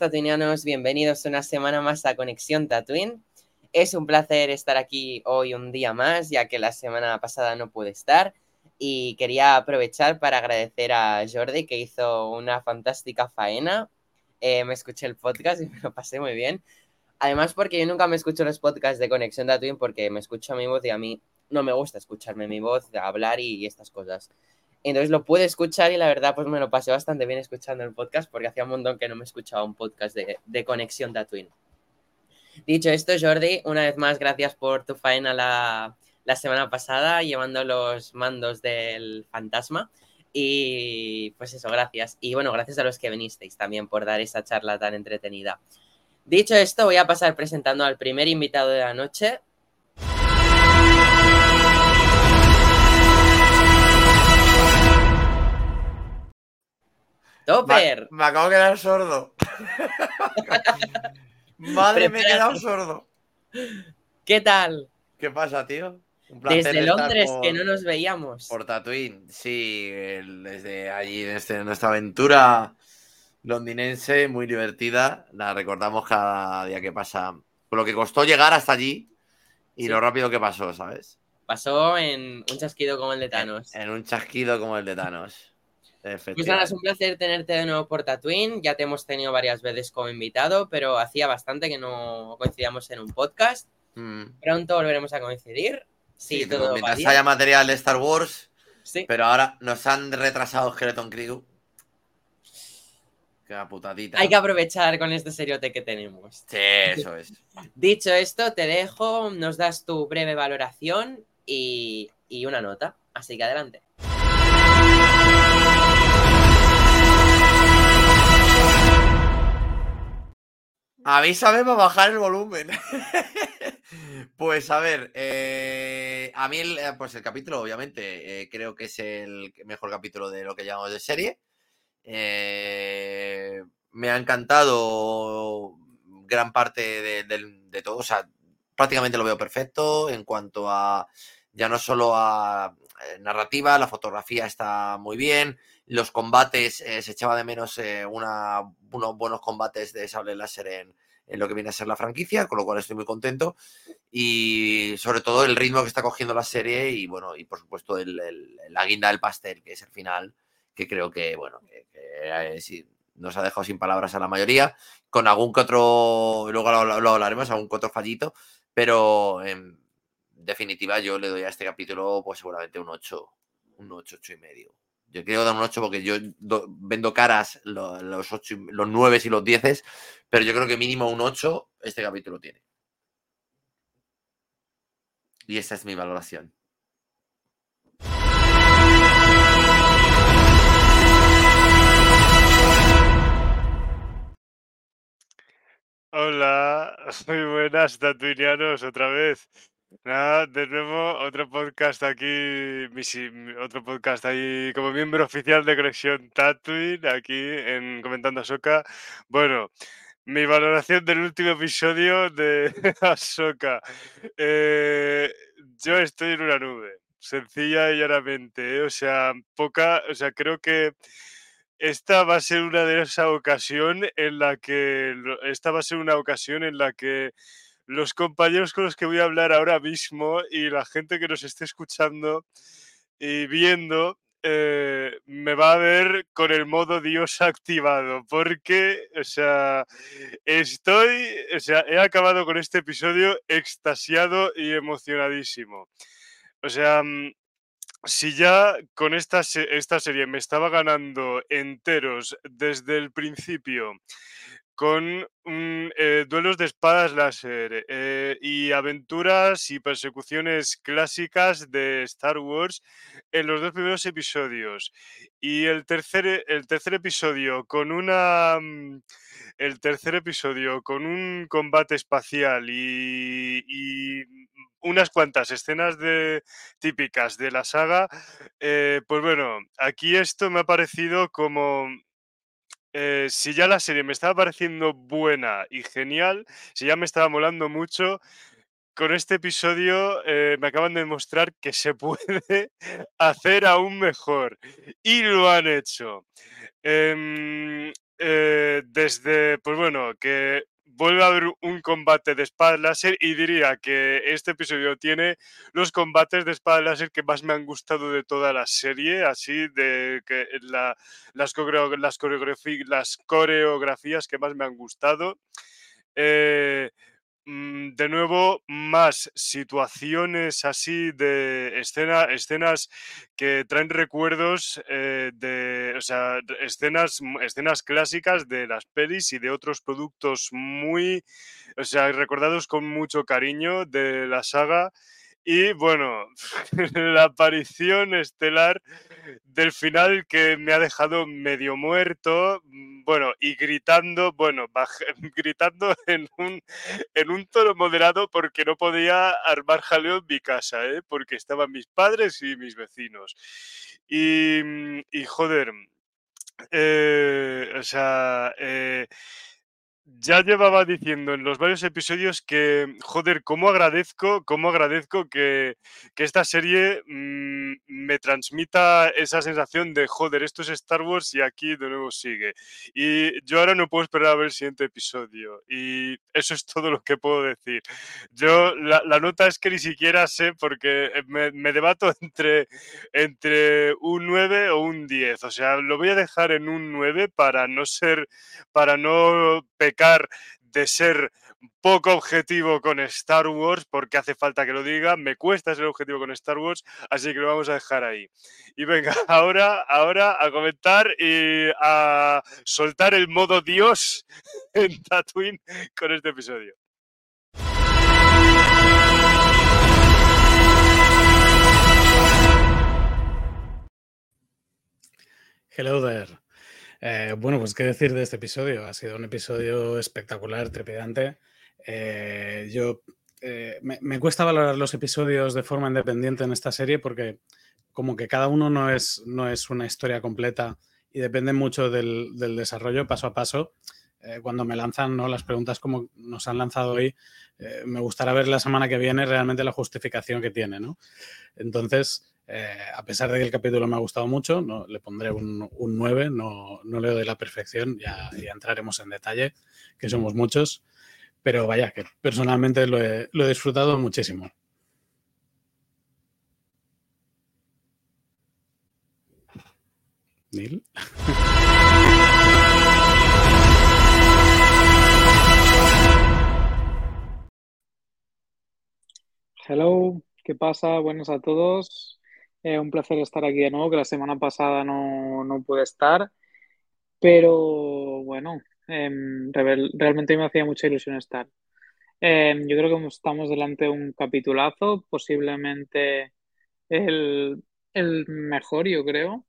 Tatuinianos, bienvenidos una semana más a Conexión Tatooine. Es un placer estar aquí hoy un día más, ya que la semana pasada no pude estar. Y quería aprovechar para agradecer a Jordi, que hizo una fantástica faena. Eh, me escuché el podcast y me lo pasé muy bien. Además, porque yo nunca me escucho los podcasts de Conexión Tatooine porque me escucho mi voz y a mí no me gusta escucharme mi voz, hablar y estas cosas. Entonces lo pude escuchar y la verdad pues me lo pasé bastante bien escuchando el podcast porque hacía un montón que no me escuchaba un podcast de, de Conexión Tatooine. Dicho esto, Jordi, una vez más gracias por tu faena la, la semana pasada llevando los mandos del fantasma. Y pues eso, gracias. Y bueno, gracias a los que vinisteis también por dar esa charla tan entretenida. Dicho esto, voy a pasar presentando al primer invitado de la noche, Topper. Me, me acabo de quedar sordo. Madre, me he quedado sordo. ¿Qué tal? ¿Qué pasa, tío? Un placer Desde Londres, por- que no nos veíamos. Por Tatooine, sí, desde allí, desde nuestra aventura londinense, muy divertida. La recordamos cada día que pasa. Por lo que costó llegar hasta allí y Sí. lo rápido que pasó, ¿sabes? Pasó en un chasquido como el de Thanos. En un chasquido como el de Thanos. Pues nada, es un placer tenerte de nuevo por Tatooine. Ya te hemos tenido varias veces como invitado, pero hacía bastante que no coincidíamos en un podcast. Mm. Pronto volveremos a coincidir. Sí, Sí, todo mientras haya material de Star Wars, Sí. pero ahora nos han retrasado Skeleton Crew. Qué putadita. Hay que aprovechar con este seriote que tenemos. Sí, eso es. Dicho esto, te dejo, nos das tu breve valoración y, y una nota. Así que adelante. Avísame para bajar el volumen. pues a ver, eh, a mí el, eh, pues el capítulo, obviamente, eh, creo que es el mejor capítulo de lo que llamamos de serie. Me ha encantado gran parte de, todo. O sea, prácticamente lo veo perfecto en cuanto a ya no solo a narrativa, la fotografía está muy bien, los combates, eh, se echaba de menos eh, unos buenos combates de sable láser en, en lo que viene a ser la franquicia, con lo cual estoy muy contento. Y sobre todo el ritmo que está cogiendo la serie y bueno, y por supuesto la guinda del pastel, que es el final, que creo que, bueno, que, eh, nos ha dejado sin palabras a la mayoría, con algún que otro, luego lo, lo hablaremos, algún que otro fallito, pero en definitiva yo le doy a este capítulo pues seguramente un 8, un 8, 8 y medio. Yo quiero dar un 8 porque yo do- vendo caras lo- los 8, y- los 9 y los 10, pero yo creo que mínimo un 8 este capítulo tiene. Y esa es mi valoración. Hola, muy buenas, tatuinianos, otra vez. Nada, de nuevo, otro podcast aquí, otro podcast ahí como miembro oficial de Conexión Tatooine, aquí en Comentando Ahsoka. Bueno, mi valoración del último episodio de Ahsoka. Eh, yo estoy en una nube, sencilla y llanamente, ¿eh? O sea, poca, o sea, creo que esta va a ser una de esa ocasión en la que esta va a ser una ocasión en la que los compañeros con los que voy a hablar ahora mismo y la gente que nos esté escuchando y viendo, eh, me va a ver con el modo Dios activado, porque, o sea, estoy, o sea, he acabado con este episodio extasiado y emocionadísimo. O sea, mm, si ya con esta, esta serie me estaba ganando enteros desde el principio, con eh, duelos de espadas láser eh, y aventuras y persecuciones clásicas de Star Wars en los dos primeros episodios. Y el tercer, el tercer episodio con una... Mm, el tercer episodio con un combate espacial y, unas cuantas escenas de, típicas de la saga, eh, pues bueno, aquí esto me ha parecido como eh, si ya la serie me estaba pareciendo buena y genial, si ya me estaba molando mucho, con este episodio eh, me acaban de demostrar que se puede hacer aún mejor. Y lo han hecho. Em, eh, desde, pues bueno, que vuelve a haber un combate de espada láser y diría que este episodio tiene los combates de espada láser que más me han gustado de toda la serie, así de que las, las, las coreografías que más me han gustado. Eh, de nuevo, más situaciones así de escena, escenas que traen recuerdos eh, de, o sea, escenas, escenas clásicas de las pelis y de otros productos muy, o sea, recordados con mucho cariño de la saga. Y bueno, la aparición estelar del final que me ha dejado medio muerto, mm, bueno, y gritando, bueno, gritando en un, en un tono moderado porque no podía armar jaleo en mi casa, ¿eh? porque estaban mis padres y mis vecinos. Y, mm, y joder, eh, o sea, eh, ya llevaba diciendo en los varios episodios que, joder, cómo agradezco, cómo agradezco que, esta serie mm, me transmita esa sensación de, joder, esto es Star Wars y aquí de nuevo sigue. Y yo ahora no puedo esperar a ver el siguiente episodio. Y eso es todo lo que puedo decir. Yo, la, nota es que ni siquiera sé porque me, me, debato entre, entre un 9 o un 10. O sea, lo voy a dejar en un 9 para no ser, para no pecar de ser poco objetivo con Star Wars, porque hace falta que lo diga, me cuesta ser objetivo con Star Wars, así que lo vamos a dejar ahí. Y venga, ahora, ahora a comentar y a soltar el modo Dios en Tatooine con este episodio. Hello there. Eh, bueno, pues qué decir de este episodio. Ha sido un episodio espectacular, trepidante. Eh, yo eh, me, cuesta valorar los episodios de forma independiente en esta serie porque como que cada uno no es, no es una historia completa y depende mucho del, desarrollo paso a paso. cuando me lanzan ¿no? las preguntas como nos han lanzado hoy, me gustará ver la semana que viene realmente la justificación que tiene. ¿no? Entonces, eh, a pesar de que el capítulo me ha gustado mucho, no, le pondré un, 9, no, no, le doy la perfección, ya, entraremos en detalle, que somos muchos, pero vaya, que personalmente lo he, lo he disfrutado muchísimo. Neil. Hello, ¿qué pasa? Buenos a todos. Eh, un placer estar aquí de nuevo, que la semana pasada no, no pude estar, pero bueno, em, realmente me hacía mucha ilusión estar. Em, yo creo que estamos delante de un capitulazo, posiblemente el, el mejor, yo creo,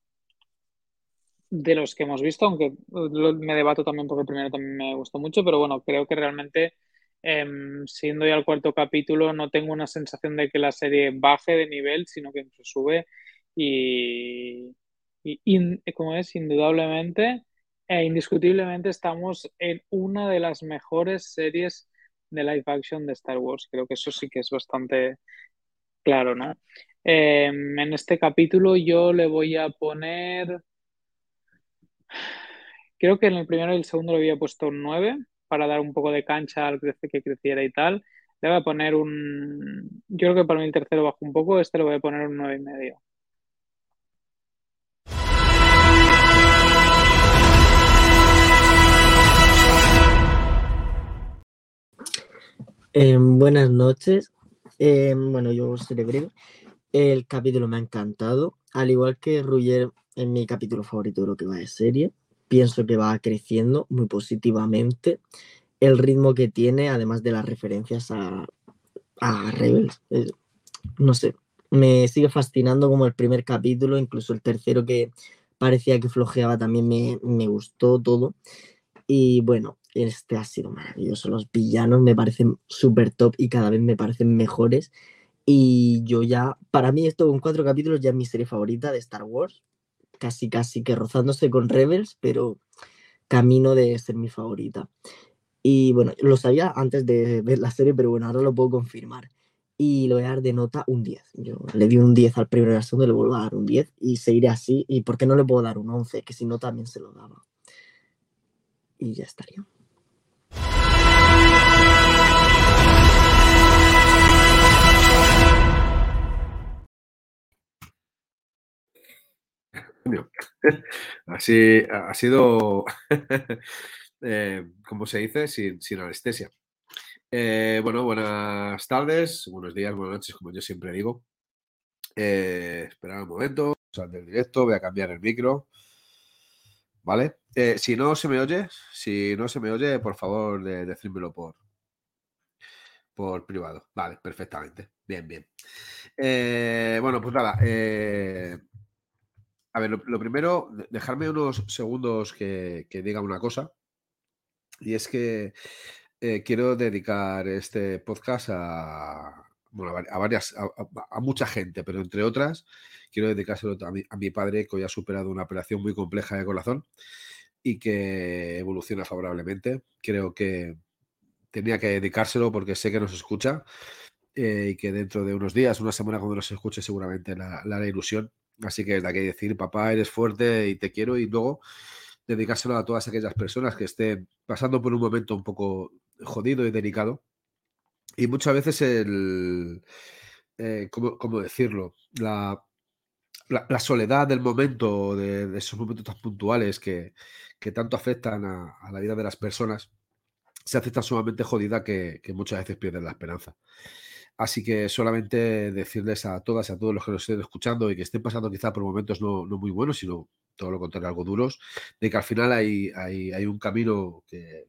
de los que hemos visto, aunque me debato también porque el primero también me gustó mucho, pero bueno, creo que realmente Em, siendo ya el cuarto capítulo, no tengo una sensación de que la serie baje de nivel, sino que sube y, como es, indudablemente e indiscutiblemente estamos en una de las mejores series de live action de Star Wars. Creo que eso sí que es bastante claro, ¿no? Em, en este capítulo yo le voy a poner... Creo que en el primero y el segundo le había puesto un 9 para dar un poco de cancha al que creciera y tal. Le voy a poner un... Yo creo que para mí el tercero bajó un poco, este lo voy a poner un 9,5. Eh, buenas noches. Eh, bueno, yo seré breve. El capítulo me ha encantado. Al igual que Ruyer, es mi capítulo favorito de lo que va de serie. Pienso que va creciendo muy positivamente. El ritmo que tiene, además de las referencias a, a Rebels, eh, no sé, me sigue fascinando como el primer capítulo, incluso el tercero que parecía que flojeaba también me, me gustó todo. Y bueno, este ha sido maravilloso. Los villanos me parecen súper top y cada vez me parecen mejores. Y yo ya, para mí esto con cuatro capítulos ya es mi serie favorita de Star Wars. Casi, casi que rozándose con Rebels, pero camino de ser mi favorita. Y bueno, lo sabía antes de ver la serie, pero bueno, ahora lo puedo confirmar. Y lo voy a dar de nota un 10. Yo le di un 10 al primero y al segundo, le vuelvo a dar un 10 y seguiré así. ¿Y por qué no le puedo dar un 11? Que si no también se lo daba. Y ya estaría. Así ha sido, eh, como se dice, sin, anestesia. Eh, bueno, buenas tardes, buenos días, buenas noches, como yo siempre digo. Eh, esperad un momento, sal del directo, voy a cambiar el micro. ¿Vale? Eh, si no se me oye, si no se me oye, por favor, de, decírmelo por, por privado. Vale, perfectamente. Bien, bien. Eh, bueno, pues nada. eh, a ver, lo, primero, de- dejarme unos segundos que, que diga una cosa. Y es que quiero dedicar este podcast a, bueno, a vari- a varias, a, a- mucha gente, pero entre otras, quiero dedicárselo a mi, a mi padre, que hoy ha superado una operación muy compleja de corazón y que evoluciona favorablemente. Creo que tenía que dedicárselo porque sé que nos escucha eh, y que dentro de unos días, una semana cuando nos escuche, seguramente la, la ilusión. Así que desde aquí decir, papá, eres fuerte y te quiero, y luego dedicárselo a todas aquellas personas que estén pasando por un momento un poco jodido y delicado. Y muchas veces el, eh, ¿cómo, cómo decirlo? La, la, soledad del momento, de, esos momentos tan puntuales que, que tanto afectan a, la vida de las personas, se hace tan sumamente jodida que, muchas veces pierden la esperanza. Así que solamente decirles a todas y a todos los que nos estén escuchando y que estén pasando quizá por momentos no, no muy buenos, sino todo lo contrario, algo duros, de que al final hay, hay, hay un camino que-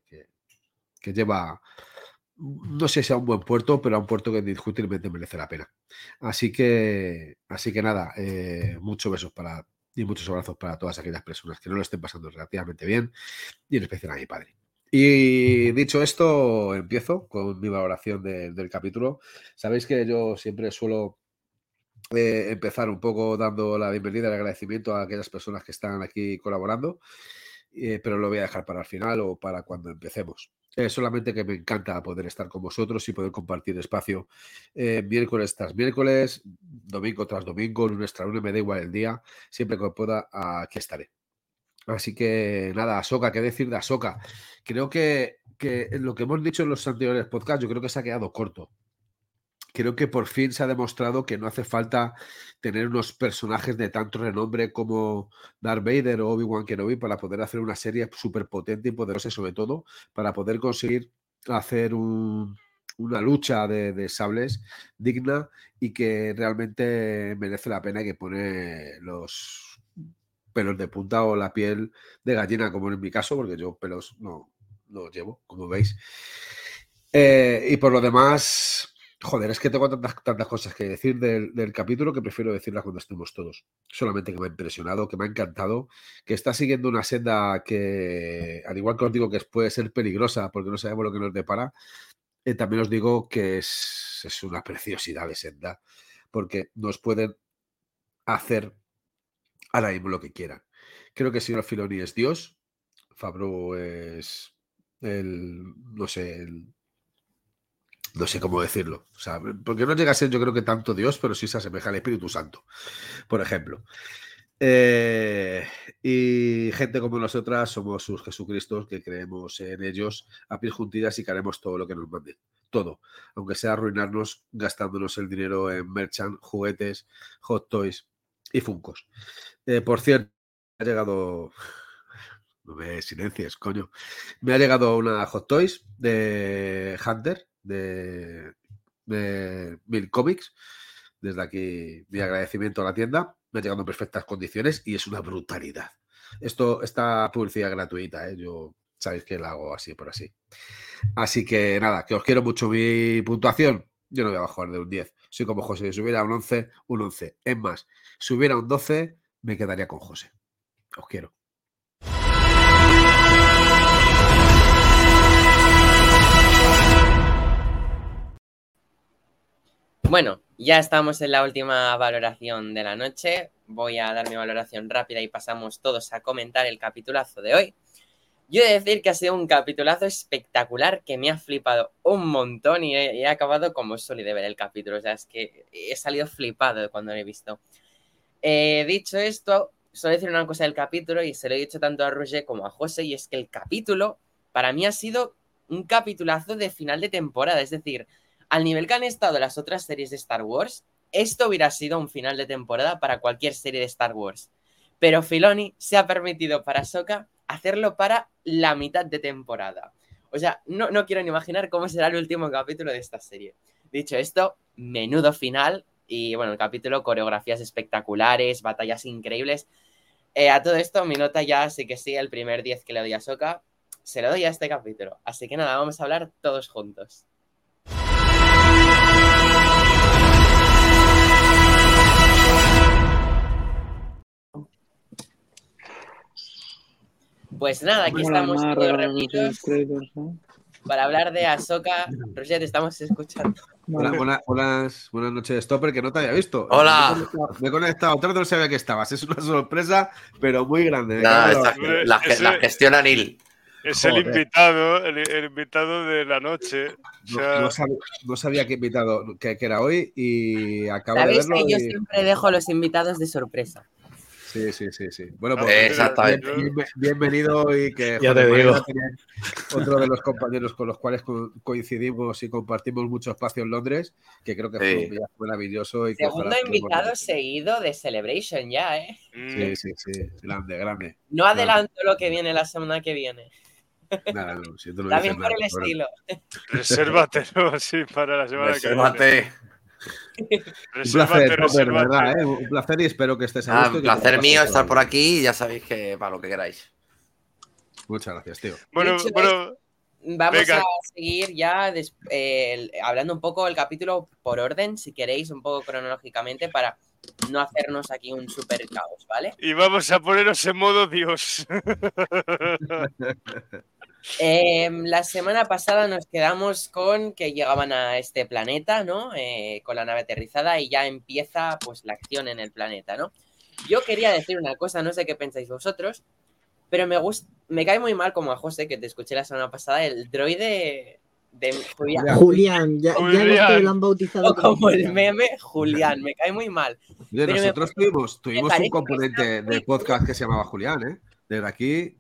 que lleva, no sé si a un buen puerto, pero a un puerto que indiscutiblemente merece la pena. Así que, así que nada, eh, muchos besos para y muchos abrazos para todas aquellas personas que no lo estén pasando relativamente bien y en especial a mi padre. Y dicho esto, empiezo con mi valoración de- del capítulo. Sabéis que yo siempre suelo eh, empezar un poco dando la bienvenida y el agradecimiento a aquellas personas que están aquí colaborando, eh, pero lo voy a dejar para el final o para cuando empecemos. Eh, solamente que me encanta poder estar con vosotros y poder compartir espacio eh, miércoles tras miércoles, domingo tras domingo, lunes tras lunes, me da igual el día, siempre que pueda, aquí estaré. Así que nada, Asoka, ¿qué decir de Asoka? Creo que, que lo que hemos dicho en los anteriores podcasts, yo creo que se ha quedado corto. Creo que por fin se ha demostrado que no hace falta tener unos personajes de tanto renombre como Darth Vader o Obi-Wan Kenobi para poder hacer una serie súper potente y poderosa, sobre todo para poder conseguir hacer un- una lucha de, de sables digna y que realmente merece la pena y que pone los pelos de punta o la piel de gallina, como en mi caso, porque yo pelos no, no llevo, como veis. Eh, y por lo demás, joder, es que tengo tantas, cosas que decir del, del capítulo que prefiero decirlas cuando estemos todos. Solamente que me ha impresionado, que me ha encantado, que está siguiendo una senda que, al igual que os digo que puede ser peligrosa porque no sabemos lo que nos depara, eh, también os digo que es, es una preciosidad de senda, porque nos pueden hacer ahora mismo lo que quieran. Creo que el señor Filoni es Dios, Fabro es el, no sé, el, no sé cómo decirlo. O sea, porque no llega a ser yo creo que tanto Dios, pero sí se asemeja al Espíritu Santo, por ejemplo. Eh, y gente como nosotras somos sus Jesucristos que creemos en ellos a pies juntillas y que haremos todo lo que nos manden. Todo. Aunque sea arruinarnos gastándonos el dinero en merchant, juguetes, hot toys y funcos. Eh, por cierto, ha llegado. No me silencies, coño. Me ha llegado una Hot Toys de Hunter, de, de Mil Comics. Desde aquí mi agradecimiento a la tienda. Me ha llegado en perfectas condiciones y es una brutalidad. Esto, esta publicidad gratuita, ¿eh? yo sabéis que la hago así por así. Así que nada, que os quiero mucho mi puntuación. Yo no voy a bajar de un 10. Soy como José. Si hubiera un 11, un 11. Es más, si hubiera un 12, me quedaría con José. Os quiero. Bueno, ya estamos en la última valoración de la noche. Voy a dar mi valoración rápida y pasamos todos a comentar el capitulazo de hoy. Yo he de decir que ha sido un capitulazo espectacular que me ha flipado un montón y he, acabado como solo de ver el capítulo. O sea, es que he salido flipado cuando lo he visto. Eh, dicho esto, solo decir una cosa del capítulo y se lo he dicho tanto a Roger como a José y es que el capítulo para mí ha sido un capitulazo de final de temporada. Es decir, al nivel que han estado las otras series de Star Wars, esto hubiera sido un final de temporada para cualquier serie de Star Wars. Pero Filoni se ha permitido para Soka hacerlo para la mitad de temporada. O sea, no, no quiero ni imaginar cómo será el último capítulo de esta serie. Dicho esto, menudo final. Y bueno, el capítulo, coreografías espectaculares, batallas increíbles. Eh, a todo esto, mi nota ya sí que sí, el primer 10 que le doy a Soka, se lo doy a este capítulo. Así que nada, vamos a hablar todos juntos. Pues nada, aquí estamos todos reunidos para hablar de Ahsoka. Roger, te estamos escuchando. Hola, buenas, buenas noches, Stopper, que no te había visto. Hola. Me he conectado- Me he conectado, tarde no sabía que estabas. Es una sorpresa, pero muy grande. La esta- la, ge- ese- la gestiona Neil. Es el Joder. invitado, el, el invitado de la noche. O No, sea, no sabía, no sabía qué invitado que, que era hoy y acabo de Sabéis verlo. que yo y- siempre dejo a los invitados de sorpresa. Sí, sí, sí, sí. Bueno, No, pues Eh, exactamente. bien- bien- bienvenido y que Ya te digo. otro de los compañeros con los cuales co- coincidimos y compartimos mucho espacio en Londres, que creo que fue Sí. un viaje maravilloso y Segundo invitado seguido de Celebration ya, ¿eh? mm, Sí, sí, sí, grande, grande. No adelanto lo que viene la semana que viene. Nada, no, si no También por nada, el pero- estilo. resérvatelo, sí, para la semana que viene. Un placer, verdad, ¿eh? un placer y espero que estés a Ah, gusto. lo placer mío estar por aquí y ya sabéis que para lo que queráis. Muchas gracias, tío. Bueno, bueno, Vamos Venga. a seguir ya des- eh, el- hablando un poco del capítulo por orden, si queréis, un poco cronológicamente, para no hacernos aquí un super caos, ¿vale? y vamos a poneros en modo Dios. Eh, la semana pasada nos quedamos con que llegaban a este planeta, ¿no? Eh, con la nave aterrizada y ya empieza pues la acción en el planeta, ¿no? Yo quería decir una cosa, no sé qué pensáis vosotros, pero me gusta, me cae muy mal como a José, que te escuché la semana pasada, el droide de Julián, Julián, ya, Julián. lo han bautizado o como el meme Julián, me cae muy mal. Oye, me- nosotros tuvimos, tuvimos un componente está muy de podcast que se llamaba Julián, ¿eh? Desde aquí,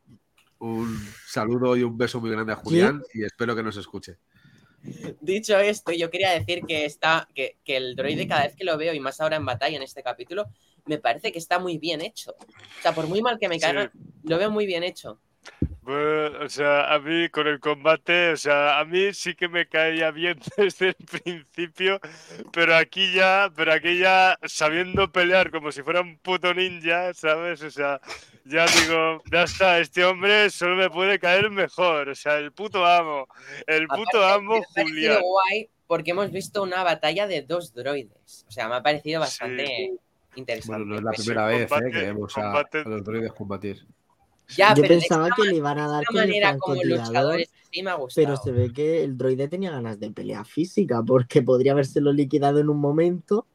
un saludo y un beso muy grande a Julián y espero que nos escuche. Dicho esto, yo quería decir que está, que, que el droide cada vez que lo veo, y más ahora en batalla en este capítulo, me parece que está muy bien hecho. O sea, por muy mal que me Sí. caiga, lo veo muy bien hecho. Bueno, o sea, a mí con el combate, o sea, a mí sí que me caía bien desde el principio, pero aquí ya, pero aquí ya sabiendo pelear como si fuera un puto ninja, ¿sabes? O sea, ya digo, ya está, este hombre solo me puede caer mejor, o sea, el puto amo, el puto amo me ha parecido Julián. guay porque hemos visto una batalla de dos droides. O sea, me ha parecido bastante interesante. Bueno, no es la primera vez combate- ¿eh? que vemos a, a los droides combatir. Ya, Yo pero pensaba que le iban a dar con el manera como francotirador, luchadores sí me ha gustado. pero se ve que el droide tenía ganas de pelea física, porque podría habérselo liquidado en un momento,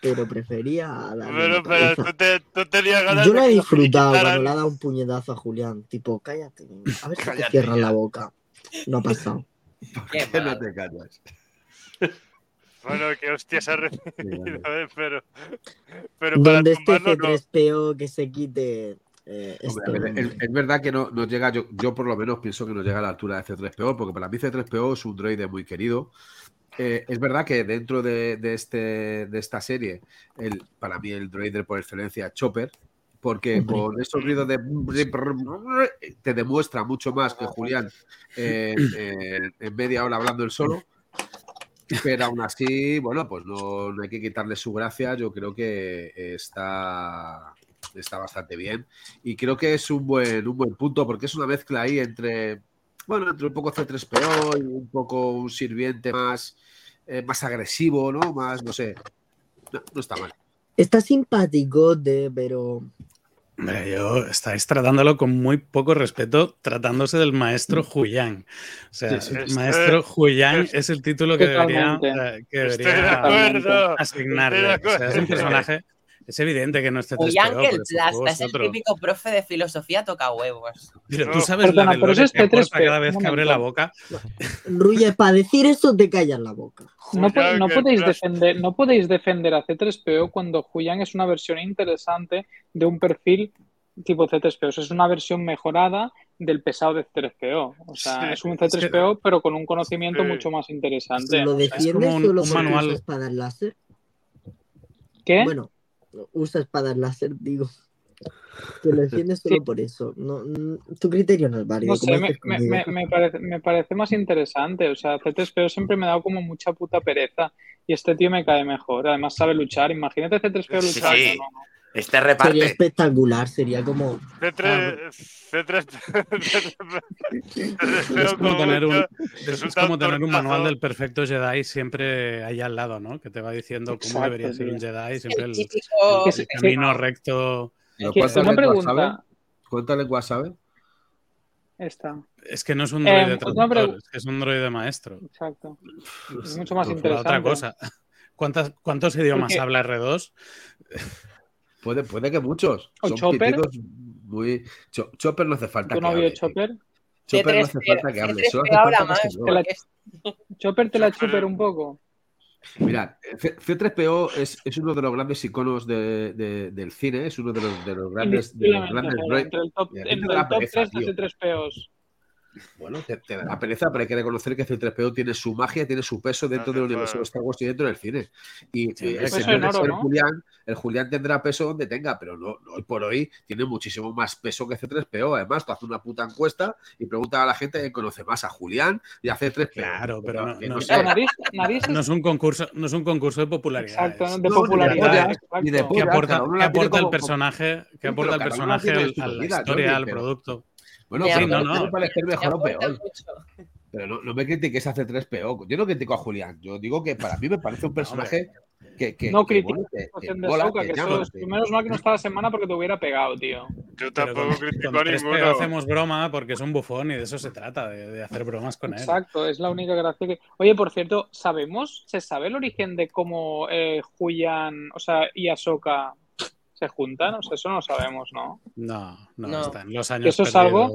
pero prefería darle Pero, pero tú, te- tú tenías ganas Yo lo he disfrutado cuando le ha dado un puñetazo a Julián. Tipo, cállate. A ver si te Cállate cierran ya. la boca. No ha pasado. Qué ¿Qué no te callas? Bueno, que hostias ha recibido, eh, pero, pero para Donde este tumbarlo no. C3PO que se quite eh, Hombre, es, verdad que no, no llega, yo, yo por lo menos pienso que no llega a la altura de C3PO, porque para mí C3PO es un droide muy querido. Eh, es verdad que dentro de, de este, de esta serie, el, para mí el droide por excelencia es Chopper, porque con esos ruidos de te demuestra mucho más que Julián eh, en- en media hora hablando él solo. Pero aún así, bueno, pues no, no hay que quitarle su gracia. Yo creo que está, está bastante bien. Y creo que es un buen, un buen punto, porque es una mezcla ahí entre, bueno, entre un poco C3PO y un poco un sirviente más, eh, más agresivo, ¿no? Más, no sé. No, no está mal. Está simpático, de, pero Hombre, yo estáis tratándolo con muy poco respeto, tratándose del maestro Huyang. O sea, Sí, sí. el maestro Huyang es- es el título que debería, eh, que de debería acuerdo. asignarle. de O sea, es un personaje. Es evidente que no es C3PO, Yang el Plasta es el otro. típico profe de filosofía toca huevos. Pero tú sabes Perdona, la de pero eso lore es que aporta C3PO, cada vez un que abre la boca. Ruye, para decir eso te callas la boca. No, po- Huyang no el podéis defender, no podéis defender a C3PO cuando Huyang es una versión interesante de un perfil tipo C3PO. O sea, es una versión mejorada del pesado de C3PO. O sea, Sí. es un Es que- C3PO, pero con un conocimiento Sí. mucho más interesante. ¿Lo es defiendes como un- solo un porque manual. usa espadas láser? ¿Qué? Bueno, usa espadas láser, digo. Que lo defiendes solo Sí. por eso. No, tu criterio no es válido. No sé, me, dices me- me- me parece, me parece más interesante. O sea, C3PO siempre me ha dado como mucha puta pereza. Y este tío me cae mejor. Además sabe luchar. Imagínate C3PO Sí, luchando. sí. Este Sería reparte. espectacular, sería como. C3, C3, Es como tener un, es resulta como un tener un manual del perfecto Jedi siempre ahí al lado, ¿no? Que te va diciendo cómo debería ser un. Jedi, siempre el, camino recto. ¿Pero Que- ¿Cuántas una lenguas sabe? pregunta. ¿Cuántas lenguas sabe? Esta. Es que no es un Eh, droide una traductor, es que es un droide maestro. Exacto. Es mucho más interesante. otra cosa. ¿Cuántas, ¿Cuántos idiomas Porque- habla R2? Puede, puede que muchos. ¿O Son Chopper? muy. Cho- Chopper no hace falta ¿Tu que novio. Chopper? Chopper no C3PO hace falta que hable. Solo hace C3PO habla falta que más. se mueva. la- Chopper te la Chopper- chuper un poco. Mirad, C- C3PO es, es uno de los grandes iconos de- de- del cine, es uno de los, de los grandes, de los grandes entre el top, entre el top pereza, 3 tío. de C3POs. Bueno, te, te da pereza, pero hay que reconocer que C3PO tiene su magia, tiene su peso dentro Hace del universo de Star Wars y dentro del cine. Y Sí, oro, ¿no? Julián, el Julián tendrá peso donde tenga, pero no, no, hoy por hoy tiene muchísimo más peso que C3PO. Además, tú haces una puta encuesta y preguntas a la gente que conoce más a Julián y a C3PO. Claro, pero no- que no sé. Pero nadie se- No es un concurso, no es un concurso de popularidad. Exacto, de No, popularidad. ¿Qué aporta, aporta el como- personaje, qué pero aporta el personaje a la historia, al producto? Bueno, pero Sí, no, no, no. puede ser me mejor o peor. mucho. Pero no, no me critiques a C3PO. Yo no critico a Julián. Yo digo que para mí me parece un personaje que, que, No bueno, que- que que que llama, eso, que- menos mal que no está la semana porque te hubiera pegado, tío. Yo tampoco con, critico con a 3PO ninguno. hacemos broma porque es un bufón y de eso se trata, de, de hacer bromas con él. Exacto, es la única gracia que. Oye, por cierto, ¿sabemos? ¿Se sabe el origen de cómo eh, Julián, o sea, y Ahsoka se juntan? O sea, eso no lo sabemos, ¿no? No, no, No. está en los años eso es algo-.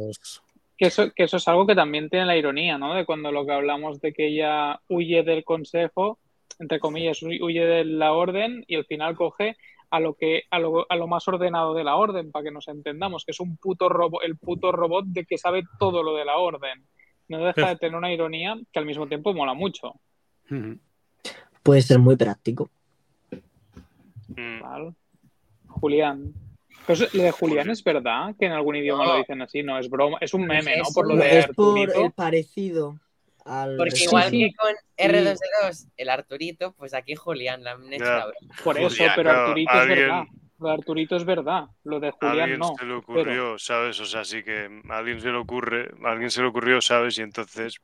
Que eso, que eso es algo que también tiene la ironía, ¿no? De cuando lo que hablamos de que ella huye del consejo, entre comillas, hu- huye de la orden y al final coge a lo que a lo, a lo más ordenado de la orden, para que nos entendamos, que es un puto robot, el puto robot de que sabe todo lo de la orden. No deja de tener una ironía que al mismo tiempo mola mucho. Puede ser muy práctico. ¿vale? Julián. Pero eso- lo de Julián es verdad que en algún idioma No. lo dicen así, no es broma, es un meme, ¿no? Es Por lo de es por Arturito. el parecido al. Porque Sí, igual sí. que con R2D2, el Arturito, pues aquí Julián la han hecho broma. Por eso, Julián, pero claro, Arturito alguien- es verdad. Lo de Arturito es verdad. Lo de A Julián alguien no. se le ocurrió, ¿sabes? O sea, sí que a alguien se le ocurre, a alguien se le ocurrió, ¿sabes? Y entonces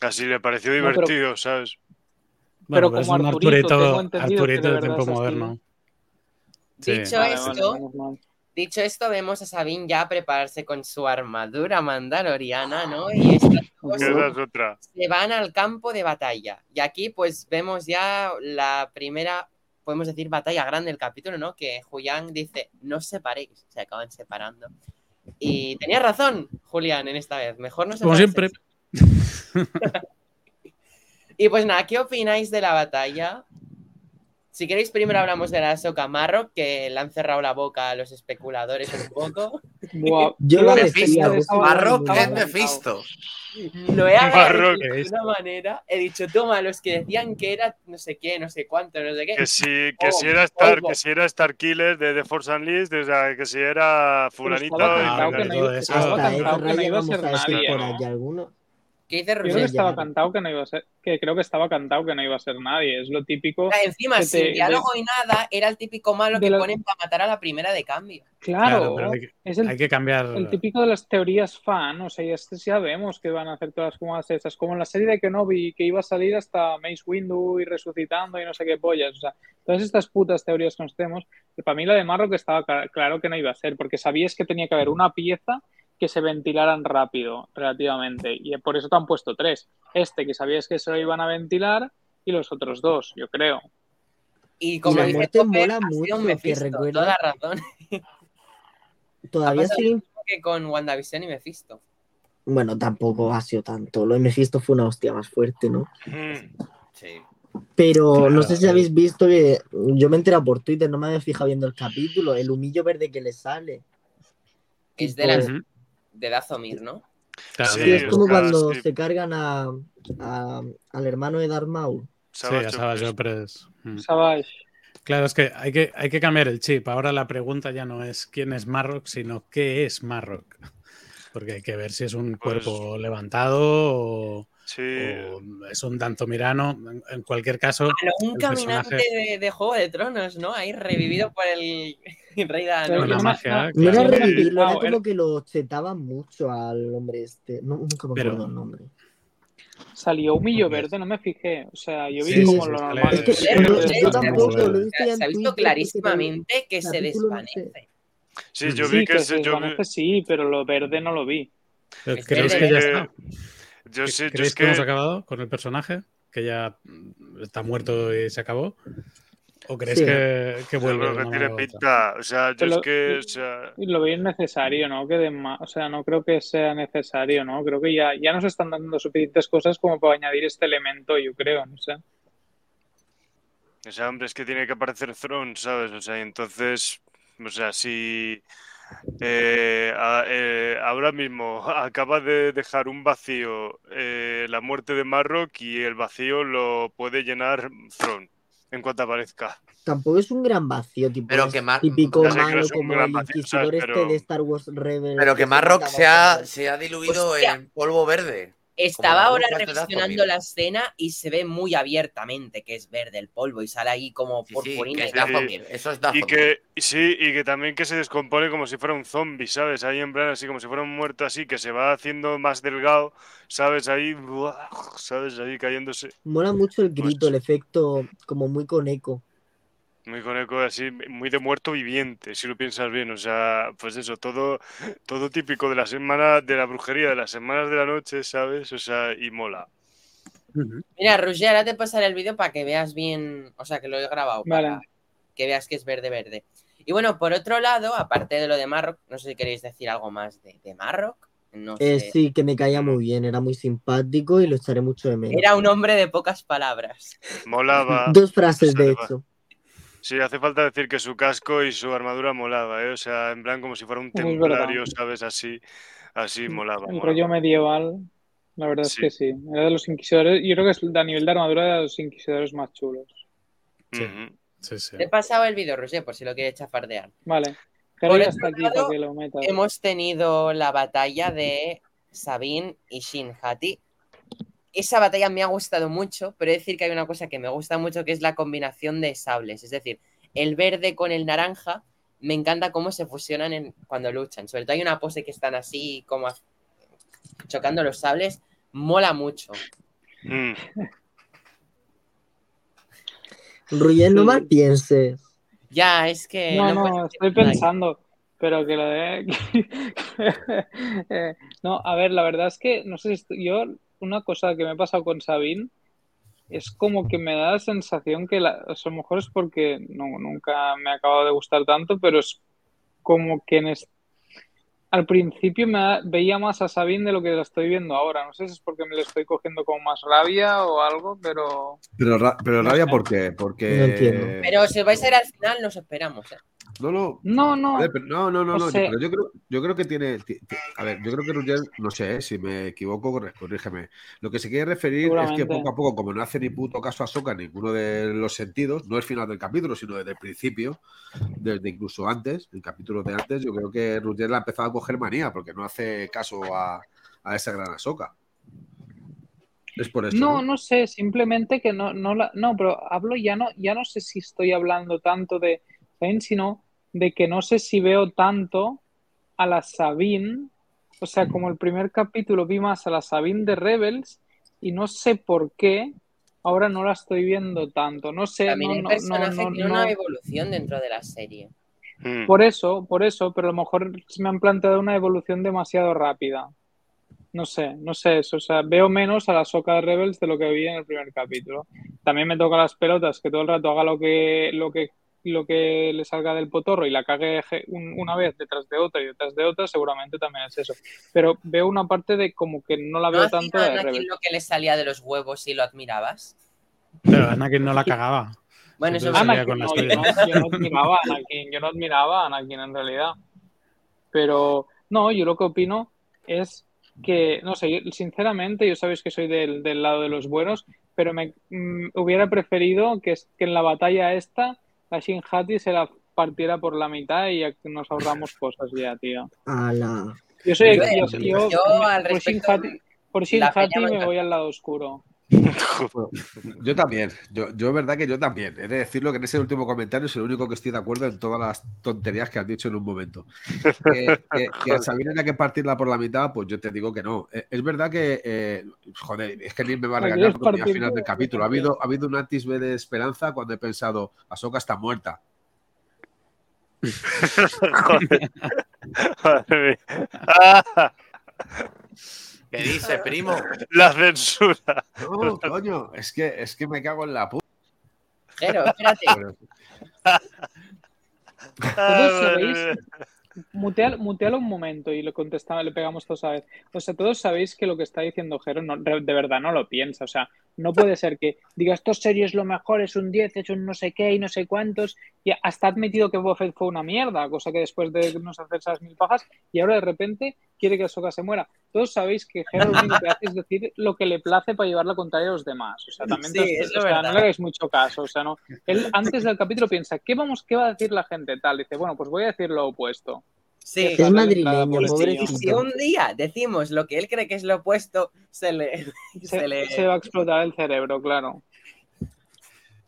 así le pareció No, pero- divertido, ¿sabes? Bueno, Pero es como un Arturito, Arturito, Arturito de tiempo es moderno. Sí. Dicho Vale, esto, vale, dicho esto, vemos a Sabine ya prepararse con su armadura mandaloriana, ¿no? Y estas es otra. se van al campo de batalla. Y aquí, pues, vemos ya la primera, podemos decir, batalla grande del capítulo, ¿no? Que Julián dice, no os separéis, se acaban separando. Y tenía razón, Julián, en esta vez. Mejor no Como siempre. Y pues nada, ¿qué opináis de la batalla? Si queréis, primero hablamos de la Soca Marro, que le han cerrado la boca a los especuladores un poco. Buah, Yo lo batalla Marrock es. Mephisto. Lo he agarrado Marrock. de una manera. He dicho, toma, los que decían que era no sé qué, no sé cuánto, no sé qué. Que si, que Oh, si era Star, que si era Star Killer de The Force Unleashed, o sea, que si era fulanito estaba y Claro, que no iba- eso. Hasta raya vamos a nadie, por aquí alguno. ¿Qué dice Yo creo que estaba cantado que no iba a ser, que creo que estaba cantado que no iba a ser nadie. Es lo típico. Encima, que sin te- diálogo y nada, era el típico malo de que lo- ponen para matar a la primera de cambio. Claro, pero hay, que- es el, hay que cambiar. el típico de las teorías fan. O sea, ya sabemos que van a hacer todas como esas. Como en la serie de Kenobi, que iba a salir hasta Mace Windu y resucitando y no sé qué pollas. O sea, todas estas putas teorías que nos tenemos. que Para mí la de Marrock estaba cla- claro que no iba a ser, porque sabías que tenía que haber una pieza que se ventilaran rápido, relativamente. Y por eso te han puesto tres. Este que sabías que se lo iban a ventilar y los otros dos, yo creo. Y como la dice muerte mola mucho, un que Mephisto, recuerda- toda la razón. Todavía mismo que con WandaVision y Mephisto. Bueno, tampoco ha sido tanto. Lo de Mephisto fue una hostia más fuerte, ¿no? Mm. Sí. Pero no sé si habéis visto que yo me he enterado por Twitter, no me había fijado viendo el capítulo, el humillo verde que le sale. Es de, las, Ujú. De Dazomir, ¿no? Claro, Sí, Sí, es como cuando sí. se cargan a, a- al hermano de Darth Maul. Sí, a Savage Opress. Opress. Mm. Savage. Claro, es que hay, que hay que cambiar el chip. Ahora la pregunta ya no es quién es Marrock, sino qué es Marrock. Porque hay que ver si es un Pues- cuerpo levantado o, Sí, o es un dantomirano. En, en cualquier caso, lo un caminante personaje- de, de Juego de Tronos, ¿no? Ahí revivido por el rey la no, magia. no, era claro. Revivirlo, era como que lo chetaban mucho al hombre este. No, nunca me Pero- acuerdo el nombre. Salió humillo Hombre. verde, no me fijé. O sea, yo vi Sí, como sí, lo normal. Es que yo se ha tampoco visto- lo he visto Se ha visto clarísimamente que se desvanece. sí, yo Sí, vi que, que se- se yo, vi- desvanece, sí, pero lo verde no lo vi. Es ¿creéis que ya está? Yo sí, yo ¿Creéis es que hemos acabado con el personaje? ¿Que ya está muerto y se acabó? ¿O creéis Sí. que, que yo vuelve? creo de que tiene pinta. O sea, yo Pero- es que, o sea, Y Lo vi innecesario, ¿no? Que de o sea, no creo que sea necesario, ¿no? Creo que ya, ya nos están dando suficientes cosas como para añadir este elemento, yo creo, no sé. o sea, hombre, es que tiene que aparecer Throne, ¿sabes? O sea, y entonces, o sea, si eh, a- eh, ahora mismo acaba de dejar un vacío eh, la muerte de Marrock y el vacío lo puede llenar Throne en cuanto aparezca. Tampoco es un gran vacío, tipo, Pero es que Mar- típico Ya sé que no malo es como el vacío, inquisidor ¿sabes? este Pero- de Star Wars Rebels. Pero que se Marrock se ha, se ha diluido Hostia. en polvo verde. Estaba ahora revisionando la escena y se ve muy abiertamente que es verde el polvo y sale ahí como Sí, sí, purpurina que y es. Eso es Y Dathomir. que, y sí, y que también que se descompone como si fuera un zombie, ¿sabes? Ahí en plan así como si fuera un muerto así, que se va haciendo más delgado, ¿sabes? Ahí, buah, ¿sabes? Ahí cayéndose. Mola mucho el Pues- grito, el efecto como muy con eco. Muy con eco así, muy de muerto viviente, si lo piensas bien. O sea, pues eso, todo, todo típico de la semana, de la brujería, de las semanas de la noche, ¿sabes? O sea, y mola. Mira, Roger, ahora te pasaré el vídeo para que veas bien, o sea, que lo he grabado, para Vale. que veas que es verde verde. Y bueno, por otro lado, aparte de lo de Marrock, no sé si queréis decir algo más de, de Marrock. No Eh, sé. sí, que me caía muy bien, era muy simpático y lo echaré mucho de menos. Era un hombre de pocas palabras. Molaba. Dos frases, de hecho. Sí, hace falta decir que su casco y su armadura molaba, ¿eh? O sea, en plan como si fuera un templario, ¿sabes? Así, así molaba. El molaba. rollo medieval, la verdad Sí. es que sí. Era de los inquisidores, yo creo que es a nivel de armadura de los inquisidores más chulos. Sí. Sí, sí. Te he pasado el vídeo, Roger, por si lo quieres chafardear. Vale. Por Jerry otro está aquí lado, para que lo metas. Hemos tenido la batalla de Sabine y Shin Hati. Esa batalla me ha gustado mucho, pero he de decir que hay una cosa que me gusta mucho que es la combinación de sables. Es decir, el verde con el naranja. Me encanta cómo se fusionan en- cuando luchan. Sobre todo hay una pose que están así como chocando los sables. Mola mucho. Mm. Ruyen, no pienses. Ya, es que. No, no estoy pensando, pero que lo de... Eh, no, a ver, la verdad es que, no sé si estoy- yo, una cosa que me ha pasado con Sabine es como que me da la sensación que, la, a lo mejor es porque no, nunca me ha acabado de gustar tanto, pero es como que en es- al principio me veía más a Sabine de lo que la estoy viendo ahora. No sé si es porque me le estoy cogiendo como más rabia o algo, pero... Pero, ra- pero rabia. ¿por qué? Porque. No entiendo. Pero si vais a ir al final, nos esperamos. ¿eh? No, no. No, no. A ver, pero- no, no, no, no, sea- pero yo creo, yo creo que tiene, ti- ti- a ver, yo creo que Roger, no sé, eh, si me equivoco, corrígeme. Lo que se quiere referir es que poco a poco, como no hace ni puto caso a Soka en ninguno de los sentidos, no el final del capítulo, sino desde el principio, desde incluso antes, el capítulo de antes, yo creo que Roger la ha empezado a coger manía porque no hace caso a, a esa gran Ahsoka. Es por eso. No, ¿no? no sé, simplemente que no, no la, no, pero hablo ya no, ya no sé si estoy hablando tanto de Sabine, sino de que no sé si veo tanto a la Sabine, o sea, como el primer capítulo vi más a la Sabine de Rebels y no sé por qué ahora no la estoy viendo tanto, no sé, También no, el no, personaje no, no, tiene no. una evolución dentro de la serie. Mm. Por eso, por eso, pero a lo mejor se me han planteado una evolución demasiado rápida. No sé, no sé eso. O sea, veo menos a la Soca de Rebels de lo que vi en el primer capítulo. También me toca las pelotas, que todo el rato haga lo que, lo que, lo que le salga del potorro y la cague una vez detrás de otra y detrás de otra, seguramente también es eso. Pero veo una parte de como que no la ¿No veo tanto de Rebels. lo que le salía de los huevos y lo admirabas? Pero Anakin no la cagaba. Bueno, eso Anakin, con no, yo no, yo no admiraba a Anakin, yo no admiraba a Anakin en realidad. Pero no, yo lo que opino es que, no sé, yo, sinceramente, yo sabéis que soy del, del lado de los buenos, pero me mm, hubiera preferido que, es- que en la batalla esta la Shin Hati se la partiera por la mitad y nos ahorramos cosas ya, tío. Ala. Yo soy, Yo, yo, yo- yo, al por Shin Hati, por Shin Hati me voy al lado oscuro. Yo también, yo, yo es verdad que yo también. He de decirlo que en ese último comentario es el único que estoy de acuerdo en todas las tonterías que has dicho en un momento. Que, a Sabine hay que partirla por la mitad, pues yo te digo que no. Eh, Es verdad que, eh, joder, es que ni me va a ¿La regañar porque al final del capítulo. Ha habido, ha habido un antes B de esperanza cuando he pensado, Ahsoka está muerta. Joder. Ah, ¿Qué dice, primo? la censura. No, coño, es que, es que me cago en la puta. Pero, espérate, Todos Ah, sabéis, madre mía. muteal- mutealo un momento y le contestamos, le pegamos todos a vez. O sea, todos sabéis que lo que está diciendo Jero no, de de verdad no lo piensa. O sea, no puede ser que diga esto serie es lo mejor, es un 10, es un no sé qué y no sé cuántos. Y hasta ha admitido que Boba Fett fue una mierda, cosa que después de no hacer esas mil pajas, y ahora de repente quiere que Ahsoka se muera. Todos sabéis que Jero lo único que hace es decir lo que le place para llevar la contraria a los demás. O sea, también Sí, o es sea, no le hagáis mucho caso. O sea, no. Él antes del capítulo piensa, ¿qué vamos, qué va a decir la gente? Tal, dice, bueno, pues voy a decir lo opuesto. sí. Es madrileño, el si, si pobrecito. un día decimos lo que él cree que es lo opuesto, se le, Se, se le- se va a explotar el cerebro, claro.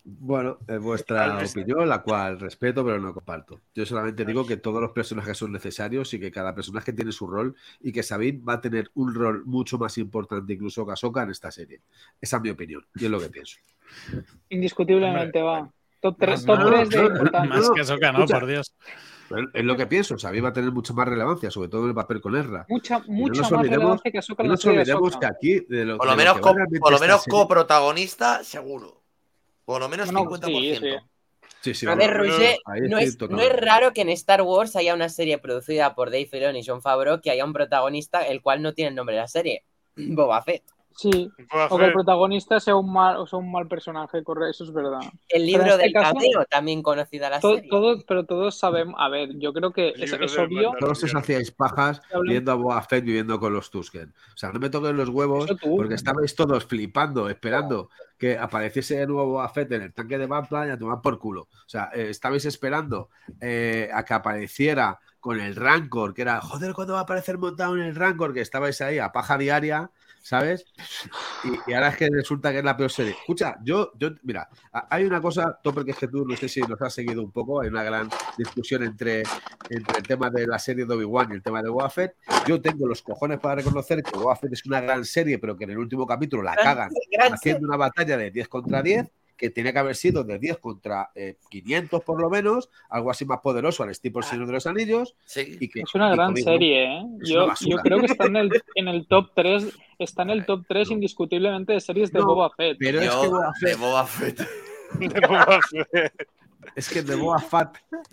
Bueno, es vuestra opinión, la cual respeto, pero no comparto. Yo solamente digo que todos los personajes son necesarios y que cada personaje tiene su rol y que Sabine va a tener un rol mucho más importante incluso que Ahsoka en esta serie. Esa es mi opinión y es lo que pienso. Indiscutiblemente va. Top 3, Más, top no, 3 de no. Más que que no, Escucha. por Dios. Es lo que pienso. Sabine va a tener mucha más relevancia, sobre todo en el papel con Ezra. Mucha, mucha más olvidemos- relevancia que Ahsoka No nos olvidemos que Ahsoka. aquí, de lo, Por lo de menos, co- por lo menos coprotagonista, seguro. Por lo menos No, no, 50%. sí, sí. Sí, sí, A ver, Roger, no es, no es raro que en Star Wars haya una serie producida por Dave Filoni y John Favreau que haya un protagonista el cual no tiene el nombre de la serie, Boba Fett. Sí, o que el protagonista sea un mal, o sea, un mal personaje, correcto, eso es verdad. El libro este del caso- cameo, también conocida la Todo, serie. todo- pero todos sabemos, a ver, yo creo que es, es obvio. Todos os hacíais pajas viendo a Boba Fett viviendo con los Tusken. O sea, no me toquen los huevos tú. porque estabais todos flipando, esperando que apareciese de nuevo Boba Fett en el tanque de Batman y a tomar por culo. O sea, eh, estabais esperando eh, a que apareciera con el Rancor, que era, joder, ¿cuándo va a aparecer montado en el Rancor? Que estabais ahí a paja diaria, ¿sabes? Y, y ahora es que resulta que es la peor serie. Escucha, yo, yo, mira, hay una cosa, Topper, que es que tú no sé si nos has seguido un poco, hay una gran discusión entre, entre el tema de la serie de Obi-Wan y el tema de Fett. Yo tengo los cojones para reconocer que Fett es una gran serie, pero que en el último capítulo la cagan Gran haciendo una batalla de 10 contra 10, que tenía que haber sido de 10 contra eh, 500 por lo menos, algo así más poderoso al estilo El Señor de los Anillos. Sí. Y que, es una y gran digo, serie, ¿eh? Yo, yo creo que está en el, en el top 3, está en el top 3 No. indiscutiblemente de series de No, Boba Fett. Pero es que, Yo, Boba de Fett, Boba Fett. De Boba Fett. es que de Boba Fett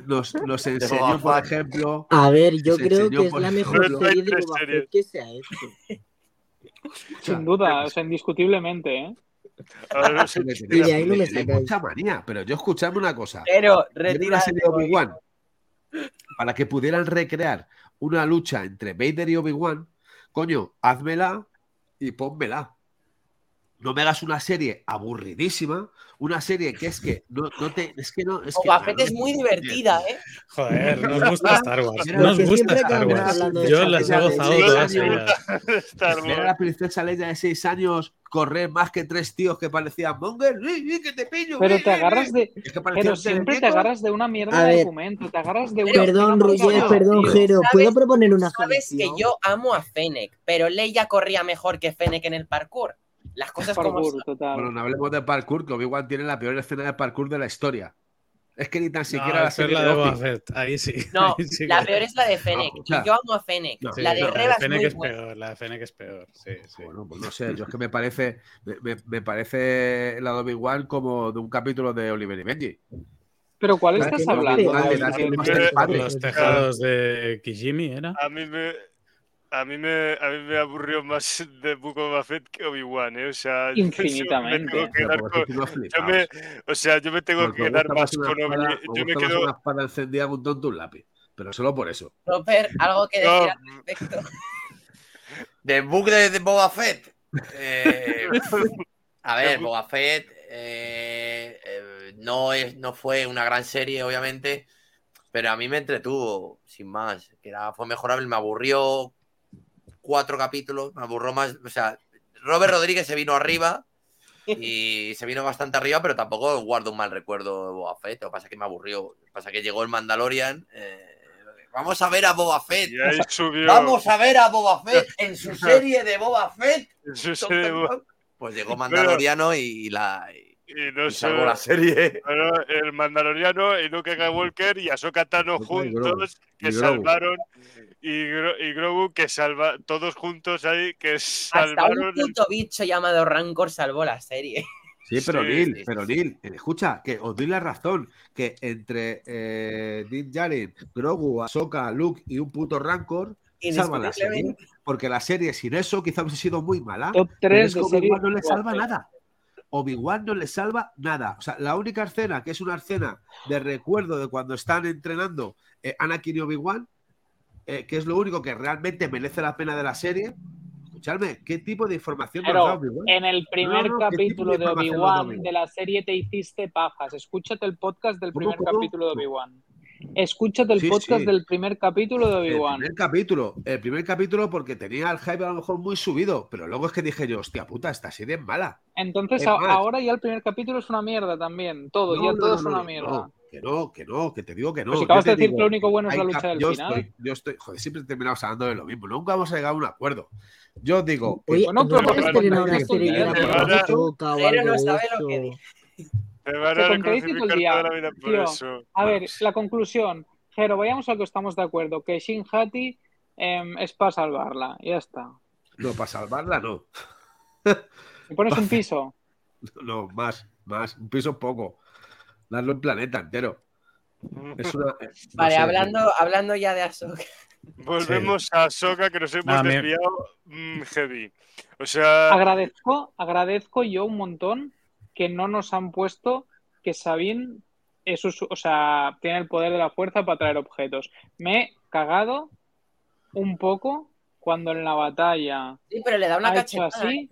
nos, nos enseñó, por ejemplo, A ver, yo creo que es por la mejor serie de Boba. Fett que se ha hecho. Sin duda, o sea, indiscutiblemente, ¿eh? Y de ahí no me sacáis. mucha manía, pero yo escuchadme una cosa. Pero retira de Obi-Wan para que pudieran recrear una lucha entre Vader y Obi-Wan, coño, házmela y pónmela. No me hagas una serie aburridísima, una serie que es que no, no te. Es que no. Es que, es muy divertida, ¿eh? Joder, nos gusta Star Wars. Nos gusta Star Wars. Yo las he gozado todas sí, ellas. Star Ver a la princesa Leia de 6 años correr más que tres tíos que parecían Monger. ¡Sí, sí, que te pillo! Pero te agarras de. Es que parecía Pero siempre te agarras de una mierda de ver. argumento. Te agarras de una. Perdón, Roger, perdón. Jero. ¿Puedo ¿Sabes- proponer una Sabes que yo amo a Fennec, pero Leia corría mejor que Fennec en el parkour. Las cosas como Parkour, son. total. Bueno, no hablemos de parkour, que Obi-Wan tiene la peor escena de parkour de la historia. Es que ni tan siquiera No, la es serie la de de Boba Obi. Fett. Ahí sí. No, ahí sí la que- peor es la de Fennec. o sea, y yo amo a Fennec. no, Sí, la de no, Reba es Fennec muy es buena. peor. La de Fennec es peor. Sí, sí. Bueno, pues no sé, yo es que me parece, me, me- parece la de Obi-Wan como de un capítulo de Oliver y Benji. Pero ¿cuál estás no, hablando? Los tejados de Kijimi, ¿era? A mí me. A mí, me, a mí me aburrió más de Book of Boba Fett que Obi-Wan, ¿eh? O sea, yo me Infinitamente. tengo que Pero quedar porque con- tú no yo flipas. me, o sea, yo me tengo Porque que quedar más con espada- Obi. me Yo me quedo. una espada encendida con un tonto un lápiz. Pero solo por eso. Roper, algo que No, decir al respecto. Del book de, de Boba Fett. Eh, a ver, Boba Fett eh, eh, no, es, no fue una gran serie, obviamente, pero a mí me entretuvo, sin más. Que era, fue mejorable, me aburrió cuatro capítulos, me aburrió más. O sea, Robert Rodríguez se vino arriba y se vino bastante arriba, pero tampoco guardo un mal recuerdo de Boba Fett. Lo que pasa es que me aburrió. Lo que pasa es que llegó el Mandalorian. eh, vamos a ver a Boba Fett. Vamos a ver a Boba Fett en su serie de Boba Fett. Pues llegó Mandaloriano y la Y no y sé. salvó la serie. Bueno, el Mandaloriano y Luke Skywalker y Ahsoka Tano y juntos que Y salvaron y, Gro- y Grogu que salva todos juntos ahí que Hasta salvaron un puto bicho llamado Rancor salvó la serie. Sí, pero Sí, Neil, sí, pero sí. Neil, eh, escucha, que os doy la razón, que entre eh, Din Djarin, Grogu, Ahsoka, Luke y un puto Rancor salvan la serie. Porque la serie sin eso quizá hubiese sido muy mala. Top pero 3 es que de series. Obi-Wan no le salva nada. Obi-Wan no le salva nada. O sea, la única escena, que es una escena de recuerdo de cuando están entrenando eh, Anakin y Obi-Wan, eh, que es lo único que realmente merece la pena de la serie. Escuchadme, ¿qué tipo de información nos da Pero Obi-Wan? en el primer No, no, ¿qué tipo capítulo de Obi-Wan de la serie te hiciste pajas. Escúchate el podcast del ¿Cómo, primer cómo? capítulo de Obi-Wan. Escúchate el Sí, podcast sí. del primer capítulo de El Obi-Wan. primer capítulo, el primer capítulo porque tenía el hype a lo mejor muy subido, pero luego es que dije yo, hostia puta, esta serie es mala. Entonces Es a- más- ahora ya el primer capítulo es una mierda también. Todo, No, ya no, todo no, es una mierda. no, que no, que no, que te digo que no. Pues si Yo acabas de decir digo, que lo único bueno es la lucha del yo final. Estoy, yo estoy, joder, siempre terminamos hablando de lo mismo. Nunca vamos a llegar a un acuerdo. Yo digo, que- Oye, Bueno, pero ¿no porque has estrenado cuando una serie que era te por van a- Ahsoka o Pero algo no de sabe te van a contradice todo el crucificar día, toda la vida por tío. eso. A ver, la conclusión. Jero, vayamos a lo que estamos de acuerdo. Que Shin Hati em, es para salvarla. Ya está. no, para salvarla, no. Si pones un piso. No, más, más. Un piso poco. Darlo en planeta entero. Es una, eh, no Vale, sé, hablando, hablando ya de Ahsoka. Volvemos a Ahsoka que nos hemos me- desviado mm, heavy. O sea, Agradezco, agradezco yo un montón que no nos han puesto que Sabine es o sea, tiene el poder de la fuerza para traer objetos. Me he cagado un poco cuando en la batalla Sí, pero le da una ha hecho así.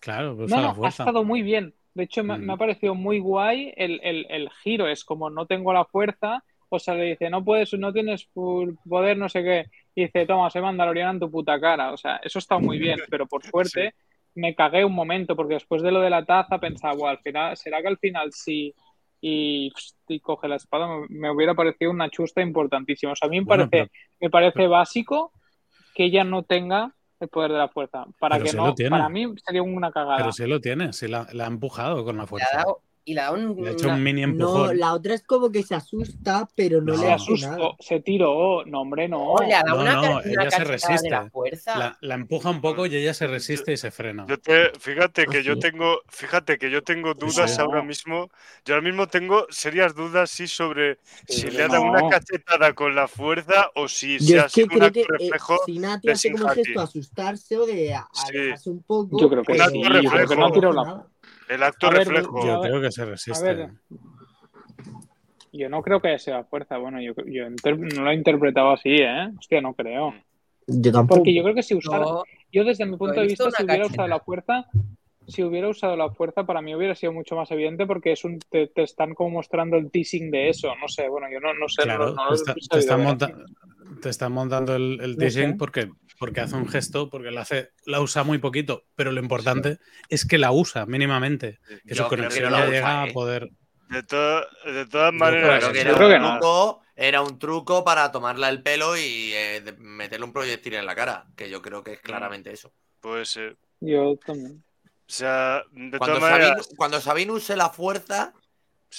Claro, pues No, a la no, ha estado muy bien. De hecho, me, Mm. me ha parecido muy guay el, el- el giro. Es como no tengo la fuerza. O sea, le dice, no puedes, no tienes poder, no sé qué. Y dice, toma, soy Mandaloriana en tu puta cara. O sea, eso está muy bien, pero por suerte me cagué un momento, porque después de lo de la taza pensaba, "Buah, al final, ¿será que al final sí? Y, y coge la espada, me, me hubiera parecido una chusta importantísima. O sea, a mí me Bueno, parece, me parece básico que ella no tenga el poder de la fuerza. Para Pero que no, lo tiene. para mí sería una cagada. Pero sí lo tiene, sí la, la ha empujado con la Le ha fuerza. dado, y le ha dado un, Le ha hecho una- un mini No, la otra es como que se asusta, pero no, No. le se hace nada. se tiró. No, hombre, no. Oh, le ha dado No, una, no, una ella se cachetada resiste. de la fuerza. La, la empuja un poco y ella se resiste y se frena. yo te, fíjate que ¿Ah, yo tengo, fíjate que yo tengo dudas sí. ahora mismo. Yo ahora mismo tengo serias dudas sí sobre si le ha no. dado una cachetada con la fuerza o si se Yo ha es que sido un eh, reflejo. De hace como gesto asustarse o de a- Sí. un poco. Yo creo que acto yo creo que no ha tirado la. El acto A ver, reflejo. Yo a ver, creo que se resiste. ver. Yo no creo que haya sido a fuerza. Bueno, yo, yo no lo he interpretado así, ¿eh? Hostia, no creo. Yo tampoco. Porque yo creo que si usara, Yo- yo desde mi punto de vista, si hubiera usado la fuerza, si hubiera usado la fuerza, para mí hubiera sido mucho más evidente porque es un, te, te están como mostrando el teasing de eso. No sé, bueno, yo no, no sé. Claro, no, no te, está- están ver. monta- te están montando el, teasing sé. porque, porque hace un gesto, porque la hace, la usa muy poquito, pero lo importante es que la usa mínimamente. Que Yo su que conexión no la ya usa, llega ¿eh? a poder. De, to- de todas Yo maneras, Creo que Yo era creo que un no. truco, era un truco para tomarla el pelo y eh, meterle un proyectil en la cara, que yo creo que es claramente eso. puede ser. Yo también. O sea, de Cuando todas Sabine, maneras, cuando Sabine use la fuerza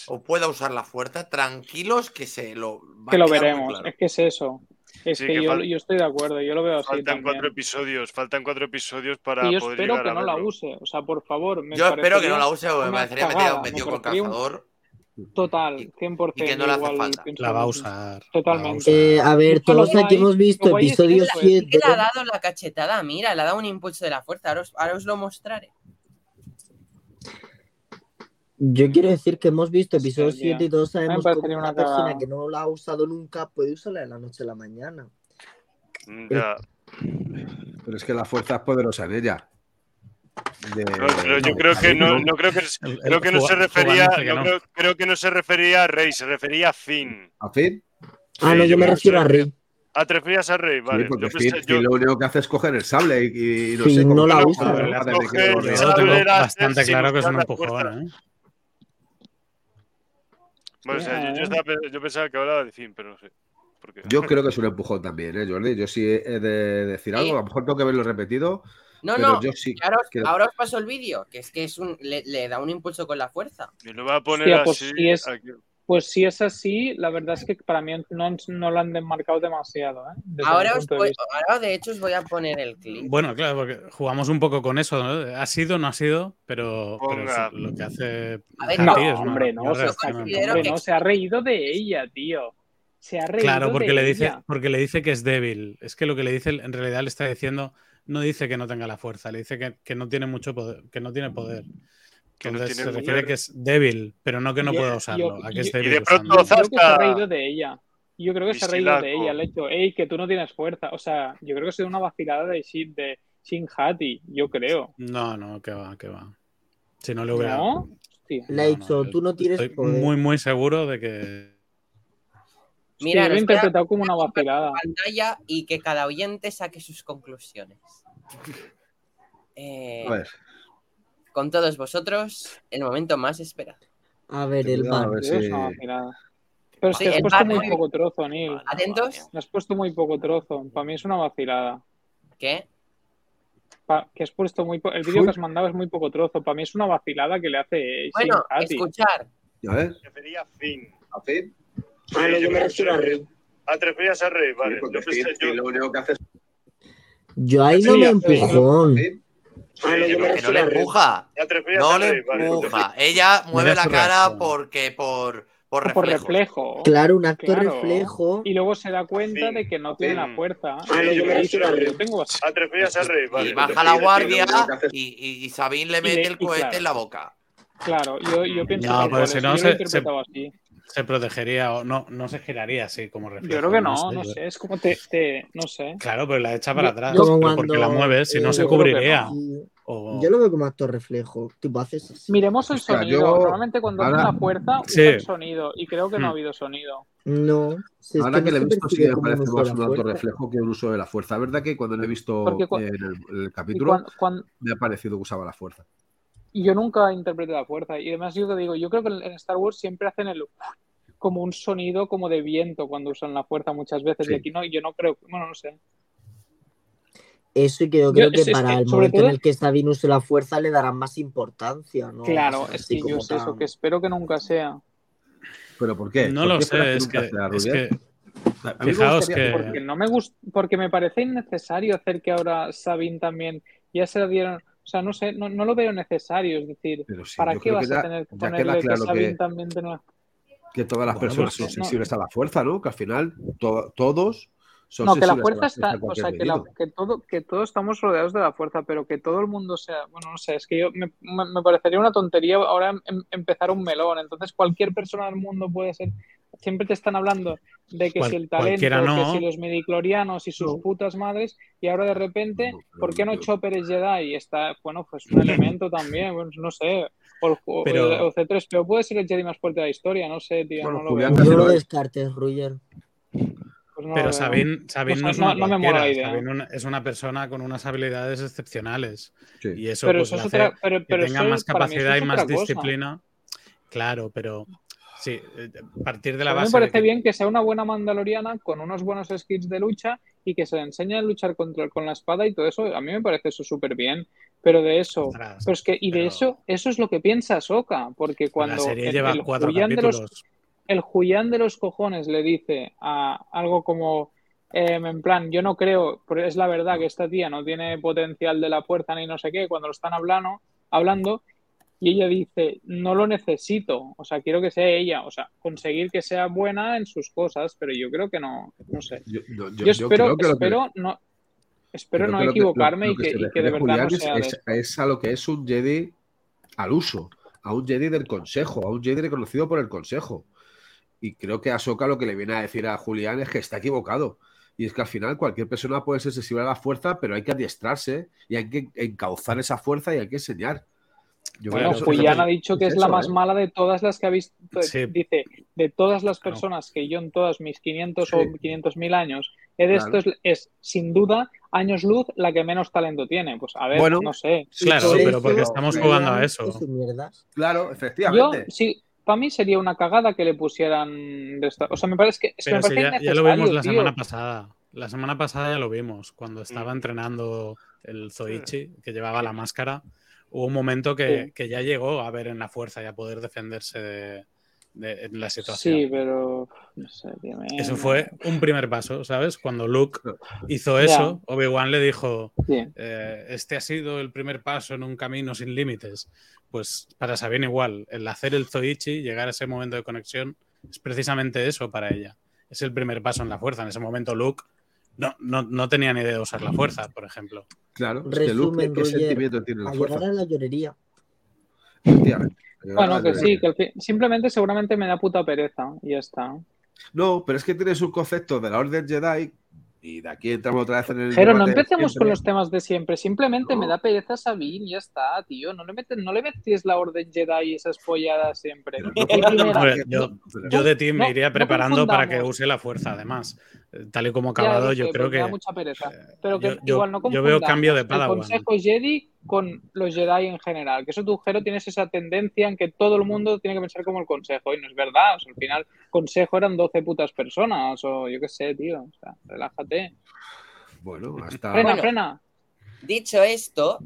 o pueda usar la fuerza, tranquilos que se lo va Que a lo veremos. claro. Es que es eso. Es Sí, que, que yo, yo estoy de acuerdo, yo lo veo así faltan también. cuatro episodios, faltan cuatro episodios para Y yo poder espero llegar que a no la verlo. use. O sea, por favor. Me Yo espero que no la use, porque me parecería cagada, metido, me con calzador. Total, Y- 100%. y que no le hace igual falta. La va a usar. Totalmente. la Eh, a ver, todos aquí hemos visto episodio escrito, Sí 7. que le ha dado la cachetada, mira, le ha dado un impulso de la fuerza. Ahora os, ahora os lo mostraré. Yo quiero decir que hemos visto Sí, episodio ya. 7 y todos sabemos parecería una una persona que no la ha usado nunca puede usarla de la noche a la mañana. Mm, Ya. Pero es que la fuerza es poderosa en ella. De- No, pero yo no, creo que no, no. creo que El- creo que no se refería, que no creo, creo que no se refería a Rey, se refería a Finn. ¿A Finn? Ah, Sí, no, yo yo me que refiero a sí. Rey. Ah, te referías a Rey, vale. sí, porque yo Finn, pensé- Finn yo- lo único que hace es coger el sable y, y no Finn sé cómo no la usa. Coge que el sable, bastante claro que es un empujón. ¿eh? Bueno, o sea, yo, yo Ya. estaba pe- yo pensaba que hablaba de Finn, pero no sé. ¿Por qué? Yo creo que es un empujón también, ¿eh, Jordi? Yo sí he de decir Sí. algo, a lo mejor tengo que verlo repetido, No, pero no. yo sí Ahora os, creo- ahora os paso el vídeo, que es que es un, le, le da un impulso con la fuerza. Y lo voy a poner Hostia, pues así. sí es- aquí. Pues si es así, la verdad es que para mí no, no lo han desmarcado demasiado. ¿eh? Ahora, os de voy- ahora, de hecho, os voy a poner el clip. Bueno, claro, porque jugamos un poco con eso, ¿no? Ha sido, no ha sido, pero, pero Ponga. sí, lo que hace A ver, No, hombre, no, se, hombre, que- no, se ha reído de ella, tío. Se ha reído Claro, porque de le dice, ella. porque le dice que es débil. Es que lo que le dice, en realidad le está diciendo, no dice que no tenga la fuerza, le dice que, que no tiene mucho poder, que no tiene poder. Que no Entonces tiene se refiere que es débil, pero no que no Yo- pueda yo- usarlo, a que es yo- Y débil. de pronto usando. Yo creo que se ha Zasca. reído de ella. Yo creo que se ha reído de ella. Le ha hecho, hey, que tú no tienes fuerza. O sea, yo creo que ha sido una vacilada de Shin, de Shin Hati. Yo creo. No, no, que va, que va. Si no le hubiera. Le ha dicho, no, tú no tienes Estoy poder. muy, muy seguro de que. Mira, yo lo he a interpretado como una vacilada. pantalla y que cada oyente saque sus conclusiones. Eh, A ver, con todos vosotros, el momento más esperado. A ver, el si- vacilada. Pero es Sí, que has puesto bar muy muy- poco trozo, Neil. ¿Atentos? Has puesto muy poco trozo. Para mí es una vacilada. ¿Qué? Pa- que has puesto muy po- el vídeo que has mandado es muy poco trozo. Para mí es una vacilada que le hace Bueno, Shin Hati. escuchar. A ver, Se refería a Finn. ¿a Finn? Ah, no, yo me refiero a Rey. Ah, te referías a Rey, vale. Sí, Yo pensé- yo- lo único que hace es Yo ahí no Sí, me empujón. Finn. Yo me Que no le empuja. No le empuja. Ella mueve la cara porque por, por O por reflejo. Claro, un acto Claro. reflejo. Y luego se da cuenta Fin. de que no tiene la Fin. fuerza. No, yo me refiero a Rey. Tengo vale. Y baja la guardia que y, y, y Sabine le Y mete le- el y cohete claro. en la boca. Claro, yo, yo pienso No, tal pero si no yo lo he se- interpretado así. Se protegería o no, no se giraría así como reflejo. Yo creo que no, sé, no sé, es como te, te no sé. Claro, pero la echa para Yo- atrás. yo- pero porque la cuando, mueves, si no se cubriría. no. O- Yo lo veo como acto reflejo. Tipo, haces así. Miremos el sonido. yo- Normalmente cuando ahora- la fuerza Sí. usan sonido y creo que no ha Hmm. habido sonido. No. si Ahora que, le he visto, sí me parece más de un fuerza. reflejo que un uso de la fuerza. La verdad que cuando lo he visto en el, el capítulo, cuan- cuan- me ha parecido que usaba la fuerza. Y yo nunca interpreto la fuerza. Y además yo te digo, yo creo que en Star Wars siempre hacen el como un sonido como de viento cuando usan la fuerza muchas veces. Sí. Y aquí no, yo no creo, bueno, no sé. Eso y que yo Yo- creo que es- es para que, el momento todo- en el que Sabine use la fuerza le darán más importancia, ¿no? claro, es que yo sé eso, que espero que nunca sea. ¿Pero por qué? No ¿Por lo qué sé, es que, sea, es Rubier? que A mí me fijaos gustaría- que Porque no me gusta, porque me parece innecesario hacer que ahora Sabine también ya se la dieron. O sea, no sé, no, no lo veo necesario. Es decir, Pero sí, ¿para qué vas que a tener que ponerle que claro Sabine que- también tenga. que todas las Bueno, personas pues, son no. sensibles a la fuerza, ¿no? Que al final to- todos son No, que la fuerza está, o sea, que, la- que todo, que todos estamos rodeados de la fuerza, pero que todo el mundo sea, bueno, no sé, es que yo me, me- me parecería una tontería ahora em- empezar un melón. Entonces, cualquier persona del mundo puede ser siempre te están hablando de que Cual- si el talento, no. que si los midiclorianos y sus No. putas madres, y ahora de repente, ¿por qué no Chopper es Jedi? Y está, bueno, pues un elemento también, pues no sé. O, el- o- Pero- o C3PO puede ser el Jedi más fuerte de la historia, no sé, tío, Bueno, no lo Julián veo. No lo es- descartes, Ruger. Pues no Pero veo. Sabine, Sabine No es no- una no me mola la idea. Una- es una persona con unas habilidades excepcionales. Sí. Y eso, Pero pues, eso es le hace otra, pero, que tenga eso más capacidad es y más cosa. disciplina. Claro, pero sí, eh, partir de la A mí me de parece que- bien que sea una buena mandaloriana con unos buenos skills de lucha y que se le enseñe a luchar contra, con la espada y todo eso. A mí me parece eso súper bien. Pero de eso, Ostras, pero es que, y de pero- eso, eso es lo que piensa Soka, porque la cuando serie el, lleva el cuatro Julián de los, el Julián de los cojones le dice a algo como, em, en plan, yo no creo, porque es la verdad que esta tía no tiene potencial de la fuerza ni no sé qué, cuando lo están hablando, hablando, y ella dice, no lo necesito, o sea, quiero que sea ella, o sea, conseguir que sea buena en sus cosas, pero yo creo que no, no sé. Yo, yo- yo- Yo yo espero, creo que lo que- espero no, espero no lo equivocarme lo- lo y, que, y que de verdad no es- sea de es a lo que es un Jedi al uso, a un Jedi del Consejo, a un Jedi reconocido por el Consejo. Y creo que Ahsoka lo que le viene a decir a Julián es que está equivocado. Y es que al final cualquier persona puede ser sensible a la fuerza, pero hay que adiestrarse y hay que encauzar esa fuerza y hay que enseñar. Yo Bueno, creo que eso- Julián ha dicho que es, la más ¿eh? mala de todas las que ha visto. Sí. Dice, de todas las personas que yo en todos mis 500 Sí. o 500 mil años he de Claro. esto, es, es, sin duda años luz la que menos talento tiene. Pues a ver, Bueno, no sé. Claro, pero porque estamos jugando a eso. Claro, Yo, efectivamente. sí, para mí sería una cagada que le pusieran. de esta- O sea, me parece que, es que Pero me si parece ya, ya lo vimos la tío. semana pasada. La semana pasada ya lo vimos. Cuando estaba Mm. entrenando el Zoichi, que llevaba la máscara, hubo un momento que, Sí. que ya llegó a ver en la fuerza y a poder defenderse de, la situación. Sí, pero. No sé, tío, me- Eso fue un primer paso, ¿sabes? Cuando Luke hizo eso, Obi-Wan le dijo, eh, este ha sido el primer paso en un camino sin límites. Pues para Sabine igual, el hacer el Zoichi, llegar a ese momento de conexión, es precisamente eso para ella. Es el primer paso en la fuerza. En ese momento Luke no, no, no tenía ni idea de usar la fuerza, por ejemplo. Claro, es que Luke, Resumen, ¿qué Roger, sentimiento tiene la A llegar fuerza? a la llorería. Bueno, que sí, que simplemente seguramente me da puta pereza y ya está. No, pero es que tienes un concepto de la Orden Jedi y de aquí entramos otra vez en el. Pero no empecemos con los temas de siempre. Simplemente No. me da pereza Sabine y ya está, tío. No le, metes, no le metes la orden Jedi y esas polladas siempre. Pero no yo- Yo de ti me iría no preparando para que use la fuerza, además. Tal y como ha acabado, yo creo que... da mucha pereza. eh, Pero que yo, yo- igual no yo veo cambio de Padawan. El consejo Jedi con los Jedi en general. Que eso tu Jero tienes esa tendencia en que todo el mundo tiene que pensar como el consejo. Y no es verdad. O sea, al final, consejo eran 12 putas personas. O yo qué sé, tío. O sea, relájate. Bueno, hasta. Frena, Bueno. frena. Dicho esto,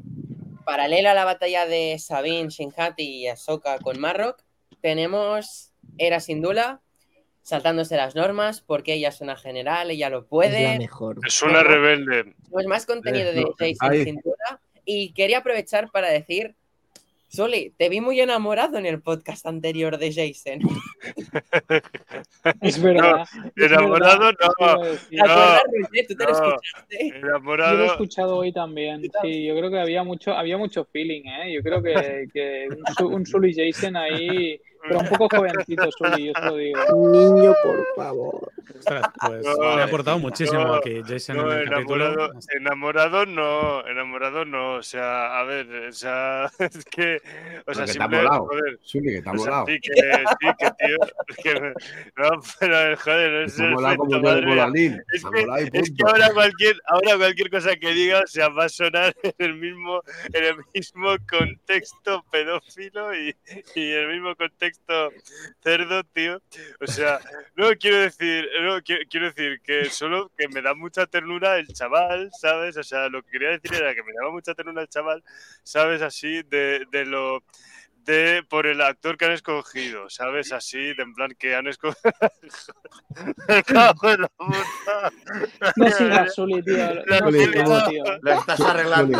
paralelo a la batalla de Sabine, Shinhati y Ahsoka con Marrock, tenemos Era Sindula saltándose las normas porque ella es una general, ella lo Es la puede. mejor. Es una rebelde. Pues más contenido de no, Jason ahí. Cintura. Y quería aprovechar para decir, Soli, te vi muy enamorado en el podcast anterior de Jason. Es verdad. es enamorado verdad. no. Iba a decir. ¿Te acuerdas, Roger? ¿Tú te lo no. escuchaste? Yo lo he Enamorado. escuchado hoy también. Sí, yo creo que había mucho, había mucho feeling, ¿eh? Yo creo que, que un, un Sully Jason ahí, pero un poco jovencito Sully, yo te lo digo. Niño, por favor. Ostras, pues No, me ha aportado muchísimo no, aquí Jason No, en el capítulo. enamorado, enamorado no, enamorado no, o sea, a ver, o sea, es que, o sea, que te ha simple- molado. joder, Suli, que te ha o sea, molado. sí que, sí que, tío, es que, no, pero, joder, no es efecto, madre el. Bolanín. Es Me ha que, es que ahora cualquier, ahora cualquier cosa que diga, o sea, va a sonar en el mismo, en el mismo contexto pedófilo y, y en el mismo contexto cerdo, tío. O sea, no quiero decir, no quiero, quiero decir que solo que me da mucha ternura el chaval, ¿sabes? O sea, lo que quería decir era que me daba mucha ternura el chaval, ¿sabes? Así de, de lo de por el actor que han escogido, ¿sabes? Así, de en plan que han escogido. Me cago en la puta. No sigas, Sully, tío. No sigas, tío. Lo estás arreglando.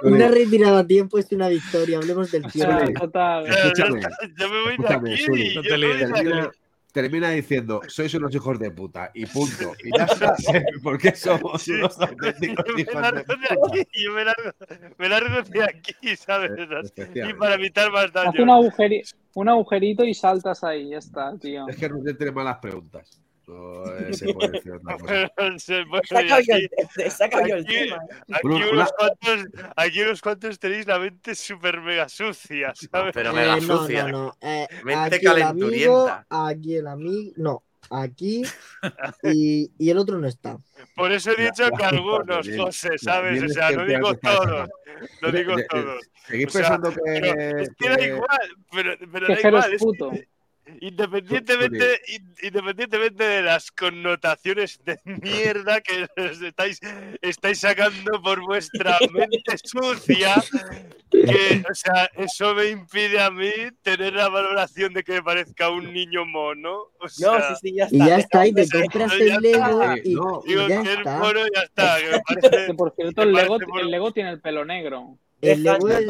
Suli, Una retirada a tiempo es una victoria. Hablemos del O tiempo. sea, Suli. total. Escúchame, Yo me voy de aquí. Suli. yo No te me voy de líes, aquí. Termina, diciendo, sois unos hijos de puta, y punto. Y ya está, porque somos Sí. unos auténticos me hijos de largo de puta. aquí, yo me largo, me largo de aquí, ¿sabes? Eh, Y para evitar más daño. Haz un, agujeri- un agujerito y saltas ahí, ya está, tío. Es que Rubén tiene malas preguntas. No eh, se puede decir otra cosa. El, aquí- tema. unos cuantos, tenéis la mente súper mega sucia, ¿sabes? Pero Eh, mega no, sucia. no, no. Eh, Mente aquí el amigo, calenturienta. aquí el amigo, no, aquí y, y el otro no está. Por eso he dicho que algunos. José, ¿sabes? O sea, no digo todos, no digo todos. Seguís pensando que. Es que da igual, pero, da igual. es es que puto. Independientemente, in- independientemente de las connotaciones de mierda que os estáis, estáis sacando por vuestra mente sucia, que, o sea, eso me impide a mí tener la valoración de que me parezca un niño mono. O No, sí, sí, ya está. Y ya está, y te compras el Lego está. y, No, y digo ya que es está. mono y ya está. Que me parece, Que por cierto, el Lego, el Lego tiene el pelo negro. Dejando-. ¿eh?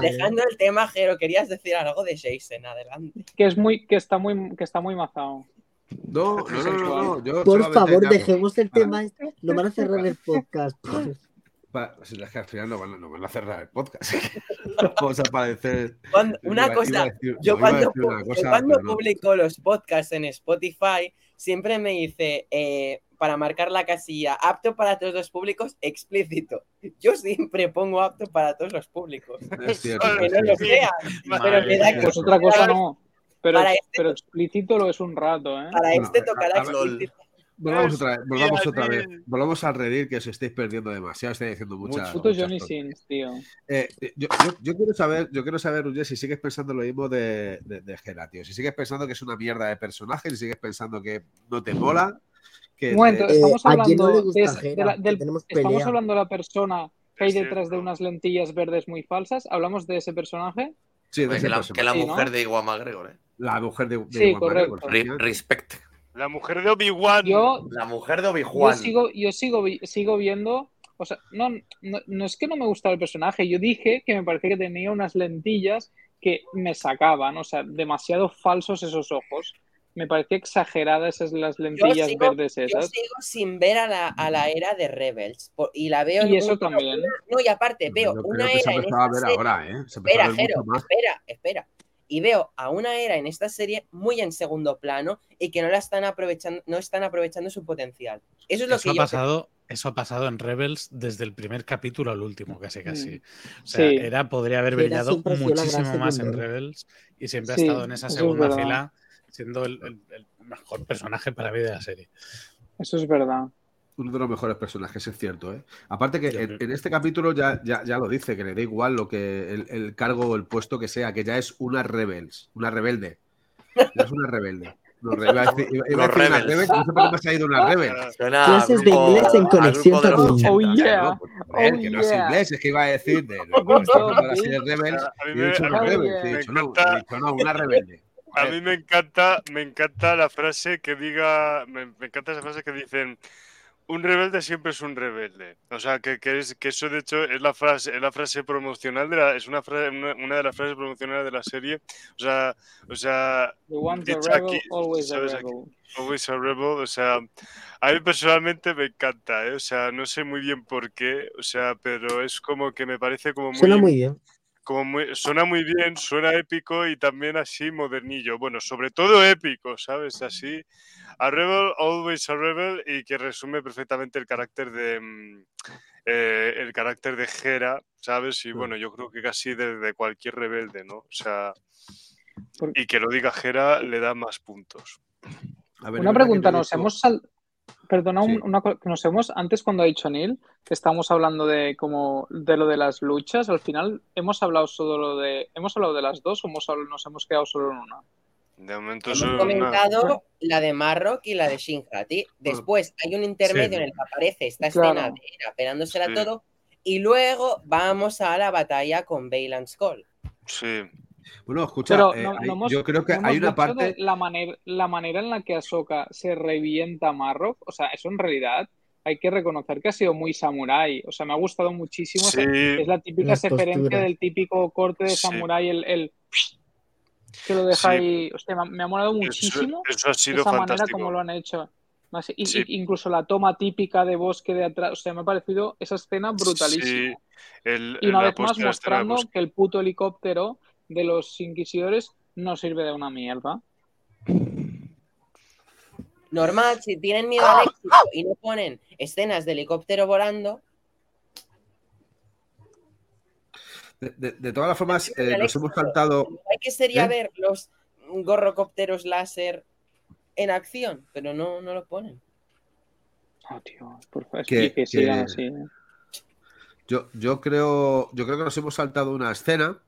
Dejando el tema, Jero, querías decir algo de Jason, adelante. Que es muy, que está muy, que está muy mazado. No, no, no, no, no, yo Por favor, dejemos el tema. este. No van a cerrar el podcast. Si es que al final no van, a- no van a cerrar el podcast. Vamos a parecer. Cuando- una iba- cosa, iba a decir- Yo no, cuando, decir una pu- cosa, yo cuando pero no. publico los podcasts en Spotify, siempre me dice, eh, para marcar la casilla, apto para todos los públicos, explícito. Yo siempre pongo apto para todos los públicos. Es cierto, Que es no lo Madre pero me da mía. Pues otra cosa no. Pero, Para este- pero explícito lo es un rato, ¿eh? para Bueno, este a- tocará explícito. Volvamos otra vez, volvamos otra vez. Volvamos al Reddit que os estáis perdiendo demasiado, estáis diciendo muchas. Puto muchas Johnny cosas. Sins, tío. Eh, yo, yo- yo quiero saber, yo quiero saber, si sigues pensando lo mismo de, de, de Gera, tío. Si sigues pensando que es una mierda de personaje, si sigues pensando que no te mola, Un momento, estamos ¿a quién no le hablando de, la- Que del- tenemos estamos pelea. hablando de la persona que hay detrás de unas lentillas verdes muy falsas. ¿Hablamos de ese personaje? sí, de Que ese la, que la Sí, ¿no? mujer de Iwan McGregor, ¿eh? la mujer de, de Sí, Iwan correcto. McGregor, Re- efectivamente. respect. La mujer de Obi-Wan. Yo, La mujer de yo Obi-Wan. sigo, yo sigo, vi- sigo viendo. O sea, no, no, no es que no me gustara el personaje. Yo dije que me parecía que tenía unas lentillas que me sacaban. O sea, demasiado falsos esos ojos. Me parecía exageradas esas las lentillas sigo- verdes Yo esas. sigo sin ver a la, a la era de Rebels por- y la veo. Y eso también. una- no, y aparte, veo Yo creo una que se era ha en empezado a esta ver serie. ahora, ¿eh? Se a Espera, ver Jero, espera, espera. Y veo a una era en esta serie muy en segundo plano y que no la están aprovechando, no están aprovechando su potencial. Eso es lo Eso que ha, yo pasado, eso ha pasado en Rebels desde el primer capítulo al último, casi casi. O sea, Sí. era, podría haber brillado muchísimo más en. Rebels y siempre Sí, ha estado en esa es segunda verdad. fila, siendo el, el- el mejor personaje para mí de la serie. Eso es verdad. Uno de los mejores personajes, es cierto, ¿eh? Aparte que en, en este capítulo ya, ya, ya lo dice, que le da igual lo que el, el cargo o el puesto que sea, que ya es una rebels, una rebelde. Ya es una rebelde. No, re- iba a decir, Los una rebels. rebels, no sé por qué me ha salido una rebel. Clases de inglés en conexión los. 80. Oh, yeah. Pues, Oh, que no es yeah. inglés, es que iba a decir de, de, cuando estaba hablando de Rebels, y he dicho una rebels, encanta- he dicho no, una rebelde. A mí me encanta, me encanta la frase que diga, me, me encanta esa frase que dicen, un rebelde siempre es un rebelde. O sea, que, que es, que eso de hecho es la frase, es la frase promocional de la, es una, frase, una, una de las frases promocionales de la serie. O sea, o sea, a rebel, aquí, always a ¿sabes? Aquí. rebel. Always a Rebel, o sea, a mí personalmente me encanta, ¿eh? o sea, no sé muy bien por qué, o sea, pero es como que me parece como muy, Suena muy bien. Como muy, suena muy bien, suena épico y también así modernillo, bueno, sobre todo épico, ¿sabes? Así, a Rebel, always a Rebel y que resume perfectamente el carácter de, mm, eh, el carácter de Hera, ¿sabes? Y bueno, yo creo que casi de, de cualquier rebelde, ¿no? O sea, y que lo diga Hera le da más puntos. A ver, Una pregunta, nos hemos sal... Perdona, un- Sí. una co- que nos hemos, antes cuando ha dicho Neil, que estamos hablando de como de lo de las luchas, al final hemos hablado solo de, hemos hablado de las dos o hemos hablado- nos hemos quedado solo en una. De momento Hemos son una- comentado la de Marrock y la de Shinhati. Después hay un intermedio Sí. en el que aparece esta Claro. escena de Hera pegándosela Sí. todo. Y luego vamos a la batalla con Bailan Skull. Sí. Bueno, escucha, Pero eh, no- hay- no hemos- yo creo que No hay una parte. la manera, la manera en la que Ahsoka se revienta a Marrock, o sea, eso en realidad hay que reconocer que ha sido muy samurái, o sea, me ha gustado muchísimo, o sea, Sí, es la típica referencia del típico corte de Sí. samurái, el, el Que lo deja Sí. ahí. Hostia, me ha- me ha molado muchísimo eso ha sido esa manera como lo han hecho. Más- y- Sí. incluso la toma típica de bosque de atrás. O sea, me ha parecido esa escena brutalísima. Sí, el- Y una vez más mostrando que el puto helicóptero de los inquisidores no sirve de una mierda. Normal, si tienen miedo al éxito y no ponen escenas de helicóptero volando, De, de- de todas las formas, Tienen eh, nos hemos saltado. hay que sería ¿Eh? ver los gorrocópteros láser en acción, pero no, no lo ponen. Oh, tío, por favor, Que- que, que sigan que- así. ¿eh? Yo, yo creo, yo creo que nos hemos saltado una escena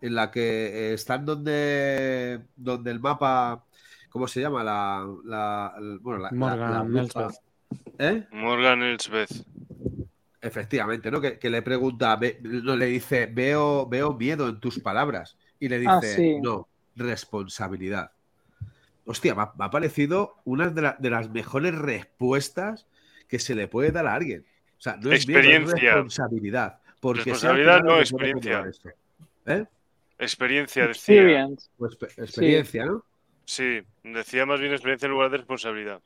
en la que eh, están donde, donde el mapa, ¿cómo se llama? La, la- bueno, la, la- Morgan. Elsbeth. ¿Eh? Morgan Elsbeth. Efectivamente, ¿no? Que, que le pregunta, ve- no, le dice, veo, veo miedo en tus palabras. Y le dice, Ah, sí. no, responsabilidad. Hostia, me ha, me ha parecido una de, la- de las mejores respuestas que se le puede dar a alguien. O sea, no es miedo, es Experiencia. responsabilidad. Porque Responsabilidad, no, experiencia. ¿Eh? Experiencia, decía. Pues experiencia, ¿no? Sí, decía más bien experiencia en lugar de responsabilidad.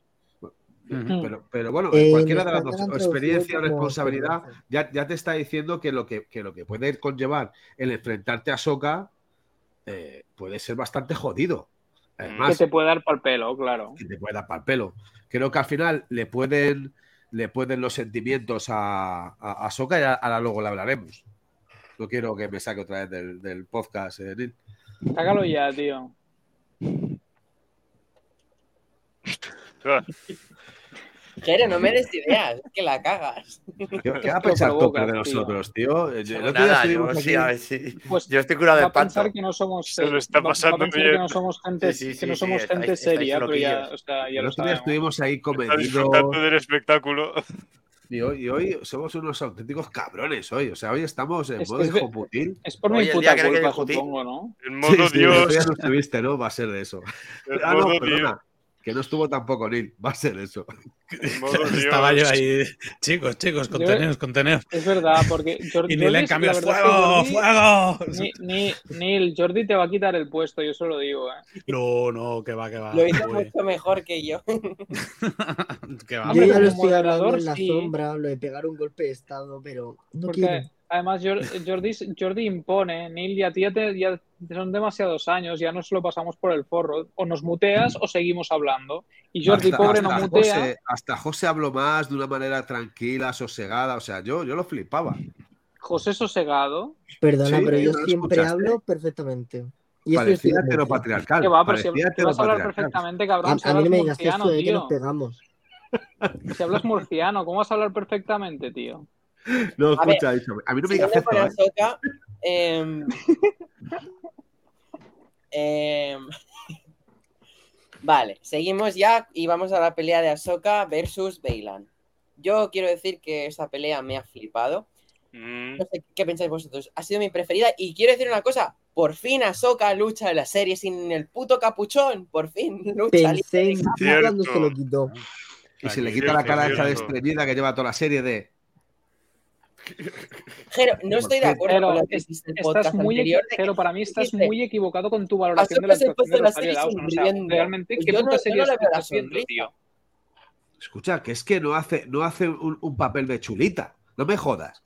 Pero, pero bueno, Eh, cualquiera de las dos, o experiencia o responsabilidad, ya, ya te está diciendo que lo que, que lo que puede conllevar el enfrentarte a Soka eh, puede ser bastante jodido. Que Además, te puede dar para el pelo, claro. que te puede dar para el pelo. Creo que al final le pueden, le pueden los sentimientos a, a, a Sokka y a- ahora luego le hablaremos. No quiero que me saque otra vez del, del podcast, eh, Neil. Sácalo ya, tío. Jere, no me des ideas, es que la cagas. ¿Qué, va a pensar Topper de nosotros, tío? Eh, Nada, estuvimos yo aquí- sí, a ver si. Pues Yo estoy curado va de a pensar que no somos Se lo está va- va a pasando pensar bien. que no somos gente Sí, sí, que no somos sí, gente estáis- estáis seria pero ya loquillos. o sea ya El lo otro día sabemos estuvimos ahí está comedidos. disfrutando del espectáculo. Y hoy, y hoy somos unos auténticos cabrones hoy. O sea, hoy estamos en Es- modo es ve- hijoputil. es por Hoy mi el puta no culpa supongo no En Sí, modo sí, el Dios. día no estuviste, ¿no? Va a ser de eso. En Ah, no, perdona. Que no estuvo tampoco Neil. Va a ser eso. Estaba yo ahí, chicos, chicos, conteneos, conteneos. es verdad porque Jordi Y Neil en cambio, verdad es que ¡fuego, Jordi- fuego! Ni, ni, Neil, Jordi te va a quitar el puesto, yo se lo digo, ¿eh? No, no, que va, que va. Lo hizo mucho mejor que yo. que va. Yo ya lo estoy en la sí. sombra, lo de pegar un golpe de estado, pero no Porque quiero. Además Jor- Jordi, Jordi impone, Neil y a ti ya, te- ya son demasiados años, ya nos lo pasamos por el forro. O nos muteas o seguimos hablando. Y Jordi, Hasta- pobre, no hasta mutea. José, hasta José habló más de una manera tranquila, sosegada. O sea, yo, yo lo flipaba. José Sosegado. Perdona, Sí, pero yo ¿no siempre hablo perfectamente. Y Parecía convencido. heteropatriarcal. Que va, pero si, vas a hablar perfectamente, A, cabrón. Si a mí no me digas murciano, eso de que nos pegamos. Si hablas murciano, ¿cómo vas a hablar perfectamente, tío? No, A ver, escucha, dicho, a mí no me digas no esto. ¿eh? Ahsoka, em, em, vale, seguimos ya y vamos a la pelea de Ahsoka versus Bailan. Yo quiero decir que esta pelea me ha flipado. Mm, No sé qué pensáis vosotros. Ha sido mi preferida. Y quiero decir una cosa. Por fin Ahsoka lucha en la serie sin el puto capuchón. Por fin lucha. Pensé en se lo quitó. Y se le quita la cara esa cierto. destreñida que lleva toda la serie de. Jero, no estoy de acuerdo Pero con lo que dijiste en podcast muy, anterior. que Jero, para mí estás muy equivocado con tu valoración de Ahsoka la se actuación puso de la Rosario serie Dawson. O sea, sonriendo. realmente, ¿qué yo puta no- serie yo no le veo la estás viendo, sonrisa. tío? Escucha, que es que no hace, no hace un, un papel de chulita. No me jodas.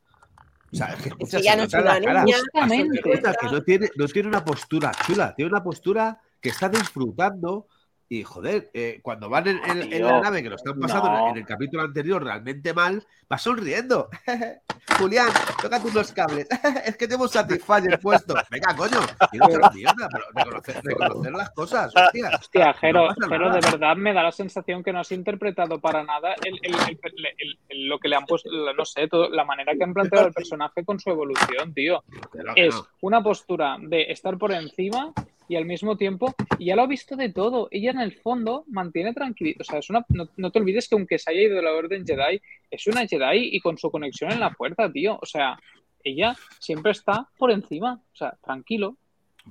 O sea, es que, escucha, ya se no nota es en la una cara. niña, Justamente. Escucha, que no tiene, no tiene una postura chula, tiene una postura que está disfrutando. Y joder, eh, cuando van en, en- en la nave, que lo están pasando en- el capítulo anterior realmente mal, va sonriendo. Julián, tócate unos cables. es que tengo un Satisfyer puesto. Venga, coño, quiero hacer mierda, pero reconocer, reconocer las cosas, hostia. Hostia, Jero, de verdad me da la sensación que no has interpretado para nada el- el- lo que le han puesto, no sé, todo- la manera que han planteado el personaje con su evolución, tío. Pero Es no. una postura de estar por encima y al mismo tiempo, y ya lo ha visto de todo. Ella en el fondo mantiene tranquilidad. O sea, es una, no, no te olvides que aunque se haya ido de la Orden Jedi, es una Jedi y con su conexión en la fuerza, tío. O sea, ella siempre está por encima. O sea, tranquilo.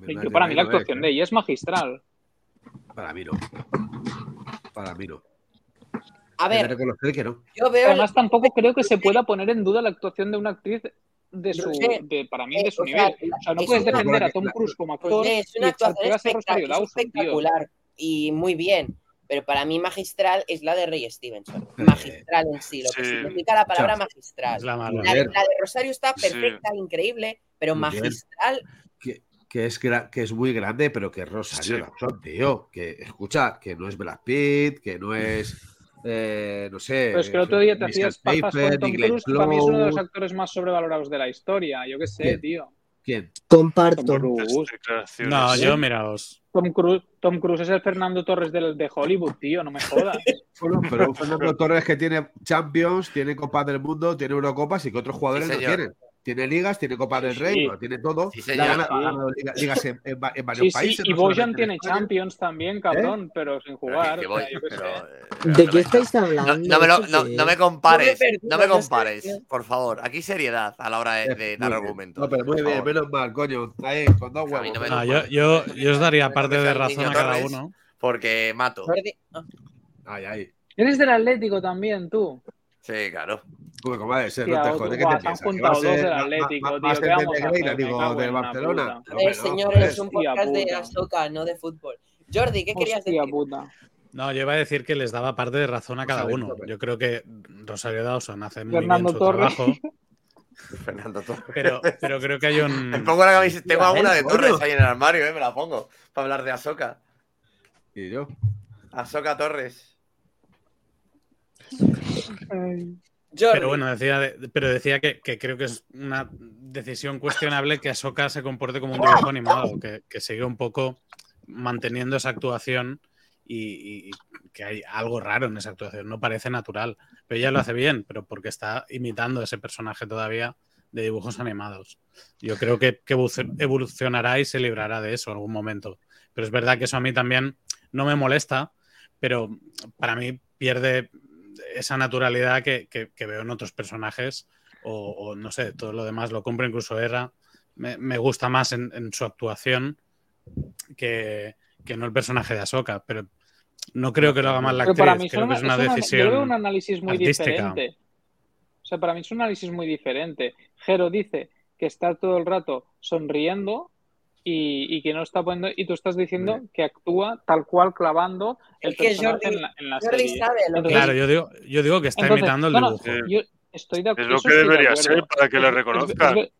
Yo, para mí la actuación de ella es magistral. Para mí no. Para mí no. A ver, reconocer que no. yo veo. Además, tampoco creo que se pueda poner en duda la actuación de una actriz de su, de, para mí, de su o sea, nivel. O sea, no es puedes defender a Tom Cruise como actor es y una actuación a ser Rosario espectac- Dawson, tío. espectacular y muy bien. Pero para mí magistral es la de Ray Stevenson. Eh, Magistral en sí, lo que sí. significa la palabra magistral. La La, de- la de Rosario está Sí. perfecta, increíble, pero magistral. que, que es, que es muy grande, pero que es Rosario Sí. Dawson, tío. Que escucha, que no es Brad Pitt, que no es. eh, no sé. Pero es que el otro día te hacías Pfeiffer, con Tom Cruise, para mí es uno de los actores más sobrevalorados de la historia. Yo qué sé, ¿Quién? tío. ¿Quién? Comparto. Tom Cruise. No, yo, miraos. Tom Cruise, Tom Cruise es el Fernando Torres del- de Hollywood, tío, no me jodas. Bueno, pero un Fernando Torres que tiene Champions, tiene Copas del Mundo, tiene Eurocopas y que otros jugadores Sí, no tienen. Tiene ligas, tiene Copas del Rey, sí. tiene todo. Sí, señor. ligas en, en va- en varios Sí, sí, países. y no Bojan tiene. Champions también, cabrón, pero sin Pero jugar. o sea, pero, eh, ¿De no qué estáis hablando? no me lo- ¿Eso no- me es? compares, No me compares, por favor. Aquí seriedad a la hora de, de Eh, dar argumentos. No, pero muy bien, favor. menos mal, coño. Ahí, con dos huevos. yo, yo, yo os daría parte de razón a cada uno. Porque mato. Ah, Ay, ay. Eres del Atlético también, tú. Sí, claro. Pues como va a ser, no te jodes, ¿qué te piensas? ¿Que juntado va a dos ser del Atlético, tío, más ¿qué de vamos a hacer? Me digo, cago de en la Barcelona? Eh, no, señores, es un podcast de. Ahsoka, no de fútbol. Jordi, ¿qué querías decir? puta. No, yo iba a decir que les daba parte de razón a cada uno. Torres. Yo creo que Rosario Dawson hace muy Fernando bien su trabajo, Fernando Torres. pero, pero creo que hay Me un... pongo la camiseta. Tengo alguna de. Torres ahí en el armario, eh, me la pongo. Para hablar de Ahsoka. Y yo. Ahsoka Torres. Pero bueno, decía, pero decía que, que creo que es una decisión cuestionable que Ahsoka se comporte como un dibujo animado, que, que sigue un poco manteniendo esa actuación y, y que hay algo raro en esa actuación, no parece natural. Pero ella lo hace bien, pero porque está imitando ese personaje todavía de dibujos animados. Yo creo que, que evolucion- evolucionará y se librará de eso en algún momento. Pero es verdad que eso a mí también no me molesta, pero para mí pierde esa naturalidad que, que- que veo en otros personajes o, o no sé, todo lo demás lo compro, incluso Erra. Me, me gusta más en, en su actuación que, que no el personaje de Ahsoka, pero no creo que lo haga mal la actriz, para mí creo que es una- una es una- decisión. yo veo un análisis muy artística. diferente. O sea, para mí es un análisis muy diferente. Jero dice que está todo el rato sonriendo y, y que no está poniendo. Y tú estás diciendo que actúa tal cual clavando el Es que personaje Jordi- en la, en la Jordi serie. sabe lo que Entonces, Claro, yo digo, yo digo que está entonces, imitando el no, dibujo. Sí. yo estoy de Es lo que de debería ser para que Es- le es- reconozcan. es-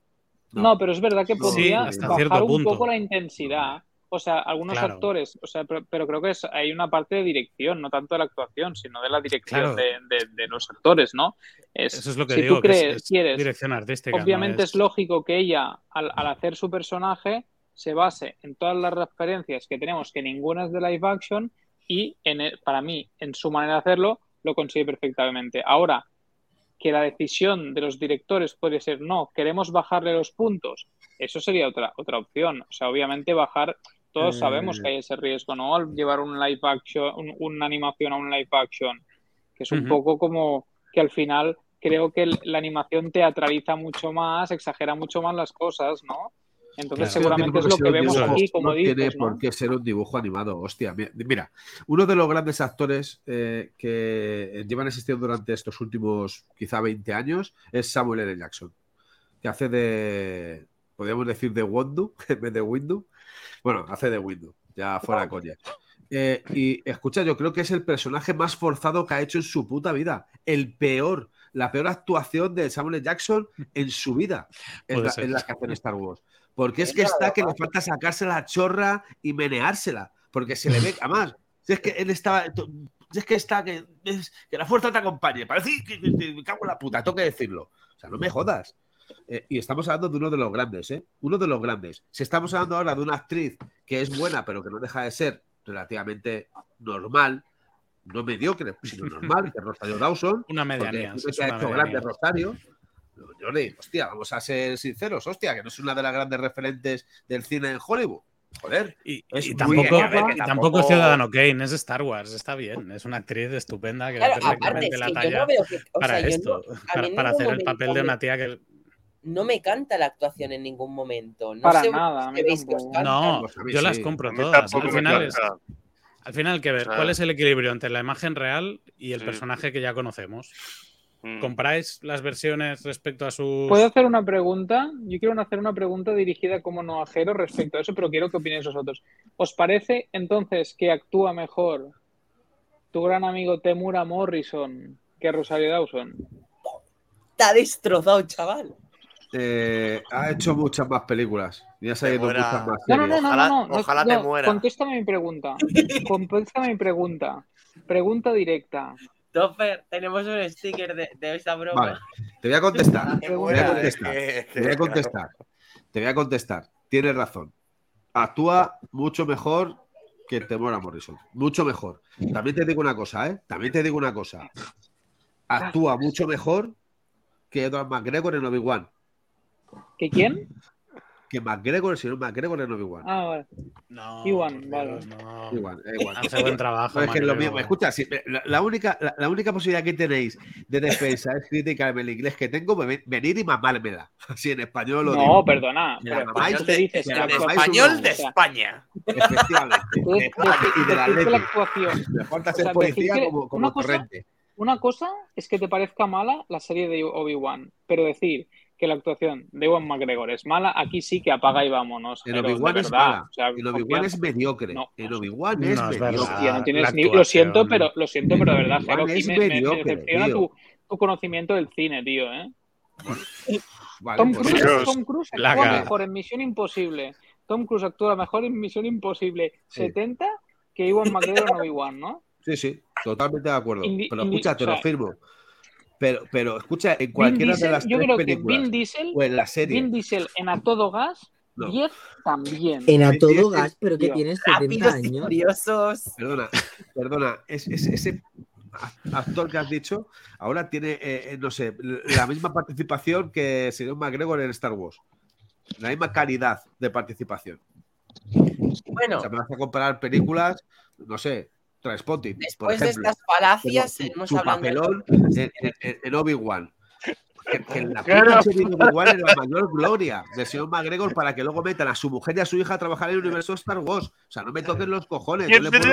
no, pero es verdad que Sí, podría hasta bajar un punto. poco la intensidad. O sea, algunos Claro. actores, o sea, pero, pero creo que es, hay una parte de dirección, no tanto de la actuación, sino de la dirección Claro. de, de- de los actores, ¿no? Es, Eso es lo que si digo, tú que es- crees, es, quieres, dirección artística. no obviamente es- es lógico que ella, al, al hacer su personaje, se base en todas las referencias que tenemos, que ninguna es de live action, y en el- para mí, en su manera de hacerlo, lo consigue perfectamente. Ahora, que la decisión de los directores puede ser no, queremos bajarle los puntos, eso sería otra, otra opción. O sea, obviamente bajar, todos sabemos que hay ese riesgo, ¿no? Al llevar un live action, un- una animación a un live action, que es un poco como que al final creo que el- la animación teatraliza mucho más, exagera mucho más las cosas, ¿no? Entonces Claro. seguramente es lo que vemos aquí, como no tiene por qué ser un dibujo animado. Hostia, mi- mira, uno de los grandes actores eh, que llevan existiendo durante estos últimos quizá 20 años es Samuel L. Jackson, que hace de, podríamos decir, de Wondu en vez de Windu. Bueno, hace de Windu, ya fuera coña. Eh, y escucha, yo creo que es el personaje más forzado que ha hecho en su puta vida. El peor, la peor actuación de Samuel L. Jackson en su vida en la, la que hace en Star Wars. Porque es que está que le falta sacarse la chorra y meneársela. Porque se le ve, además, si es que él estaba. si es que está, que, es- que la fuerza te acompañe. Parece que, que- que me cago en la puta, tengo que decirlo. O sea, no me jodas. Eh, y estamos hablando de uno de los grandes, ¿eh? Uno de los grandes. Si estamos hablando ahora de una actriz que es buena, pero que no deja de ser relativamente normal, no mediocre, sino normal, que es Rosario Dawson, Una porque medianía. dime es que ha una hecho medianía. grande Rosario. Jordi, hostia, vamos a ser sinceros, hostia, que no es una de las grandes referentes del cine en Hollywood. Joder, Y, Es y tampoco, guapa, y que tampoco tampoco- es Ciudadano Kane, es Star Wars, está bien. Es una actriz estupenda que Claro, da perfectamente es la talla no veo que. O para sea, yo esto, no, para, hacer el papel de me- una tía que. No me canta la actuación en ningún momento. No Para sé nada, a veis que os. No, Pues a yo las compro todas. Al me final, es, encanta. al final hay que ver O sea, cuál es el equilibrio entre la imagen real y el sí. personaje que ya conocemos. Mm. ¿Compráis las versiones respecto a sus. ¿Puedo hacer una pregunta? Yo quiero hacer una pregunta dirigida como no ajero respecto a eso, pero quiero que opinéis vosotros. ¿Os parece entonces que actúa mejor tu gran amigo Temura Morrison que Rosario Dawson? Está destrozado, chaval. Eh, ha hecho muchas más películas. Y ha salido muera. muchas más No, no, no, no, Ojalá- no, no, ojalá no, te muera. Contéstame mi pregunta. Contéstame mi pregunta. Pregunta directa. Topper, tenemos un sticker de, de esa broma. Vale, te voy a contestar. Que Te voy a contestar. Te voy a que- contestar. Te voy a contestar. Tienes razón. Actúa mucho mejor que Temora Morrison. Mucho mejor. También te digo una cosa, ¿eh? También te digo una cosa. Actúa mucho mejor que Edward McGregor en Obi-Wan. ¿Que quién? Que McGregor, el señor McGregor en Obi-Wan. Ah, vale. No, Iwan, vale. No. Igual, eh, igual. Hace buen trabajo. No, es que es lo mismo. Escucha, si- la, la única, la, la única posibilidad que tenéis de defensa es criticarme el inglés que tengo, me- venir y mamármela. Así en español lo No, digo. perdona. Pero tú Español te de, dices actuación- español de España. Efectivamente. De- y de la actuación. Me falta o ser policía que como, como una cosa- torrente. Una cosa es que te parezca mala la serie de Obi-Wan, pero decir que la actuación de Ewan McGregor es mala, aquí sí que apaga y vámonos. De Obi-Wan es mala. O sea, Obi-Wan es mediocre. No. En Obi-Wan No, es mediocre. Hostia, no tienes La ni- Lo siento, pero lo siento, pero de verdad, Jero, aquí me, me decepciona tu, tu conocimiento del cine, tío, ¿eh? Vale, Tom pues Cruise, sí. Dios. Tom Cruise actúa mejor en Misión Imposible. Tom Cruise actúa mejor en Misión Imposible Sí. 70 que Ewan McGregor en Obi-Wan, ¿no? Sí, sí, totalmente de acuerdo. Indi- pero indi- escucha, te o sea, lo firmo. Pero, pero escucha, en cualquiera de las yo tres creo que Vin Diesel, o en la serie. Vin Diesel en A Todo Gas, No. 10 también. En a todo gas, pero que tienes 70 Rápidos y años. furiosos. Perdona, perdona, es, es- ese actor que has dicho ahora tiene, eh, eh, no sé, la misma participación que señor McGregor en Star Wars. La misma calidad de participación. Bueno, O sea, me vas a comparar películas, no sé, Transpotting, por después de ejemplo. estas falacias, seguimos hablando de en, en- en Obi-Wan. Que, que en la puta serie de Obi-Wan la mayor gloria del señor McGregor para que luego metan a su mujer y a su hija a trabajar en el universo Star Wars. O sea, no me toquen los cojones. ¿Quién no le de.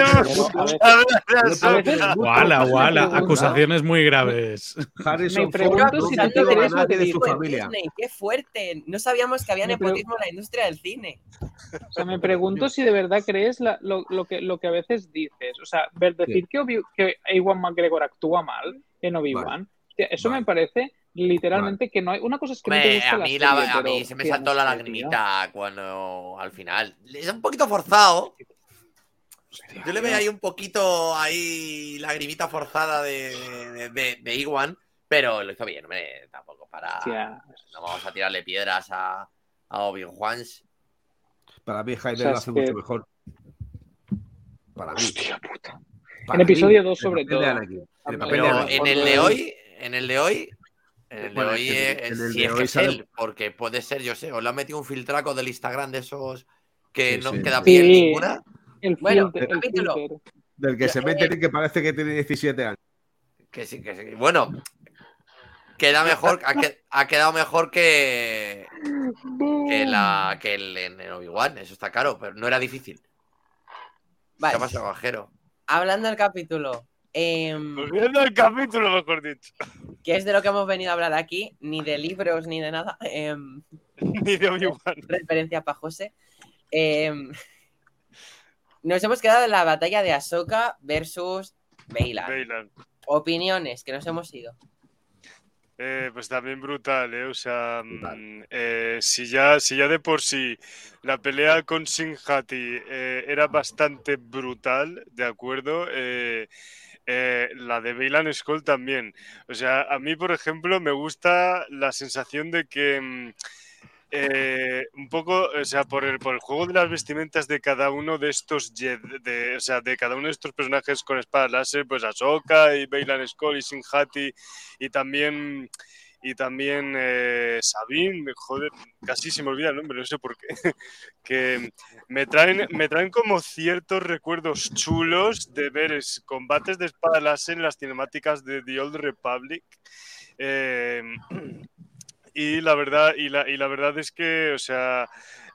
Guala, guala. Acusaciones muy graves. Harrison Me pregunto si lo que de su familia. Disney, qué fuerte. No sabíamos que había nepotismo en la industria del cine. O sea, me pregunto si de verdad crees la- lo, lo que, lo que a veces dices. O sea, ver, decir que, Obi- que Ewan McGregor actúa mal en Obi-Wan, hostia, eso Vale. me parece literalmente que no hay. Una cosa es que no te Hombre, gusta a la mí, serie, la- a mí pero, se me saltó la tío. lagrimita cuando al final. Es un poquito forzado. Yo le veo ahí un poquito ahí lagrimita forzada de, de, de, de Iwan, pero lo hizo bien, hombre, tampoco para. Hostia. No vamos a tirarle piedras a, a Obi-Wan. Para mí, Jaime O sea, lo hace que- mucho mejor. Para mí. Hostia puta. Para En episodio mí, dos, el sobre papel de todo. Pero en el de hoy, en el de hoy, el de hoy es, sí él, porque puede ser, yo sé, o le han metido un filtraco del Instagram de esos que Sí, no sí. queda Sí. bien ninguna. El Bueno, filter, el capítulo. filter. Del que se Eh, mete y que parece que tiene 17 años. Que sí, que sí. Bueno, queda mejor, ha, que- ha quedado mejor que, que, la, que el en el Obi-Wan, eso está claro, pero no era difícil. Vale, ¿Qué ha Bajero? hablando del capítulo, em, Volviendo al capítulo, mejor dicho. que es de lo que hemos venido a hablar aquí, ni de libros ni de nada, em, Ni de Obi-Wan. referencia para José. Em, nos hemos quedado en la batalla de Ahsoka versus Bailan. Opiniones, que nos hemos ido. Eh, pues también brutal, ¿eh? O sea, mm, eh, si, ya, si ya de por sí la pelea con Sinjati eh, era bastante brutal, ¿de acuerdo? Eh, eh, la de Bailan Skull también. O sea, a mí, por ejemplo, me gusta la sensación de que mm, eh, un poco, o sea, por el, por el juego de las vestimentas de cada uno de estos o sea, de cada uno de estos personajes con espadas láser, pues Ahsoka y Bailan Skull y Sinjati y también y también eh, Sabine, joder, casi se me olvida el nombre, no sé por qué, que me traen, me traen como ciertos recuerdos chulos de ver es- combates de espada láser en las cinemáticas de The Old Republic. Eh, y la verdad, y la, y la verdad es que, o sea,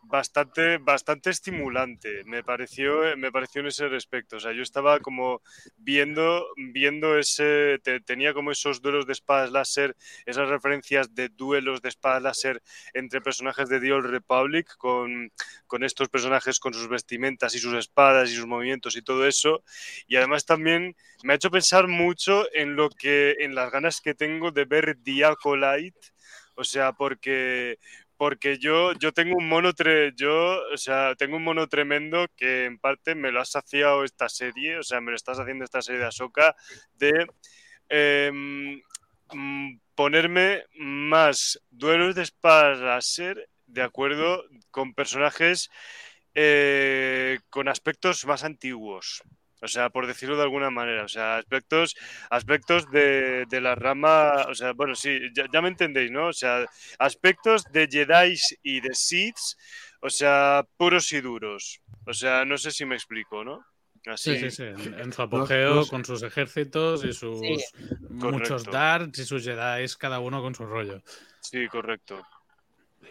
bastante, bastante estimulante, me pareció, me pareció en ese respecto. O sea, yo estaba como viendo, viendo ese, te- tenía como esos duelos de espadas láser, esas referencias de duelos de espadas láser entre personajes de The Old Republic, con, con estos personajes con sus vestimentas y sus espadas y sus movimientos y todo eso. Y además también me ha hecho pensar mucho en lo que, en las ganas que tengo de ver The Acolyte. O sea, porque, porque yo, yo tengo un mono tre- yo, o sea, tengo un mono tremendo que en parte me lo ha saciado esta serie, o sea, me lo estás haciendo esta serie de Ahsoka, de em, mm, ponerme más duelos de espadas láser de acuerdo con personajes eh, con aspectos más antiguos. O sea, por decirlo de alguna manera, o sea, aspectos, aspectos de, de la rama, o sea, bueno, sí, ya, ya me entendéis, ¿no? O sea, aspectos de Jedi y de Sith, o sea, puros y duros. O sea, no sé si me explico, ¿no? Así. Sí, sí, sí. En, en su apogeo, los- con sus ejércitos y sus Sí. muchos Correcto. darts y sus Jedi, cada uno con su rollo. Sí, correcto.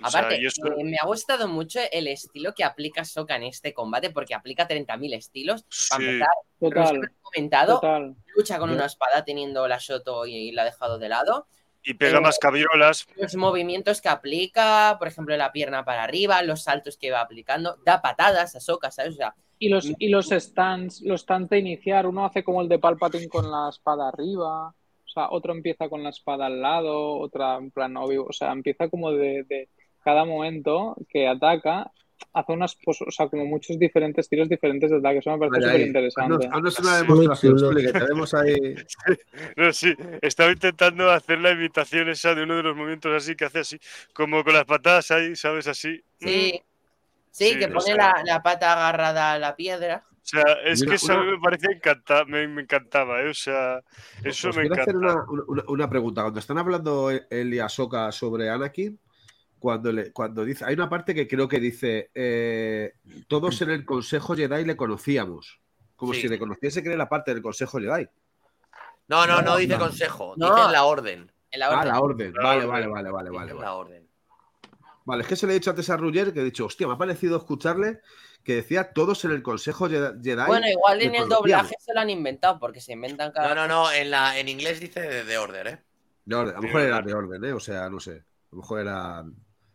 O sea, Aparte, eh, me ha gustado mucho el estilo que aplica Soka en este combate, porque aplica 30.000 estilos. Para sí, empezar, Total, comentado, total. lucha con una espada teniendo la Shoto y, la ha dejado de lado. y pega eh, más cabriolas. Los movimientos que aplica, por ejemplo, la pierna para arriba, los saltos que va aplicando, da patadas a Soka, ¿sabes? O sea, Y los, y los stands, los stands de iniciar, uno hace como el de Palpatine con la espada arriba, o sea, otro empieza con la espada al lado, otra en plan obvio, o sea, empieza como de, de cada momento que ataca, hace unas, pues, o sea, como muchos diferentes tiros diferentes de ataque, eso me parece súper interesante. Haznos, una demostración, que tenemos ahí. No, sí, estaba intentando hacer la imitación esa de uno de los movimientos así que hace así, como con las patadas ahí, ¿sabes? Así. sí. Sí, Sí, que pone la, la pata agarrada a la piedra. O sea, es Mira, que eso a mí una- me parece encanta, me, me encantaba, ¿eh? O sea, eso me quiero encanta. hacer una, una- una pregunta. Cuando están hablando él y Ahsoka sobre Anakin, cuando, le, cuando dice. Hay una parte que creo que dice: eh, Todos en el Consejo Jedi le conocíamos. Como Sí. si reconociese que era la parte del Consejo Jedi. No, no, no, No, dice no. consejo, No. dice la orden. En la Ah, orden. la orden. La vale, orden. vale, vale, vale, vale, vale. la orden. Vale, es que se le he dicho antes a Rugger que he dicho, hostia, me ha parecido escucharle que decía todos en el Consejo Je- Jedi. Bueno, igual le en el conocíamos". doblaje se lo han inventado, porque se inventan cada No, no, no, en, la, en inglés dice de, de order, ¿eh? De orden. A lo mejor era de orden, ¿eh? O sea, no sé. A lo mejor era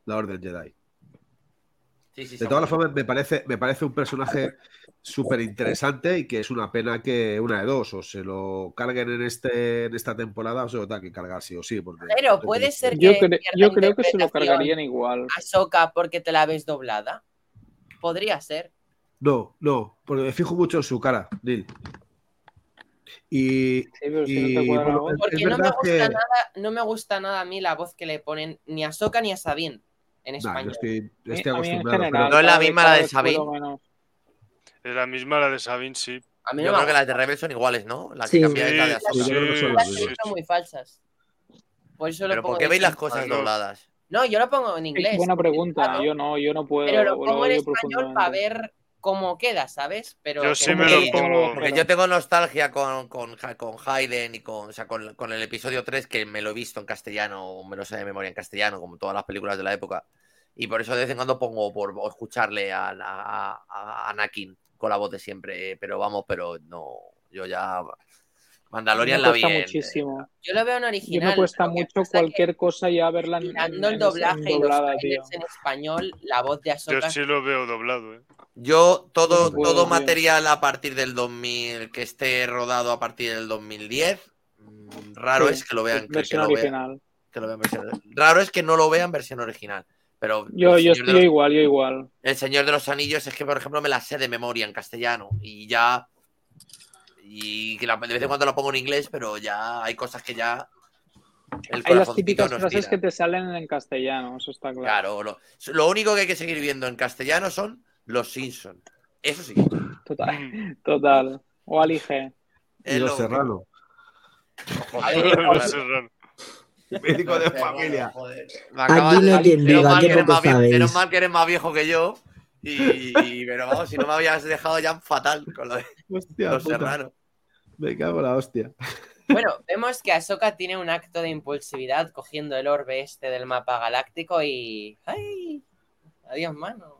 la orden Jedi. Sí, sí, De todas bueno. formas, me parece, me parece un personaje súper interesante y que es una pena que una de dos, o se lo carguen en este en esta temporada o se lo tengan que cargar sí o sí. Porque Pero puede ser Yo, que cre- yo creo que se lo cargarían igual. Ahsoka porque te la ves doblada. Podría ser. No, no, porque me fijo mucho en su cara, Neil. Y, Sí, pero y, no bueno, Porque no me gusta que- nada, no me gusta nada a mí la voz que le ponen ni a Ahsoka ni a Sabine en Nah, yo español. estoy, yo A mí- estoy a mí en acostumbrado. general, pero- No es la misma la de Sabine. menos. Es la misma la de Sabine, sí. A mí Yo no creo que las de Rebel son iguales, ¿no? La que Sí. cambia es la de Sí, Ahsoka. sí, que son sí, las las sí, que son muy falsas. Por eso lo Pero pongo ¿por qué veis las cosas no. dobladas? No, yo lo pongo en inglés. Buena pregunta. Claro, Yo no, yo no puedo. pero lo pongo en español para ver cómo queda, ¿sabes? Pero Yo que sí me lo pongo. Porque yo tengo nostalgia con, con, con Hayden y con, o sea, con, con el episodio 3 que me lo he visto en castellano, me lo sé de memoria en castellano, como todas las películas de la época. Y por eso de vez en cuando pongo por escucharle a, a- a Anakin con la voz de siempre. Pero vamos, pero no, yo ya... Mandalorian la vi cuesta en- muchísimo. Yo lo veo en Yo original. me cuesta mucho cualquier cosa ya verla en, en- el en- doblaje en y los tío. en español, la voz de Yo Ahsoka sí lo veo doblado, ¿eh? Yo, todo, No puedo, todo material a partir del 2000, que esté rodado a partir del 2010, mm, raro Sí, es que lo vean. que- que versión lo vean- original. que lo vean versión- Raro es que no lo vean versión original. Pero Yo, yo estoy los- igual, yo igual. El Señor de los Anillos es que, por ejemplo, me la sé de memoria en castellano y ya. Y que la- de vez en cuando la pongo en inglés, pero ya hay cosas que ya. El Hay las típicas nos frases tira. que te salen en castellano, eso está claro. Claro, lo, lo único que hay que seguir viendo en castellano son los Simpsons. Eso sí. Total, total. O Ali G. Y los lo- Serrano. Médico de familia. Joder, me acabas Aquí hay quien menos viva, mal que eres poco más vie- sabéis. menos mal que eres más viejo que yo. Y, y- pero vamos, si no me habías dejado ya fatal con lo de Hostia, los puta. serranos. Me cago en la hostia. Bueno, vemos que Ahsoka tiene un acto de impulsividad cogiendo el orbe este del mapa galáctico y. ¡Ay! Adiós, mano.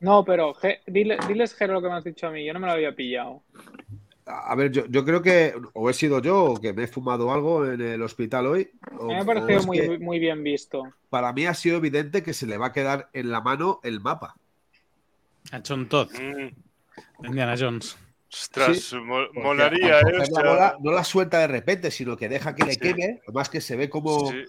No, pero Ge- dile- diles, Jero, lo que me has dicho a mí. Yo no me lo había pillado. A ver, yo, yo creo que o he sido yo o que me he fumado algo en el hospital hoy. O- me ha parecido muy, muy bien visto. para mí ha sido evidente que se le va a quedar en la mano el mapa. A John Todd, Mm, Indiana Jones. Ostras, Sí, molaría, ¿eh? La bola no la suelta de repente, sino que deja que le Sí. queme. Además que se ve como, sí.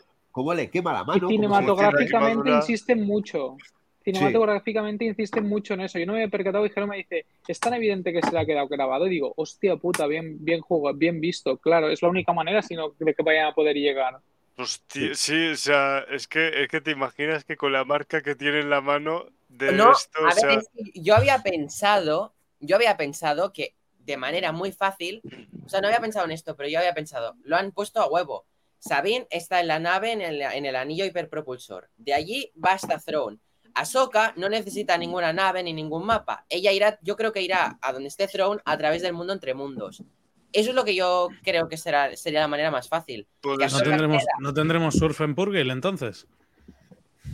le quema la mano. cinematográficamente insisten mucho. Cinematográficamente insisten mucho en eso. Yo no me había percatado y Jero me dice, es tan evidente que se le ha quedado grabado. Y digo, hostia puta, bien, bien jugado, bien visto. Claro, es la única manera sino de que vayan a poder llegar. Hostia, sí, o sea, es que, es que te imaginas que con la marca que tiene en la mano de No, esto, a o ver, sea, es que yo había pensado, yo había pensado que de manera muy fácil, o sea, no había pensado en esto, pero yo había pensado, lo han puesto a huevo. Sabine está en la nave en el, en el anillo hiperpropulsor. De allí va hasta Throne. Ahsoka no necesita ninguna nave ni ningún mapa. Ella irá, yo creo que irá a donde esté Throne a través del mundo entre mundos. Eso es lo que yo creo que será, sería la manera más fácil. Ya ¿No tendremos, ¿No tendremos surf en Purgil entonces?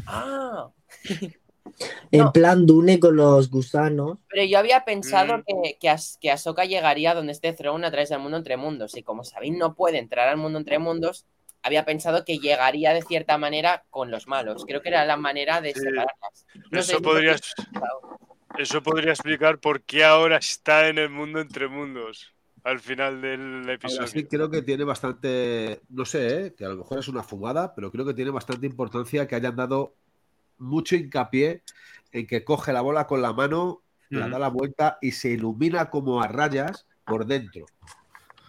Ah, En No. plan Dune con los gusanos. Pero yo había pensado Mm. que, que, As- que Ahsoka llegaría donde esté Throne a través del mundo entre mundos. Y como Sabine no puede entrar al mundo entre mundos, había pensado que llegaría de cierta manera con los malos. Creo que era la manera de Sí. separarlas. No Eso podrías, eso podría explicar por qué ahora está en el mundo entre mundos al final del Ahora episodio. sí, creo que tiene bastante, no sé, ¿eh? que a lo mejor es una fumada, pero creo que tiene bastante importancia que hayan dado mucho hincapié en que coge la bola con la mano, la da la vuelta y se ilumina como a rayas por dentro.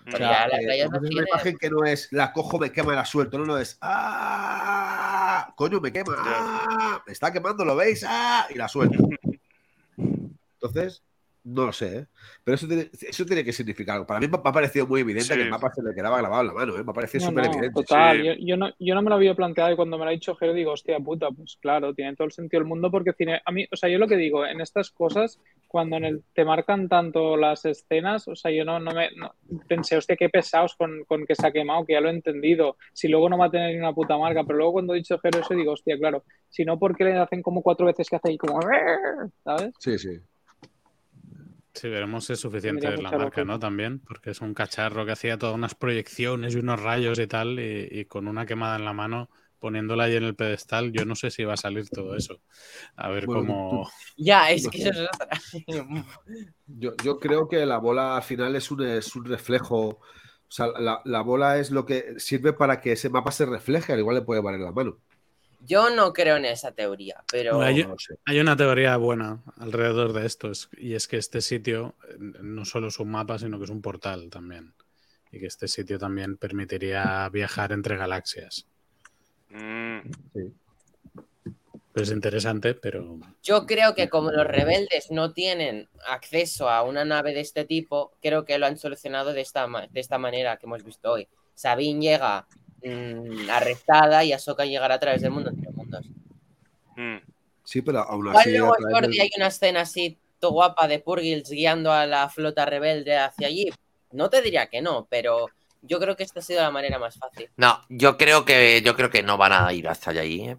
Mm. Pero ya las Eh, no una imagen que no es la cojo, me quema y la suelto, no, no es ¡Ah! Coño, me quema, ¡Ah! Me está quemando, ¿lo veis? ¡Ah! Y la suelto. Entonces, no lo sé, ¿eh? Pero eso tiene, eso tiene que significar algo. Para mí me ha parecido muy evidente Sí. que el mapa se le quedaba grabado en la mano, ¿eh? Me ha parecido No, súper no, evidente. total. sí. Yo, yo no, yo no me lo había planteado y cuando me lo ha dicho Jero digo, hostia puta, pues claro, tiene todo el sentido del mundo porque tiene, a mí, o sea, yo lo que digo, en estas cosas, cuando en el, te marcan tanto las escenas, o sea, yo no, no me no- pensé, hostia, qué pesados con, con que se ha quemado, que ya lo he entendido, si luego no va a tener ni una puta marca, pero luego cuando he dicho Jero eso digo, hostia, claro, si no, ¿por qué le hacen como cuatro veces que hace ahí como, ¿sabes? Sí, sí. Sí, veremos si es suficiente la marca. ¿no? También, porque es un cacharro que hacía todas unas proyecciones y unos rayos y tal, y, y con una quemada en la mano, poniéndola ahí en el pedestal, yo no sé si va a salir todo eso. A ver Bueno, cómo... Ya, es que eso es. Yo, yo creo que la bola al final es un, es un reflejo. O sea, la, la bola es lo que sirve para que ese mapa se refleje, al igual le puede valer la mano. Yo no creo en esa teoría, pero. Bueno, hay- No lo sé. Hay una teoría buena alrededor de esto, es- y es que este sitio eh, no solo es un mapa, sino que es un portal también. Y que este sitio también permitiría viajar entre galaxias. Mm. Es interesante, pero Yo creo que como los rebeldes no tienen acceso a una nave de este tipo, creo que lo han solucionado de esta, ma- de esta manera que hemos visto hoy. Sabine llega mm, arrestada y Ahsoka llegará a través del mundo entre mundos. Mm. Sí, pero aún así. luego, Jordi, del- hay una escena así to guapa de Purgils guiando a la flota rebelde hacia allí. No te diría que no, pero yo creo que esta ha sido la manera más fácil. No, yo creo que yo creo que no van a ir hasta allí. ¿eh?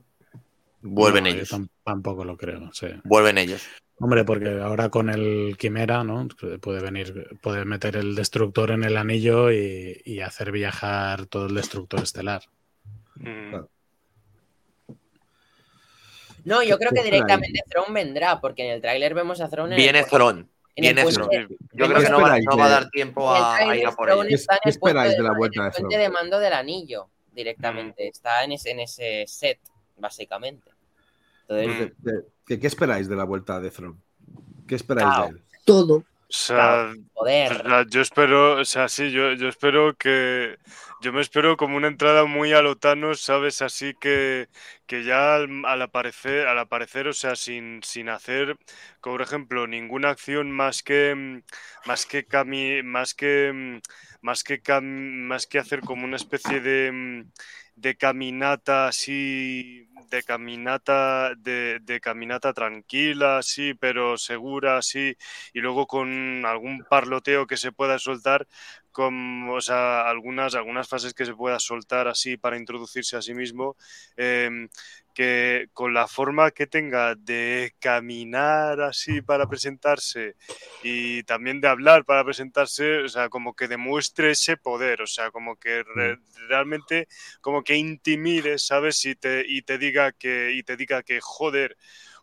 Vuelven no, yo ellos. tam- tampoco lo creo. sí. Vuelven ellos. Hombre, porque ahora con el Quimera, ¿no? Puede venir, puede meter el destructor en el anillo y, y hacer viajar todo el destructor estelar. Mm. Claro. No, yo creo que directamente Throne vendrá, porque en el tráiler vemos a Throne en Viene Throne. Viene Throne. Yo ¿Qué creo que no va, esperáis no va a dar tiempo a, ir a por en ¿Qué el puesto esperáis de, de la vuelta de puente Throne? de mando del anillo, directamente. Está en ese, en ese set, básicamente. Entonces, Mm. ¿Qué, qué- qué esperáis de la vuelta de Throne? ¿Qué esperáis de él? Todo. O sea, poder. o sea, yo espero, o sea, sí, yo, yo espero que. Yo me espero como una entrada muy a lo Thanos, ¿sabes? Así que, que ya al, al aparecer, al aparecer, o sea, sin, sin hacer, como por ejemplo, ninguna acción más que más que cami, más que más que cam- más que hacer como una especie de, de caminata así de caminata, de, de caminata tranquila, sí, pero segura, sí, y luego con algún parloteo que se pueda soltar, con, o sea, algunas, algunas frases que se pueda soltar así para introducirse a sí mismo, em, que con la forma que tenga de caminar así para presentarse y también de hablar para presentarse, o sea, como que demuestre ese poder, o sea, como que re- realmente como que intimide, ¿sabes? Y te, y te diga que, y te diga que, joder,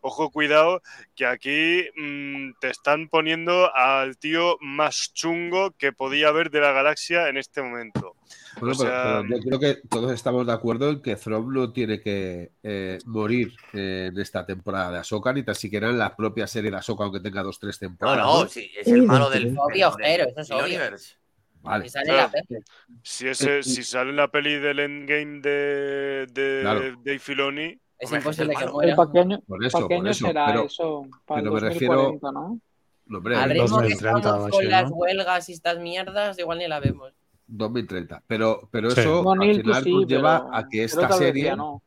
ojo, cuidado, que aquí mm, te están poniendo al tío más chungo que podía haber de la galaxia en este momento. Bueno, O pero, sea, pero yo creo que todos estamos de acuerdo en que Throm no tiene que eh, morir eh, en esta temporada de Ahsoka, ni tan siquiera en la propia serie de Ahsoka, aunque tenga dos tres No, temporadas. no, sí, es el malo del, del, Obvio, Jero, eso es obvio. universe. Vale. Y sale Claro. la Pepe. Si, ese, si sale en la peli del Endgame de, de Claro. Dave Filoni, Es Hombre, imposible es que muera. ¿El año, Por eso, por eso. será Pero, eso? Para el pero me 2040, ¿no? no, hombre, Al en ritmo que 2030 estamos o con las ¿no? huelgas y estas mierdas, igual ni la vemos. 2030. Pero, pero Sí. eso Bueno, al final sí, nos lleva pero- a que esta serie, no.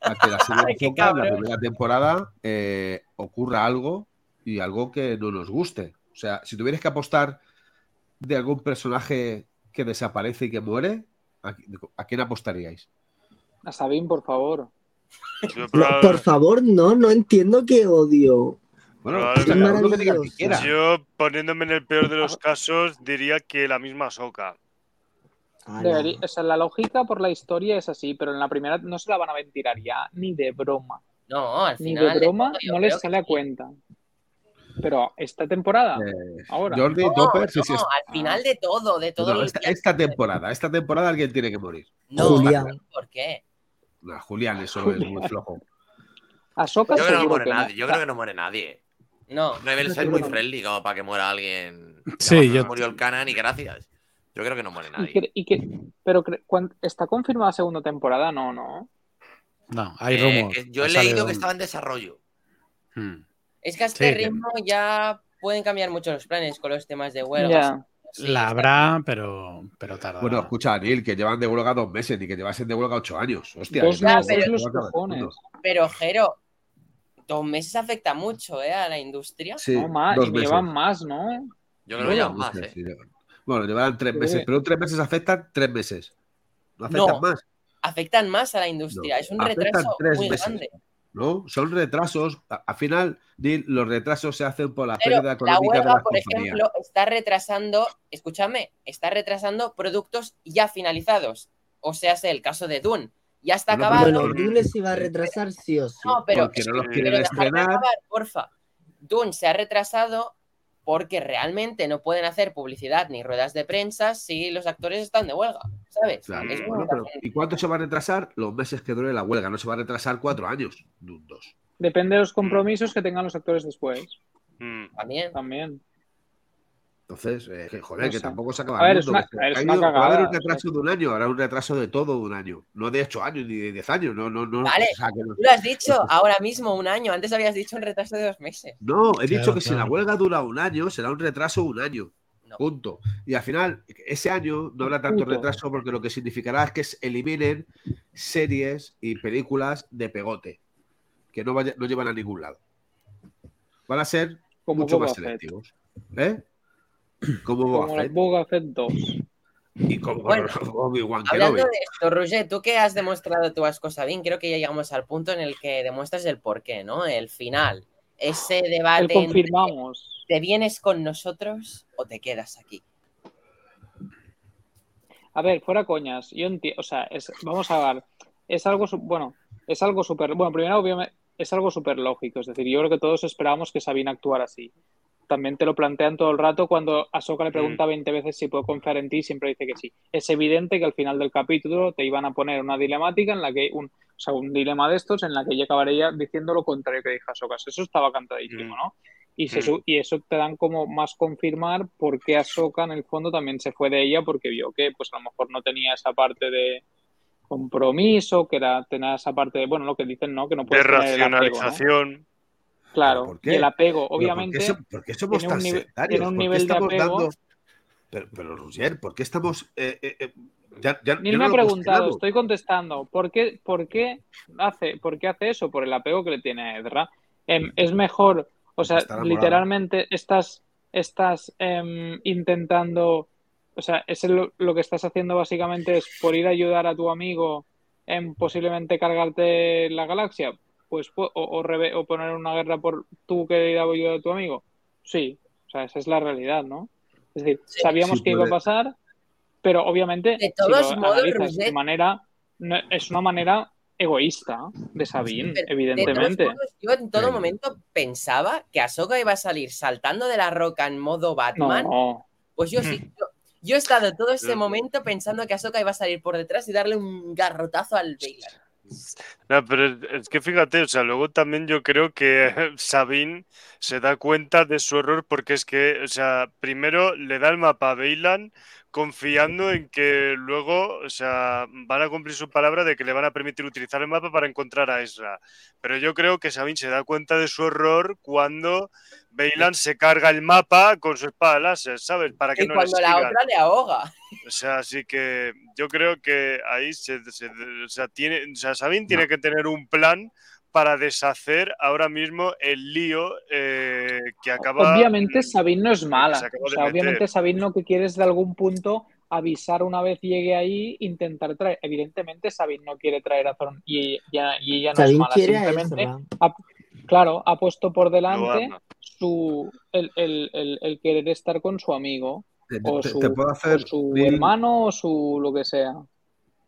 a que la serie de Ay, la primera temporada, eh, ocurra algo y algo que no nos guste. O sea, si tuvierais que apostar de algún personaje que desaparece y que muere, ¿a, a quién apostaríais? A Sabine, por favor. No, por favor, no, no entiendo qué odio. Bueno, que yo poniéndome en el peor de los casos diría que la misma Soca. Debería- o sea, la lógica por la historia es así, pero en la primera no se la van a ventilar ya, ni de broma. No, al Ni final. de broma yo no les que sale a cuenta. Pero esta temporada, Eh, ahora. Jordi, No, Topper, sí, no, sí, es- al final de todo, de todo. esta, esta temporada, esta temporada alguien tiene que morir. No, Julián. ¿por qué? No, Julián, eso es muy flojo. Ahsoka Yo creo que no muere que nadie. Yo creo que no muere nadie. No. Es muy friendly como para que muera alguien. Sí, Ya, yo- Murió el Canan y gracias. Yo creo que no muere Y nadie. que, y que- pero está confirmada segunda temporada, no, no. No, hay Eh, rumor. eh, yo he leído que estaba en desarrollo. Hmm. Es que a este Sí, que- ritmo ya pueden cambiar mucho los planes con los temas de huelgas. Sí, La habrá, pero, pero tarda. Bueno, escucha, Neil, que llevan de huelga dos meses, ni que llevasen de huelga ocho años. Hostia, Dos que- meses, que- pero- los que- cojones. Pero, Jero, dos meses afecta mucho, ¿eh? A la industria. Sí, no, más, dos y meses. llevan más, ¿no? Yo creo que llevan más, ¿eh? sí, Bueno, llevarán tres meses, pero tres meses afectan tres meses. No afectan No. más, Afectan más a la industria. No, es un retraso muy meses. grande. ¿No? Son retrasos. A- Al final, los retrasos se hacen por la Pero pérdida la económica de huelga, las por compañías. ejemplo, está retrasando, escúchame, está retrasando productos ya finalizados. O sea, es el caso de Dune. Ya está acabado. Bueno, Dune se iba a retrasar sí o sí. No, pero, Porque no los Sí. quieren pero dejadme estrenar. acabar, porfa. Dune se ha retrasado porque realmente no pueden hacer publicidad ni ruedas de prensa si los actores están de huelga, ¿sabes? Claro, Es muy bueno, pero razón. ¿Y cuánto se va a retrasar? Los meses que dure la huelga. No se va a retrasar cuatro años. Dos. Depende de los compromisos que tengan los actores después. Mm. También. También. Entonces, eh, que, joder, No que sé. tampoco se acaba A ver, el es mundo, una- es una ido- va a haber un retraso de un año, ahora un retraso de todo un año. No de ocho años ni de diez años. No, no, no. Vale. o sea, que no- Tú lo has dicho ahora mismo, un año. Antes habías dicho un retraso de dos meses. No, he dicho Claro, que si la huelga dura un año, será un retraso un año. No. Punto. Y al final, ese año no habrá tanto Punto. retraso porque lo que significará es que se eliminen series y películas de pegote, que no, vaya- no llevan a ningún lado. Van a ser Como mucho más selectivos. ¿Eh? Como Boba Como Fett Boba Fett 2. y como Bueno, Obi-Wan Hablando de esto, Roger, tú que has demostrado tu asco Sabine, creo que ya llegamos al punto en el que demuestras el porqué, ¿no? El final. Ese El debate entre, confirmamos. ¿te vienes con nosotros o te quedas aquí? A ver, fuera coñas. Yo entiendo. O sea, es, vamos a ver. Es algo. Bueno, es algo súper. Bueno, primero, obviamente, es algo súper lógico. Es decir, yo creo que todos esperábamos que Sabine actuara así. También te lo plantean todo el rato cuando Ahsoka le pregunta 20 veces si puedo confiar en ti, siempre dice que sí. Es evidente que al final del capítulo te iban a poner una dilemática en la que un, o sea, un dilema de estos en la que ella acabaría diciendo lo contrario que dijo Ahsoka. Eso estaba cantadísimo, Mm. ¿no? Y, se Mm. y eso te dan como más confirmar por qué Ahsoka en el fondo también se fue de ella porque vio que pues a lo mejor no tenía esa parte de compromiso, que era tener esa parte de, bueno, lo que dicen, ¿no? Que no De puedes tener el apego, ¿no? Claro, ¿Pero por qué? y el apego, obviamente, ¿Por qué, so- por qué somos tiene un tan nivel- sectarios? tiene un ¿Por qué nivel de apego- dando... Pero, pero Roger, ¿por qué estamos eh, eh, eh, Ya, yo me no ha preguntado, estoy contestando, ¿por qué, por qué hace, por qué hace eso? Por el apego que le tiene a Ezra. Em, es mejor, o sea, Está literalmente estás, estás em, intentando, o sea, es lo, lo que estás haciendo básicamente es por ir a ayudar a tu amigo en posiblemente cargarte la galaxia, pues pu- o, o reve- o poner una guerra por tú que ir a ayudar a tu amigo. Sí, o sea, esa es la realidad, ¿no? Es decir, Sí. sabíamos Sí, que iba a pasar, pero obviamente, De si todos lo modos, analizas de Roger- manera, no- es una manera egoísta de Sabine, evidentemente. De todos modos, yo en todo Sí. momento pensaba que Ahsoka iba a salir saltando de la roca en modo Batman. No, Pues yo sí. Yo, yo he estado todo ese Mm. momento pensando que Ahsoka iba a salir por detrás y darle un garrotazo al Bailan. No, pero es- que fíjate, o sea, luego también yo creo que Sabine se da cuenta de su error porque es que, o sea, primero le da el mapa a Bailan confiando en que luego, o sea, van a cumplir su palabra de que le van a permitir utilizar el mapa para encontrar a Ezra. Pero yo creo que Sabine se da cuenta de su error cuando Bailan se carga el mapa con su espada láser, ¿sabes? Para que Y no cuando la otra le ahoga. O sea, así que yo creo que ahí se, se- o sea, tiene, o sea, Sabine tiene que tener un plan para deshacer ahora mismo el lío eh, que acaba. obviamente Sabine no es mala. O sea, obviamente. Sabine lo que quiere es de algún punto avisar una vez llegue ahí, intentar traer. Evidentemente Sabine no quiere traer a Thorn y, ella- y ella no es mala. Simplemente, Ezra. ha- claro, ha puesto por delante su, el, el- el- el querer estar con su amigo. Te, O te- su, te puedo o hacer, su Neil, hermano o su lo que sea.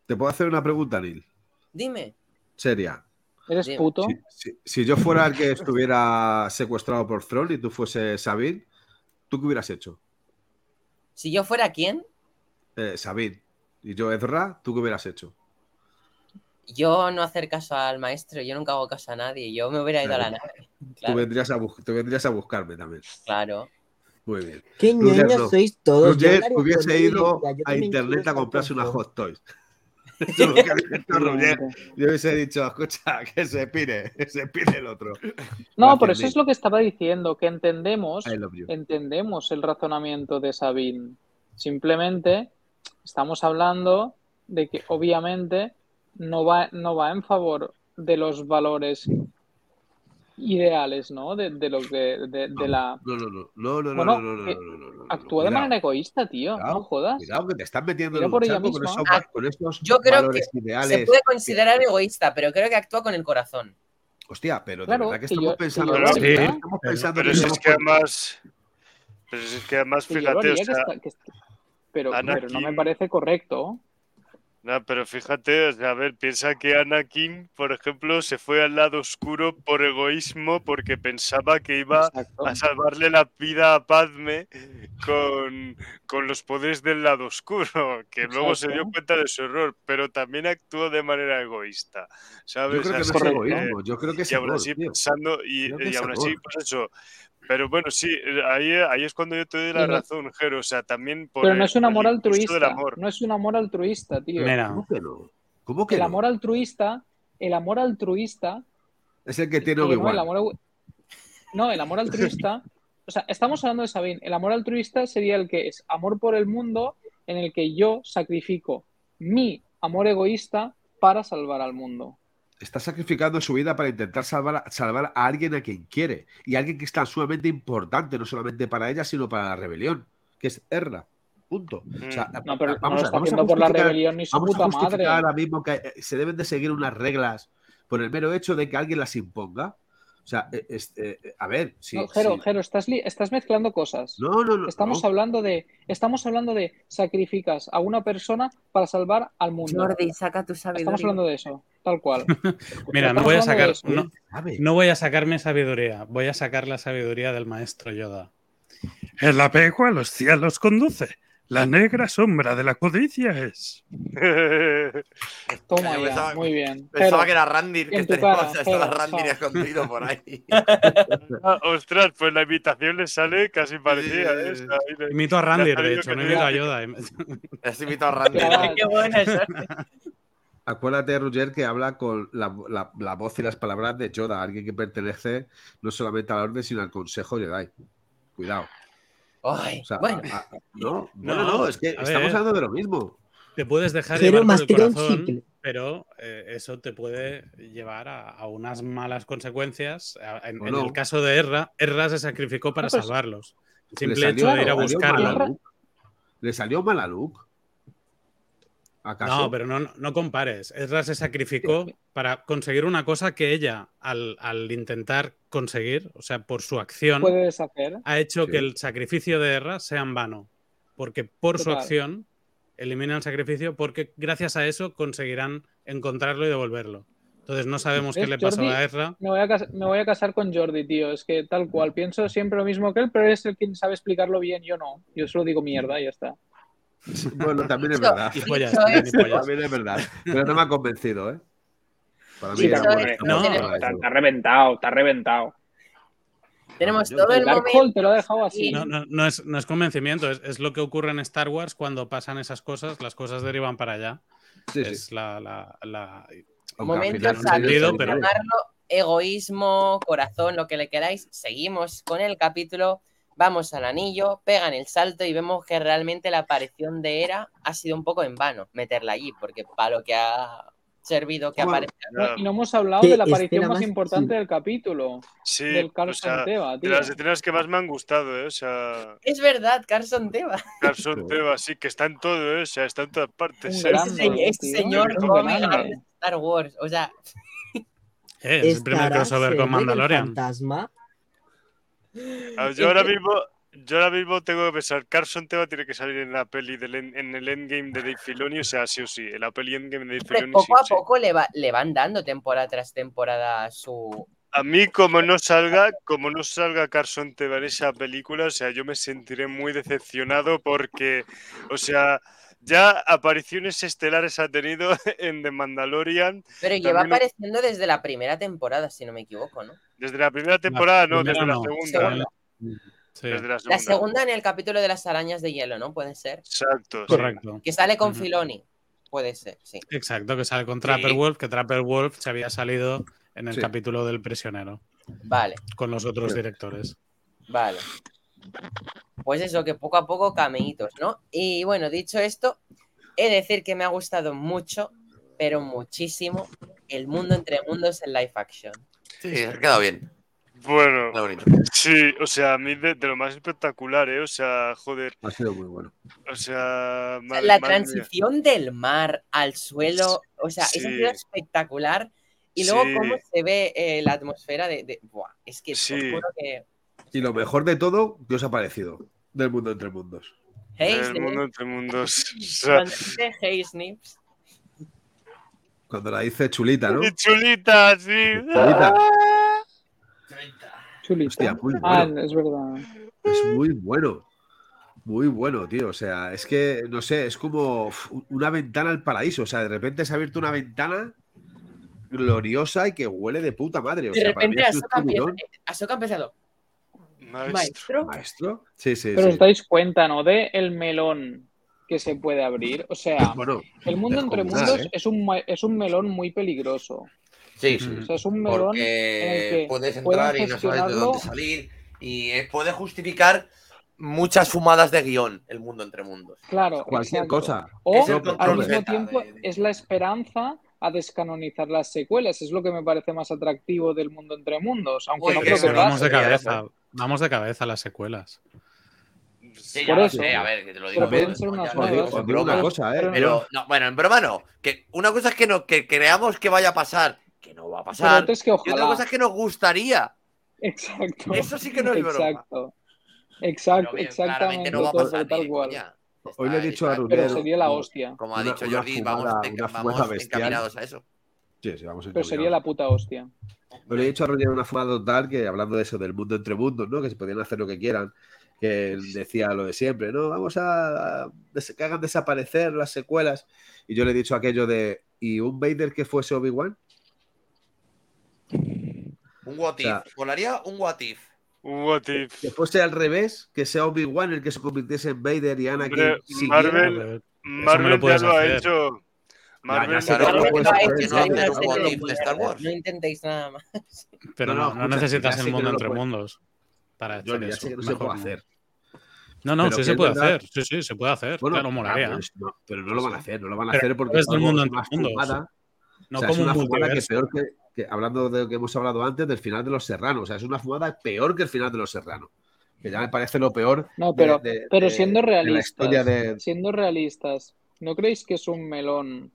te puedo hacer una pregunta, Neil. Dime. Seria. ¿Eres Dime. puto? Si, si- si yo fuera el que estuviera secuestrado por Throne y tú fueses Sabine, ¿tú qué hubieras hecho? Si yo fuera quién, Eh, Sabine. Y yo Ezra, ¿tú qué hubieras hecho? yo no hacer caso al maestro, yo nunca hago caso a nadie, yo me hubiera ido a la nave. Tú, vendrías a tú vendrías a buscarme también. claro. Muy bien. Qué ñoños sois todos. Hubiese ido a internet a comprarse unas hot toys. Yo hubiese dicho, escucha, que se pire, que se pire el otro. No, por eso es lo que estaba diciendo, que entendemos, entendemos el razonamiento de Sabine. Simplemente estamos hablando de que obviamente no va, no va en favor de los valores ideales, ¿no? De, de lo que, de, de la. No, no, no, no, no, no, Bueno, no, no, no, que no, no, no, no, Actúa de manera egoísta, tío. cuidado, no jodas. Cuidado, que te estás metiendo en por ella con, esos, Ah, con estos yo creo valores Se ideales. puede considerar egoísta, pero creo que actúa con el corazón. Hostia, pero de Claro, verdad que que estamos yo- que pensando, yo estamos pero- pensando Pero que si somos es que además. Pero si es que además, Que fíjate, o haría, que sea, está- que est- pero, pero no me parece correcto. No, pero fíjate, a ver, piensa que Anakin, por ejemplo, se fue al lado oscuro por egoísmo porque pensaba que iba Exacto. a salvarle la vida a Padme con, con los poderes del lado oscuro, que luego se dio cuenta de su error, pero también actuó de manera egoísta, ¿sabes? Yo creo que no es correcto. egoísmo, yo creo que es y aún así tío. pensando, y, aún así, pues eso. Pero bueno, sí, ahí, ahí es cuando yo te doy la razón, Jero. O sea, también por Pero no el- es un amor altruista. No es un amor altruista, tío. Mira, ¿Cómo que no? ¿Cómo que El no? amor altruista, el amor altruista, Es el que tiene eh, no, Obi-Wan. el amor, no, el amor altruista, o sea, estamos hablando de Sabine. El amor altruista sería el que es amor por el mundo, en el que yo sacrifico mi amor egoísta para salvar al mundo. Está sacrificando su vida para intentar salvar, a- salvar a alguien a quien quiere. Y a alguien que es tan sumamente importante, no solamente para ella, sino para la rebelión, que es Erra. Punto. O sea, No, pero no vamos lo a- está vamos a por la rebelión ni su Vamos a puta justificar madre. ahora mismo que eh, se deben de seguir unas reglas por el mero hecho de que alguien las imponga. O sea, eh, este, a ver, si, No, Jero, si- Jero, estás, li- estás mezclando cosas. no, no, no, Estamos no. hablando de, estamos hablando de sacrificas a una persona para salvar al mundo. Jordi, saca tu Estamos sabiduría. hablando de eso, tal cual. mira, no Estamos voy a sacar. eso. No, no voy a sacarme sabiduría, voy a sacar la sabiduría del maestro Yoda. El apego a los cielos conduce. La negra sombra de la codicia es. Toma ya, pensaba- muy bien. Pensaba que era Randir, que tenemos- cara, estaba Randir escondido por ahí. Ah, ostras, pues la invitación le sale casi parecida. ¿eh? O sea, ahí le- Imito a Randir, de hecho, no imito a Yoda. Has invitado a Randir. Qué bueno eso. Acuérdate, Roger, que habla con la, la- la voz y las palabras de Yoda, alguien que pertenece no solamente a la orden, sino al Consejo Jedi. Cuidado. Ay, O sea, bueno, a- a- no, bueno, No, no, es que estamos ver. hablando de lo mismo. te puedes dejar Pero llevar por el corazón, pero eh, eso te puede llevar a, a unas malas consecuencias. En, no. el caso de Erra, Erra se sacrificó para No, pues- salvarlos. El Le simple hecho de ir a buscarlo. Le salió mal a Luke. ¿Acaso? No, pero no, no compares. Ezra se sacrificó para conseguir una cosa que ella, al, al intentar conseguir, o sea, por su acción, ha hecho Sí. que el sacrificio de Erra sea en vano. Porque por su acción elimina el sacrificio, porque gracias a eso conseguirán encontrarlo y devolverlo. Entonces no sabemos qué ¿Ves, le pasó Jordi? a Ezra. Me voy, a cas- me voy a casar con Jordi, tío. Es que tal cual. Pienso siempre lo mismo que él, pero es el quien sabe explicarlo bien. Yo no. Yo solo digo mierda y ya está. Bueno, también es verdad. Y pollas, Dicho también, y esto- pollas. También es verdad. Pero no me ha convencido, ¿eh? Para mí Sí, un no, Está, reventado, está reventado. Tenemos Yo- todo el momento. te lo ha dejado así. No, no- no es, no es convencimiento, es, es lo que ocurre en Star Wars cuando pasan esas cosas, las cosas derivan para allá. Sí, sí. Es la, la- Momento sentido, pero- llamarlo egoísmo, corazón, lo que le queráis. Seguimos con el capítulo. Vamos al anillo, pegan el salto y vemos que realmente la aparición de Hera ha sido un poco en vano meterla allí, porque para lo que ha servido que Bueno, aparezca. Ya. Y no hemos hablado Que de la aparición más más- importante sí. del capítulo, Sí, del o sea, Teba, de las escenas que más me han gustado, ¿eh? O sea, Es verdad, Carson Teva. Carson Teva, sí, que está en todo, ¿eh? O sea, está en todas partes. Un ¿eh? Ese, Grande, señor grande. grande Star Wars. O sea, Eh, es el primer ¿Estará crossover con Cedric el Mandalorian. fantasma? Yo ahora mismo, yo ahora mismo tengo que pensar, Carson Teva tiene que salir en la peli del en, en el endgame de Dave Filoni, o sea, sí o sí, en la peli endgame de Dave Filoni poco a sí. poco le, va- le van dando temporada tras temporada su. A mí, como no salga, como no salga Carson Teva en esa película, o sea, yo me sentiré muy decepcionado porque, o sea, ya apariciones estelares ha tenido en The Mandalorian Pero lleva También apareciendo desde la primera temporada, si no me equivoco, ¿no? Desde la primera temporada, no, primera desde la segunda. Segunda. Sí, Desde la La segunda. segunda en el capítulo de las arañas de hielo, ¿no? Puede ser. Exacto. sí. correcto. Que sale con. Filoni. Puede ser, sí. Exacto, que sale con Trapper Sí. Wolf, que Trapper Wolf se había salido en el Sí. capítulo del prisionero Vale, con los otros directores. vale. Pues eso, que poco a poco cameitos, ¿no? Y bueno, dicho esto, he de decir que me ha gustado mucho, pero muchísimo, el mundo entre mundos en live action. Sí, ha quedado bien. Bueno, sí, o sea, a mí de, de lo más espectacular, ¿eh? O sea, joder, Ha sido muy bueno. o sea, madre- la mía. transición del mar al suelo, o sea, eso ha sido Sí. espectacular. Y luego Sí. cómo se ve eh, la atmósfera de... de- Buah, es que os Sí. juro que... Y lo mejor de todo, ¿qué os ha parecido? Del mundo entre mundos. Hey, El Snips, mundo entre mundos. O sea, cuando la dice chulita, ¿no? ¡Qué chulita, sí! Chulita. Chulito. Hostia, muy Ah, bueno. es verdad. Es muy bueno. Muy bueno, tío. O sea, es que, no sé, es como una ventana al paraíso. O sea, de repente se ha abierto una ventana gloriosa y que huele de puta madre. O de sea, mí repente subidón. Ahsoka ha empezado, Maestro. maestro, ¿Maestro? Sí, sí, Pero sí. os dais cuenta, ¿no? De el melón que se puede abrir. O sea, Bueno, el mundo entre mundos ¿eh? es, un, es un melón muy peligroso. Sí, sí. O sea, es un melón en el porque que puedes entrar y no sabes de dónde salir. Y eh, puede justificar muchas fumadas de guion el mundo entre mundos. Claro, cualquier exacto. cosa. O al mismo tiempo de- de- es la esperanza a descanonizar las secuelas. Es lo que me parece más atractivo del mundo entre mundos. Aunque Uy, no creo que que pase, vamos de cabeza, vamos de cabeza a las secuelas. Sí, ya lo eso. sé, a ver, que te lo digo. Pero pueden ¿eh? pero- Pero, no, bueno, en broma no. Que una cosa es que, no, que creamos que vaya a pasar, que no va a Pero pasar. otra es que Y otra ojalá. cosa es que nos gustaría. Exacto. Eso sí que no es broma. Exacto. Exacto, Pero bien, exactamente. no va a pasar tal cual. coña. Hoy le he Está- dicho a Rubén- Pero sería la hostia. Como ha dicho Jordi, fumada- vamos, una vamos fumada bestial. encaminados a eso. Sí, sí, vamos Pero sería la puta hostia. Yo le he dicho a Roger una fumada total que hablando de eso, del mundo entre mundos, ¿no? Que se podían hacer lo que quieran. Que él decía lo de siempre, ¿no? Vamos a, que hagan desaparecer las secuelas. Y yo le he dicho aquello de. ¿Y un Vader que fuese Obi-Wan? Un what if. O sea- Molaría un what if. Un what if. Que fuese al revés, que sea Obi-Wan el que se convirtiese en Vader y Anakin. Marvel- Marvel ya lo ha hacer. hecho. Marvel no ha hecho. intentéis nada más. Pero No, no, no, no escucha, necesitas el mundo entre mundos para hacer eso. sé que no se puede no. hacer. No, no, Pero sí se puede verdad- hacer. Sí, sí, se puede hacer. Bueno, claro, molaría. pero, es- no, pero no lo van a hacer, no lo van a Pero hacer porque es del mundo más mundos. fumada. No o sea, es una un fumada que peor que, que- hablando de lo que hemos hablado antes del final de Los Serranos. O sea, es una fumada peor que el final de Los Serranos. Que ya me parece lo peor. No, pero, de- pero de- siendo de la realistas, de. siendo realistas, ¿no creéis que es un melón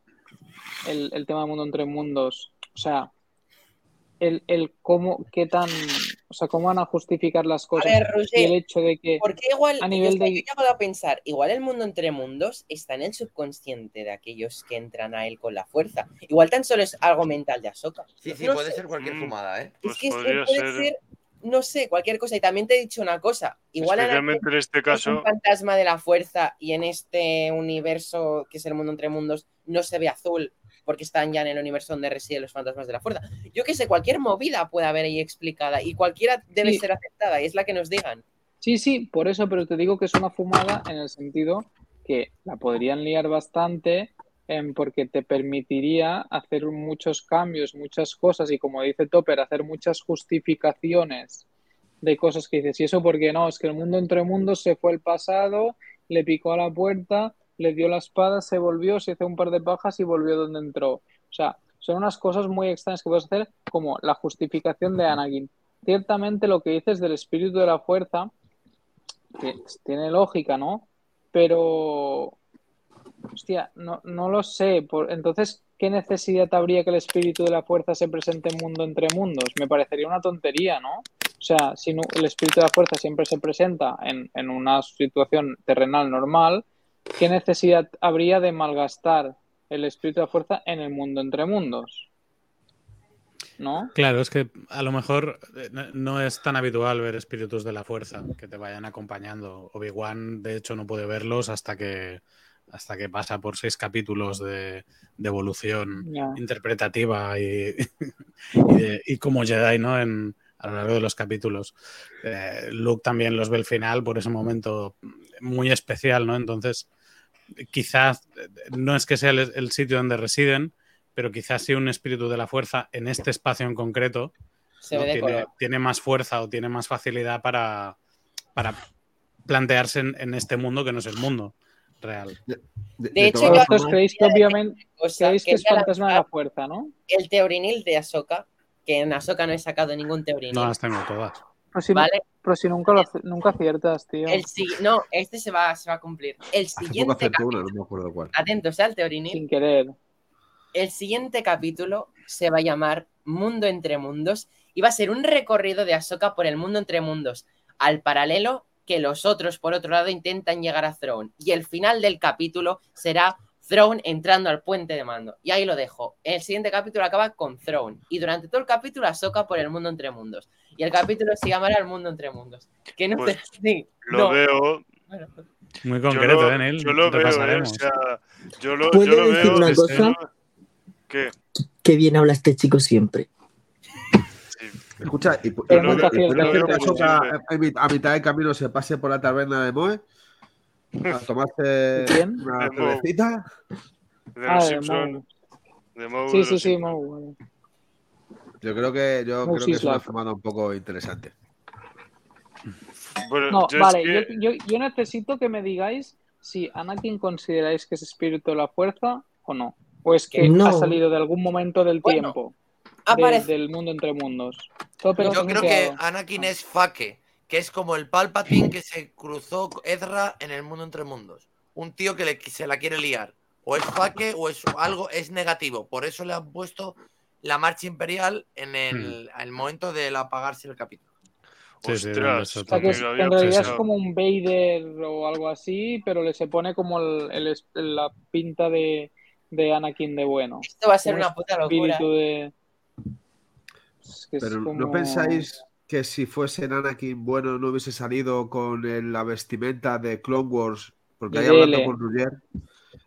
el, el tema de mundo entre mundos? O sea, el, el cómo, qué tan, o sea, cómo van a justificar las A cosas y el hecho de que ¿por qué igual a nivel es que de- yo he llegado a pensar, igual el mundo entre mundos está en el subconsciente de aquellos que entran a él con la fuerza? Igual tan solo es algo mental de Ahsoka. Sí, sí, No puede sé. ser cualquier Mm. fumada, ¿eh? Pues es que es- podría puede ser. ser, no sé, cualquier cosa. Y también te he dicho una cosa, igual Especialmente en este es caso. un fantasma de la fuerza y en este universo que es el mundo entre mundos no se ve azul porque están ya en el universo donde residen los fantasmas de la fuerza. Yo que sé, cualquier movida puede haber ahí explicada y cualquiera debe Sí. ser aceptada y es la que nos digan. Sí, sí, por eso, pero te digo que es una fumada en el sentido que la podrían liar bastante em, porque te permitiría hacer muchos cambios, muchas cosas y como dice Topper, hacer muchas justificaciones de cosas que dices, y eso porque no, es que el mundo entre mundos se fue al pasado, le picó a la puerta, le dio la espada, se volvió, se hizo un par de pajas y volvió donde entró. O sea, son unas cosas muy extrañas que puedes hacer como la justificación de Anakin. Ciertamente lo que dices del espíritu de la fuerza que tiene lógica, ¿no? Pero, hostia, no, no lo sé. Por, entonces, ¿qué necesidad habría que el espíritu de la fuerza se presente en mundo entre mundos? Me parecería una tontería, ¿no? O sea, si no- el espíritu de la fuerza siempre se presenta en, en una situación terrenal normal, ¿qué necesidad habría de malgastar el espíritu de la fuerza en el mundo entre mundos? ¿No? Claro, es que a lo mejor eh, no- es tan habitual ver espíritus de la fuerza que te vayan acompañando. Obi-Wan, de hecho, no puede verlos hasta que, hasta que pasa por seis capítulos de, de evolución Ya. interpretativa y, y, de- y como Jedi, ¿no? En, a lo largo de los capítulos. Eh, Luke también los ve al final por ese momento muy especial, ¿no? Entonces, quizás no es que sea el, el sitio donde residen, pero quizás si un espíritu de la fuerza en este espacio en concreto Se ¿no? ve de tiene, color. tiene más fuerza o tiene más facilidad para, para plantearse en, en este mundo que no es el mundo real. De hecho, Vosotros creéis que obviamente creéis que es fantasma de la fuerza, ¿no? el teorinil de Ahsoka, que en Ahsoka no he sacado ningún teorinil. No las tengo todas. Pero si, ¿Vale? pero si nunca, lo, nunca aciertas, tío. El no, este se va, se va a cumplir. El siguiente capítulo, una, no me acuerdo cuál. atentos al teorinil, Sin querer. el siguiente capítulo se va a llamar Mundo entre Mundos y va a ser un recorrido de Ahsoka por el mundo entre mundos, al paralelo que los otros, por otro lado, intentan llegar a Throne. Y el final del capítulo será Throne entrando al puente de mando. Y ahí lo dejo. El siguiente capítulo acaba con Throne. Y durante todo el capítulo Ahsoka por el mundo entre mundos. Y el capítulo se llamará El mundo entre mundos. Que no Pues. Sí, Lo no. veo. Bueno, Muy Yo concreto, lo, ¿eh, Neil? yo lo veo, ¿eh? O sea, yo lo, ¿Puedo yo lo decir veo. una cosa? ¿Qué? Qué bien habla este chico siempre. Escucha, y, y y que Yo Ahsoka a mitad del camino se pase por la taberna de Moe a tomarse ¿Quién? una cervecita. De Ah, los de Simpson. Moe. De Moe Sí, de sí, sí. Moe, vale. Yo creo que yo Moe creo que es una fumada un poco interesante. Bueno, No, yo es vale, que- yo, yo- yo necesito que me digáis si Anakin consideráis que es espíritu de la fuerza o no. O es que No. ha salido de algún momento del Bueno, tiempo, de- del mundo entre mundos. Todo Yo creo que. Anakin es Fake, que es como el Palpatine que se cruzó Ezra en el mundo entre mundos. Un tío que le, se la quiere liar. O es Fake o es algo, es negativo. Por eso le han puesto la marcha imperial en el, el momento del apagarse el capítulo. Sí, sí, Ostras, eso O sea, que, es- en realidad es como un Vader o algo así, pero le se pone como el- la pinta de, de Anakin de bueno. Esto va a ser Un una puta locura. Espíritu de... Es que es Pero ¿no pensáis que si fuese Anakin bueno no hubiese salido con el- la vestimenta de Clone Wars? Porque ahí hablando con Ruger,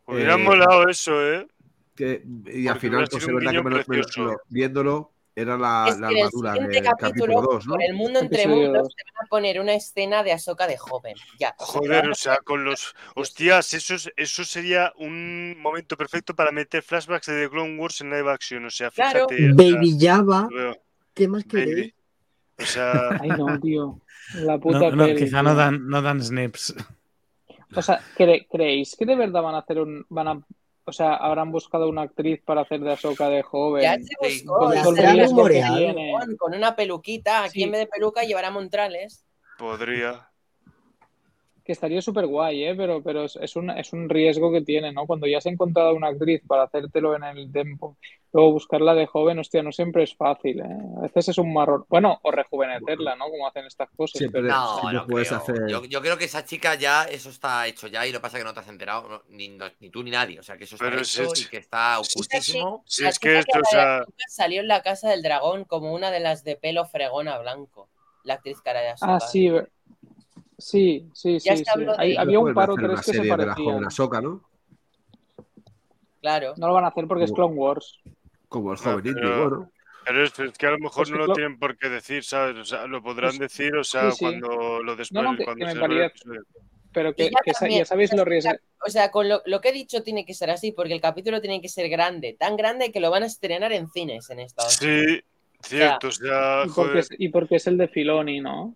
Hubiera eh, molado eso, ¿eh? que, y al final, pues es verdad que me lo- me lo- viéndolo, era la, Es la que en el armadura siguiente del capítulo, capítulo 2, ¿no? por el mundo entre mundos, dos. te van a poner una escena de Ahsoka de joven. Ya. o sea, te Joder, o sea, con los. Hostias, eso, es- eso sería un momento perfecto para meter flashbacks de The Clone Wars en live action. O sea, Claro. fíjate. o sea, Baby Java. ¿qué más Baby. queréis? O sea, Ay, no, tío. La puta No, no, peli, quizá no dan, no dan snips. O sea, ¿cre- ¿creéis que de verdad van a hacer un. van a. O sea, habrán buscado una actriz para hacer de Ahsoka de joven? Ya se buscó, ya se con una peluquita. Aquí Sí. en vez de peluca llevará montrales. podría. Que estaría súper guay, ¿eh? Pero, pero es, es un, es un riesgo que tiene, ¿no? Cuando ya has encontrado una actriz para hacértelo en el tiempo, luego buscarla de joven, hostia, no siempre es fácil, ¿eh? A veces es un marrón. Bueno, o rejuvenecerla, ¿no? Como hacen estas cosas. Siempre- pero- No, no puedes creo. hacer- Yo, yo creo que esa chica ya, eso está hecho ya y lo que pasa es que no te has enterado, no, ni, no- ni tú ni nadie. O sea, que eso está Pero hecho sí, y que está ocultísimo. Si es que esto, o sea, salió en la casa del dragón como una de las de pelo fregona blanco. La actriz cara de Ahsoka. Ah, sí, ve- sí, sí, Ya sí. sí. de Hay- había un par o tres una que se de parecían. joven Ahsoka, ¿no? Claro. No lo van a hacer porque es Clone Wars. Como el No, joven Indy, pero- es, es que a lo mejor Pues no lo tienen por qué decir, ¿sabes? O sea, lo podrán Pues- decir, o sea, sí, sí. cuando lo después, No, no, cuando que se. Pero que, ya que sa- también, ya sabéis los riesgos. O sea, con lo, lo que he dicho tiene que ser así, porque el capítulo tiene que ser grande, tan grande que lo van a estrenar en cines en Estados Unidos. Sí, cierto, o sea, Y porque, es, y porque es el de Filoni, ¿no?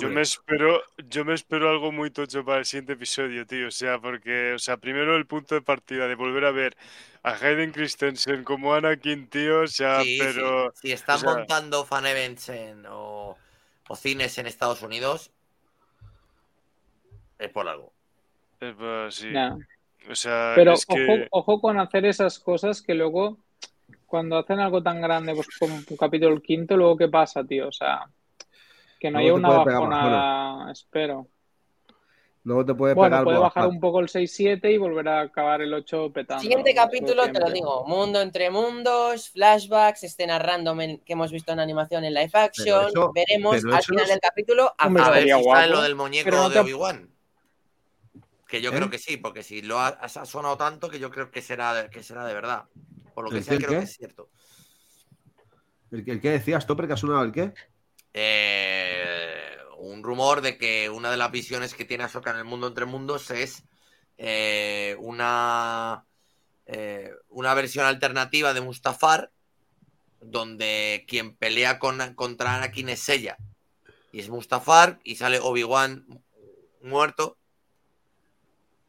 Yo me espero, yo me espero algo muy tocho para el siguiente episodio, tío, o sea, porque, o sea, primero el punto de partida de volver a ver a Hayden Christensen como Anakin, tío, o sea, Sí, sí. pero, Si están o sea- montando fan events en- o, o cines en Estados Unidos, es por algo. eh, pues, sí, o sea, Pero es que... ojo, ojo con hacer esas cosas que luego, cuando hacen algo tan grande, pues como un capítulo quinto, luego qué pasa, tío. O sea, que no haya Luego te una puede pegar bajonada, espero. Luego te puede Bueno, pegar puede bajar un poco el 6-7 y volver a acabar el 8 petando. Siguiente capítulo, te lo digo, mundo entre mundos, flashbacks, escenas random en- que hemos visto en animación en live action. eso- Veremos al final no es- del capítulo a ver si guapo, sale lo del muñeco no de Obi-Wan. Que yo ¿Eh? creo que sí, porque si lo ha, ha sonado tanto que yo creo que será, de- que será de verdad. Por lo que ¿El sea, qué, creo qué? que es cierto. ¿El, que- el que decías, Topper, que ha sonado el qué? Eh, un rumor de que una de las visiones que tiene Ahsoka en el mundo entre mundos es eh, una, eh, una versión alternativa de Mustafar donde quien pelea con, contra Anakin es ella. Y es Mustafar y sale Obi-Wan muerto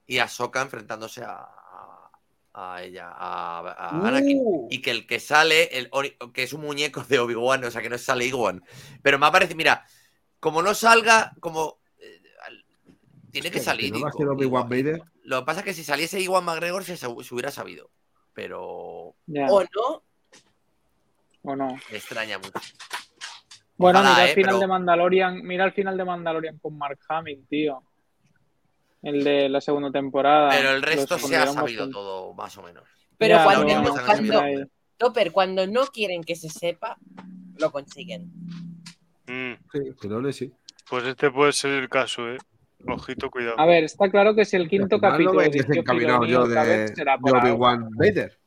y Ahsoka enfrentándose a, a- a ella, a, a Anakin. Uh, Y que el que sale, el, que es un muñeco de Obi-Wan, o sea que no sale Iwan. Pero me ha parecido, mira, como no salga, como. eh, tiene que salir. ¿no va a Iwan- ser Obi-Wan Iwan- Vader? Lo que pasa es que si saliese Iwan McGregor se, se hubiera sabido. Pero ¿O no? o no. me extraña mucho. Bueno, Ojalá, mira el eh, final pero- de Mandalorian, mira el final de Mandalorian con Mark Hamill, tío. El de la segunda temporada. Pero el resto se ha sabido todo, más o menos. Pero Ya, cuando, no- cuando no quieren que se sepa, lo consiguen. Mm, Sí, sí. pues este puede ser el caso, eh. Ojito, cuidado. A ver, está claro que si el quinto capítulo no desencaminado Filoni yo de. Obi-Wan Vader.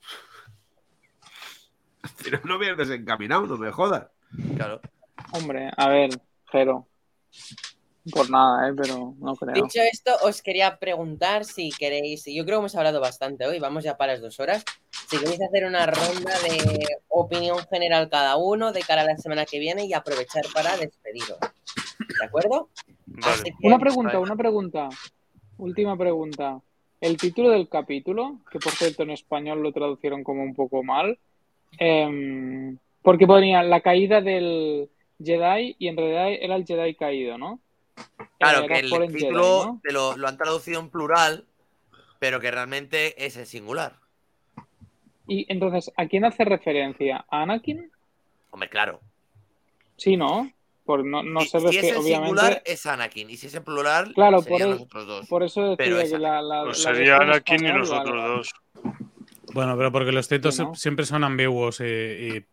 Pero no me has desencaminado, no me jodas. Claro. Hombre, a ver, Jero. Por nada, ¿eh? Pero no creo. Dicho esto, os quería preguntar si queréis, yo creo que hemos hablado bastante hoy, vamos ya para las dos horas, si queréis hacer una ronda de opinión general cada uno de cara a la semana que viene y aprovechar para despediros. ¿De acuerdo? Vale. Que- Una pregunta, una pregunta. Última pregunta. El título del capítulo, que por cierto en español lo traducieron como un poco mal, em, porque ponía la caída del Jedi y en realidad era el Jedi caído, ¿no? Claro, Era que el Jedi, título ¿no? te lo, lo han traducido en plural, pero que realmente es en singular. Y entonces, ¿a quién hace referencia? ¿A Anakin? Hombre, claro. Sí, ¿no? Por no, no se si es que en obviamente. singular es Anakin y si es en plural Claro, por el- los otros dos. Por eso decía Pero que esa- la, la, Pues la sería Anakin y los otros dos. Bueno, pero porque los títulos Sí, ¿no? se- siempre son ambiguos y, y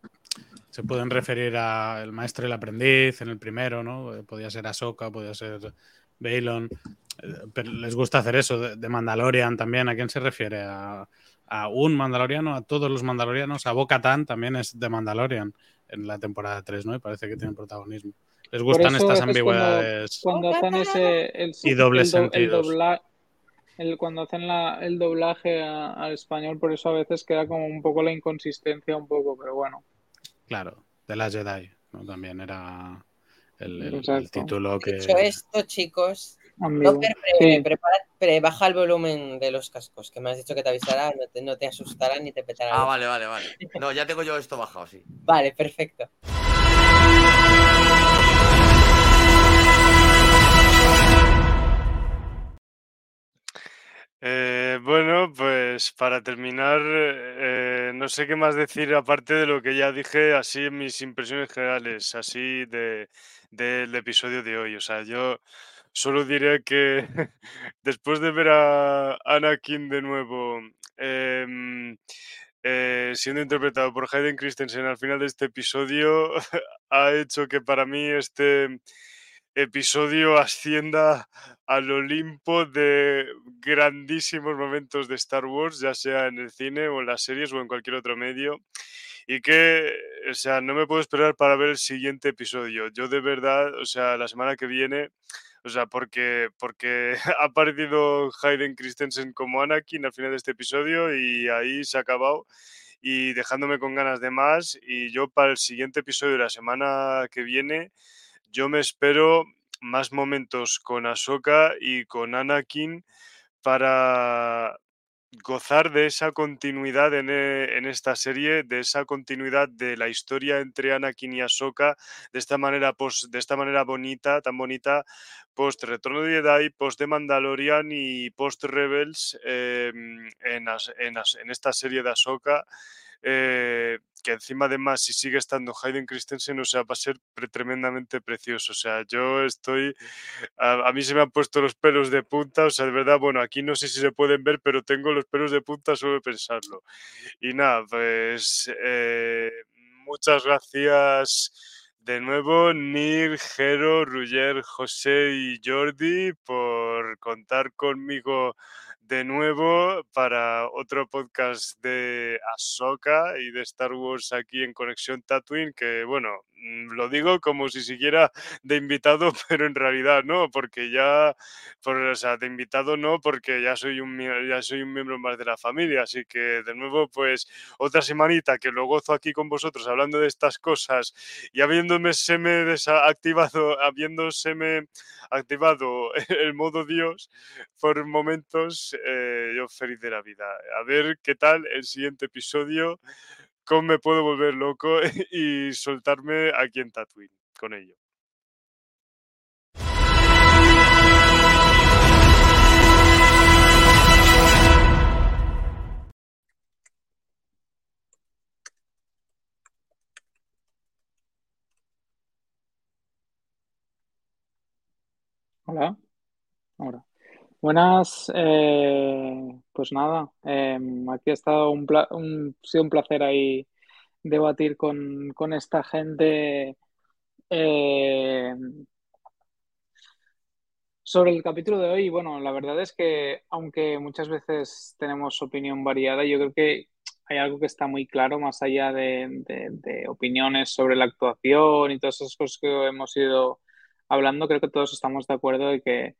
se pueden referir al maestro y el aprendiz en el primero, ¿no? Podía ser Ahsoka, podía ser Balon. Eh, Pero les gusta hacer eso, de, de Mandalorian también. ¿A quién se refiere? ¿A, a un Mandaloriano? ¿A todos los Mandalorianos? ¿A Bo-Katan también es de Mandalorian en la temporada 3, ¿no? Y parece que tiene protagonismo. Les gustan estas cuando- ambigüedades. cuando hacen ese el, Y dobles el, do- el sentidos. dobla- el- cuando hacen la- el doblaje al español por eso a veces queda como un poco la inconsistencia un poco pero bueno Claro, de la Jedi. ¿no? También era el, el- el Exacto. título que... Dicho esto, chicos, Amigo. Docker, pre- Sí. prepara- pre- baja el volumen de los cascos, que me has dicho que te avisará, no te, no te asustará ni te petará. Ah, vale, vale, vale. No, ya tengo yo esto bajado, sí. Vale, perfecto. Eh, bueno, pues para terminar, eh, no sé qué más decir aparte de lo que ya dije, así en mis impresiones generales, así de, del episodio de hoy. O sea, yo solo diré que después de ver a Anakin de nuevo em, eh, siendo interpretado por Hayden Christensen al final de este episodio, ha hecho que para mí este episodio ascienda al Olimpo de grandísimos momentos de Star Wars, ya sea en el cine o en las series o en cualquier otro medio. Y que, o sea, no me puedo esperar para ver el siguiente episodio. Yo de verdad, o sea, la semana que viene, o sea, porque, porque ha aparecido Hayden Christensen como Anakin al final de este episodio y ahí se ha acabado y dejándome con ganas de más. Y yo para el siguiente episodio de la semana que viene, yo me espero más momentos con Ahsoka y con Anakin para gozar de esa continuidad en, eh, en esta serie, de esa continuidad de la historia entre Anakin y Ahsoka, de esta manera, pos- de esta manera bonita, tan bonita, post Retorno de Jedi, post de Mandalorian y post Rebels em, en, en en esta serie de Ahsoka. Eh, que encima además si sigue estando Hayden Christensen, o sea, va a ser pre- tremendamente precioso. O sea, yo estoy, a, mí se me han puesto los pelos de punta, o sea, de verdad, bueno, aquí no sé si se pueden ver, pero tengo los pelos de punta solo de pensarlo. Y nada, pues eh, muchas gracias de nuevo, Nir, Jero, Ruyer, José y Jordi, por contar conmigo de nuevo para otro podcast de Ahsoka y de Star Wars aquí en Conexión Tatooine, que bueno, mm, lo digo como si siguiera de invitado, pero en realidad no, porque ya, por, o sea, de invitado no, porque ya soy un ya soy un miembro más de la familia, así que de nuevo pues otra semanita que lo gozo aquí con vosotros hablando de estas cosas y habiéndome se me desactivado, habiéndoseme activado el modo Dios por momentos, eh, yo feliz de la vida. A ver qué tal el siguiente episodio, cómo me puedo volver loco y soltarme aquí en Tatooine con ello. Hola. Ahora. Buenas, eh, pues nada, em, aquí ha estado un, pla- un- sido un placer ahí debatir con, con esta gente eh, sobre el capítulo de hoy. Bueno, la verdad es que aunque muchas veces tenemos opinión variada, yo creo que hay algo que está muy claro más allá de, de- de opiniones sobre la actuación y todas esas cosas que hemos ido hablando. Creo que todos estamos de acuerdo de que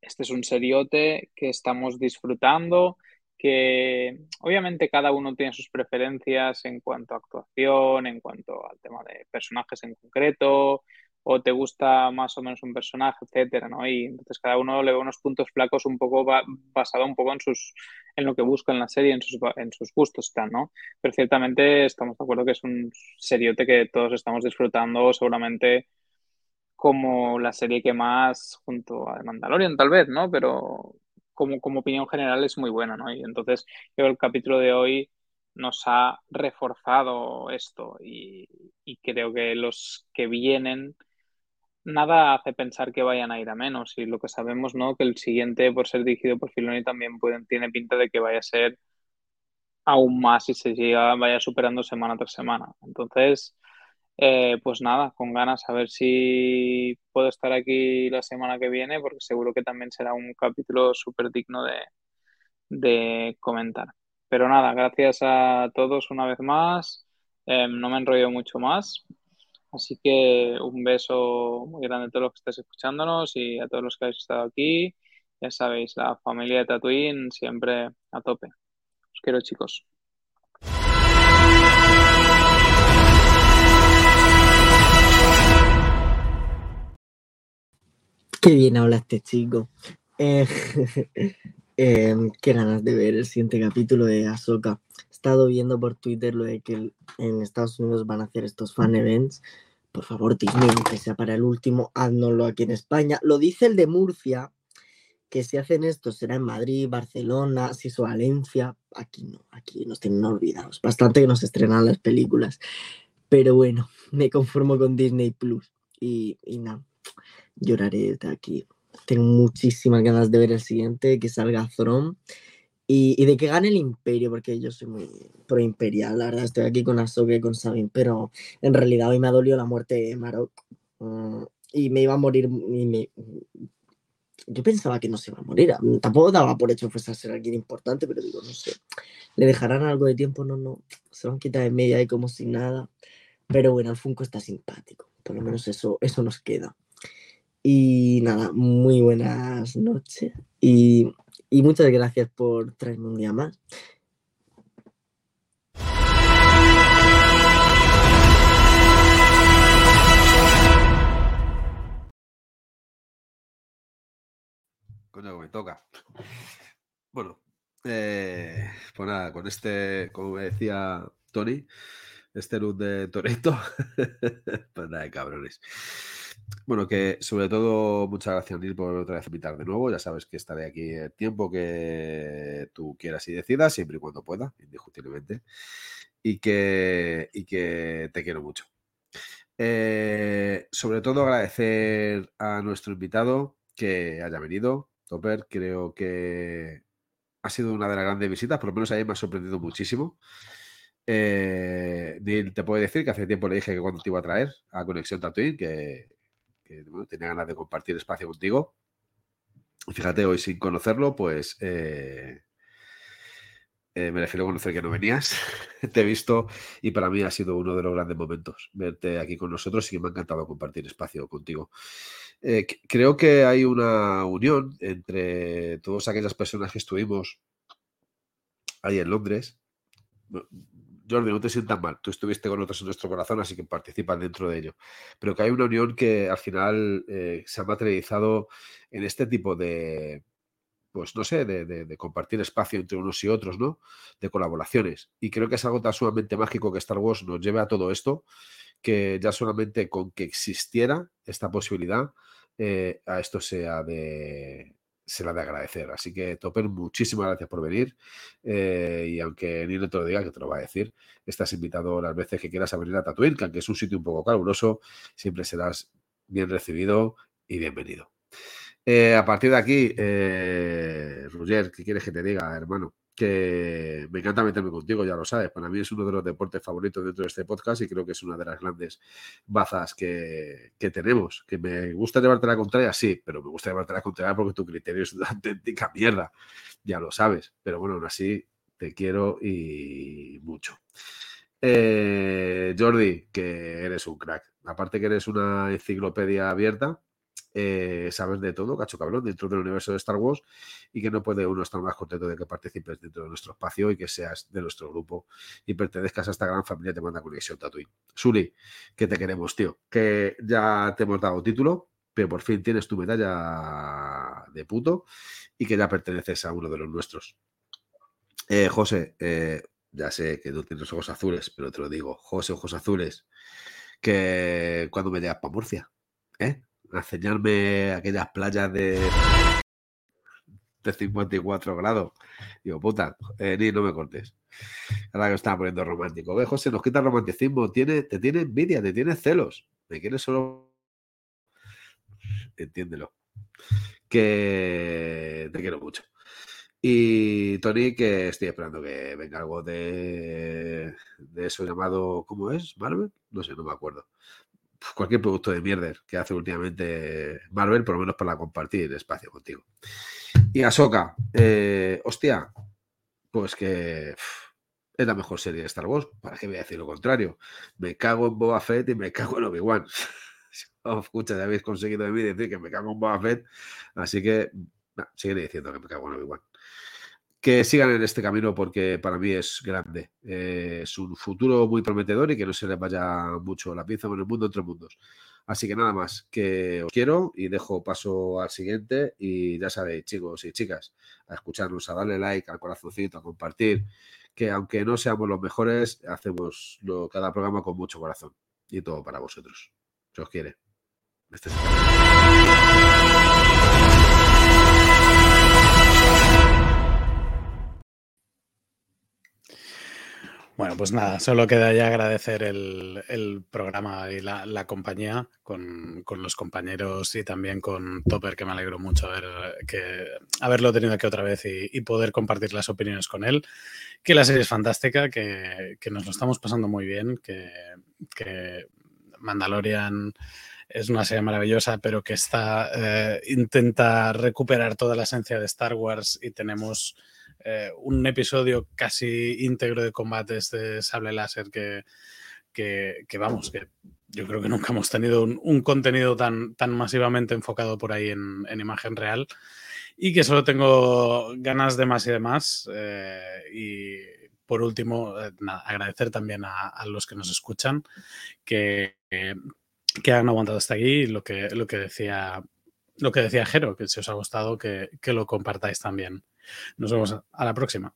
este es un seriote que estamos disfrutando, que obviamente cada uno tiene sus preferencias en cuanto a actuación, en cuanto al tema de personajes en concreto, o te gusta más o menos un personaje, etcétera, ¿no? Y entonces cada uno le ve unos puntos flacos un poco ba- basado un poco en sus en lo que busca en la serie, en sus, en sus gustos, tal, ¿no? Pero ciertamente estamos de acuerdo que es un seriote que todos estamos disfrutando seguramente como la serie que más, junto a Mandalorian tal vez, ¿no? Pero como, como opinión general es muy buena, ¿no? Y entonces yo el capítulo de hoy nos ha reforzado esto y, y creo que los que vienen, nada hace pensar que vayan a ir a menos y lo que sabemos, ¿no? Que el siguiente, por ser dirigido por Filoni, también pueden, tiene pinta de que vaya a ser aún más y se siga, vaya superando semana tras semana. Entonces... Eh, pues nada, con ganas a ver si puedo estar aquí la semana que viene, porque seguro que también será un capítulo súper digno de, comentar. Pero nada, gracias a todos una vez más. Eh, no me enrollo mucho más. Así que un beso muy grande a todos los que estáis escuchándonos y a todos los que habéis estado aquí. Ya sabéis, la familia de Tatooine siempre a tope. Os quiero, chicos. Qué bien habla este chico. Eh, em, qué ganas de ver el siguiente capítulo de Ahsoka. He estado viendo por Twitter lo de que en Estados Unidos van a hacer estos fan events. Por favor, Disney, aunque sea para el último, haznoslo aquí en España. Lo dice el de Murcia, que si hacen esto será en Madrid, Barcelona, si eso Valencia. Aquí no, aquí nos tienen olvidados. Bastante que nos estrenan las películas. Pero bueno, me conformo con Disney Plus. Y, y nada, lloraré de aquí. Tengo muchísimas ganas de ver el siguiente, que salga Throne. Y, y de que gane el Imperio, porque yo soy muy pro imperial, la verdad. Estoy aquí con Ahsoka y con Sabine, pero en realidad hoy me ha dolido la muerte de Marok. Mm, y me iba a morir. y me- yo pensaba que no se iba a morir. mm, Tampoco daba por hecho que fuese a ser alguien importante, pero digo, no sé. ¿Le dejarán algo de tiempo? No, no. Se lo han quitado de media y como si nada. Pero bueno, el Funko está simpático. Por lo menos eso, eso nos queda. Y nada, muy buenas noches. Y, y muchas gracias por traerme un día más. Coño, me toca. Bueno, eh, pues nada, con este, como me decía Tony, este look de Toreto, pues nada cabrones. Bueno, que sobre todo muchas gracias Neil por otra vez invitar de nuevo. Ya sabes que estaré aquí el tiempo que tú quieras y decidas, siempre y cuando pueda, indiscutiblemente. Y que, y que te quiero mucho. Eh, sobre todo agradecer a nuestro invitado que haya venido. Topper, creo que ha sido una de las grandes visitas, por lo menos a mí me ha sorprendido muchísimo. Eh, Neil, te puedo decir que hace tiempo le dije que cuando te iba a traer a Conexión Tatooine, que, tenía ganas de compartir espacio contigo. Fíjate, hoy sin conocerlo, pues eh, eh, me refiero a conocer que no venías. te he visto y para mí ha sido uno de los grandes momentos verte aquí con nosotros y que me ha encantado compartir espacio contigo. Eh, creo que hay una unión entre todas aquellas personas que estuvimos ahí en Londres. Jordi, no te sientas mal, tú estuviste con nosotros en nuestro corazón, así que participas dentro de ello. Pero que hay una unión que al final eh, se ha materializado en este tipo de, pues no sé, de compartir espacio entre unos y otros, ¿no? De colaboraciones. Y creo que es algo tan sumamente mágico que Star Wars nos lleve a todo esto, que ya solamente con que existiera esta posibilidad, eh, a esto sea de, será de agradecer. Así que, Topper, muchísimas gracias por venir. eh, y aunque ni no te lo diga, que te lo va a decir, estás invitado las veces que quieras a venir a Tatooine, que aunque es un sitio un poco caluroso, siempre serás bien recibido y bienvenido. Eh, a partir de aquí, eh, Roger, ¿qué quieres que te diga, hermano? Que me encanta meterme contigo, ya lo sabes. Para mí es uno de los deportes favoritos dentro de este podcast y creo que es una de las grandes bazas que, que tenemos. Que me gusta llevarte la contraria, sí, pero me gusta llevarte la contraria porque tu criterio es una auténtica mierda. Ya lo sabes. Pero bueno, aún así te quiero y mucho. Eh, Jordi, que eres un crack. Aparte que eres una enciclopedia abierta, eh, sabes de todo, cacho cabrón, dentro del universo de Star Wars y que no puede uno estar más contento de que participes dentro de nuestro espacio y que seas de nuestro grupo y pertenezcas a esta gran familia Te Manda Conexión Tatooine. Suli, que te queremos, tío, que ya te hemos dado título, pero por fin tienes tu medalla de puto y que ya perteneces a uno de los nuestros. Eh, José, eh, ya sé que no tienes ojos azules, pero te lo digo, José, ojos azules, que cuando me llegas para Murcia, ¿eh? A enseñarme aquellas playas de, de 54 grados. Digo, puta, eh, ni no me cortes. Ahora que estaba poniendo romántico. Ve, José, nos quita el romanticismo, tiene, te tiene envidia, te tiene celos. Me quieres solo. Entiéndelo. Que te quiero mucho. Y Tony, que estoy esperando que venga algo de, de eso llamado, ¿cómo es? ¿Marvel? No sé, no me acuerdo. Cualquier producto de mierda que hace últimamente Marvel, por lo menos para compartir espacio contigo. Y Ahsoka, eh, hostia, pues que es la mejor serie de Star Wars. ¿Para qué voy a decir lo contrario? Me cago en Boba Fett y me cago en Obi-Wan. Escucha, ya habéis conseguido de mí decir que me cago en Boba Fett, así que sigue diciendo que me cago en Obi-Wan que sigan en este camino porque para mí es grande. Eh, es un futuro muy prometedor y que no se les vaya mucho la pinza con el mundo entre mundos. Así que nada más, que os quiero y dejo paso al siguiente. Y ya sabéis, chicos y chicas, a escucharnos, a darle like, al corazoncito, a compartir, que aunque no seamos los mejores, hacemos cada programa con mucho corazón. Y todo para vosotros. Se os quiere. Este Bueno, pues nada, solo queda ya agradecer el, el programa y la, la compañía con, con los compañeros y también con Topper, que me alegro mucho que, haberlo tenido aquí otra vez y, y poder compartir las opiniones con él. Que la serie es fantástica, que, que nos lo estamos pasando muy bien, que, que Mandalorian es una serie maravillosa, pero que está, eh, intenta recuperar toda la esencia de Star Wars y tenemos eh, un episodio casi íntegro de combates de sable láser que, que, vamos, que yo creo que nunca hemos tenido un, contenido tan, tan masivamente enfocado por ahí en, en, imagen real y que solo tengo ganas de más y de más. Eh, y por último, eh, agradecer también a, a, los que nos escuchan que, que han aguantado hasta aquí lo que, lo que decía lo que decía Jero, que si os ha gustado, que, que lo compartáis también. Nos vemos a la próxima.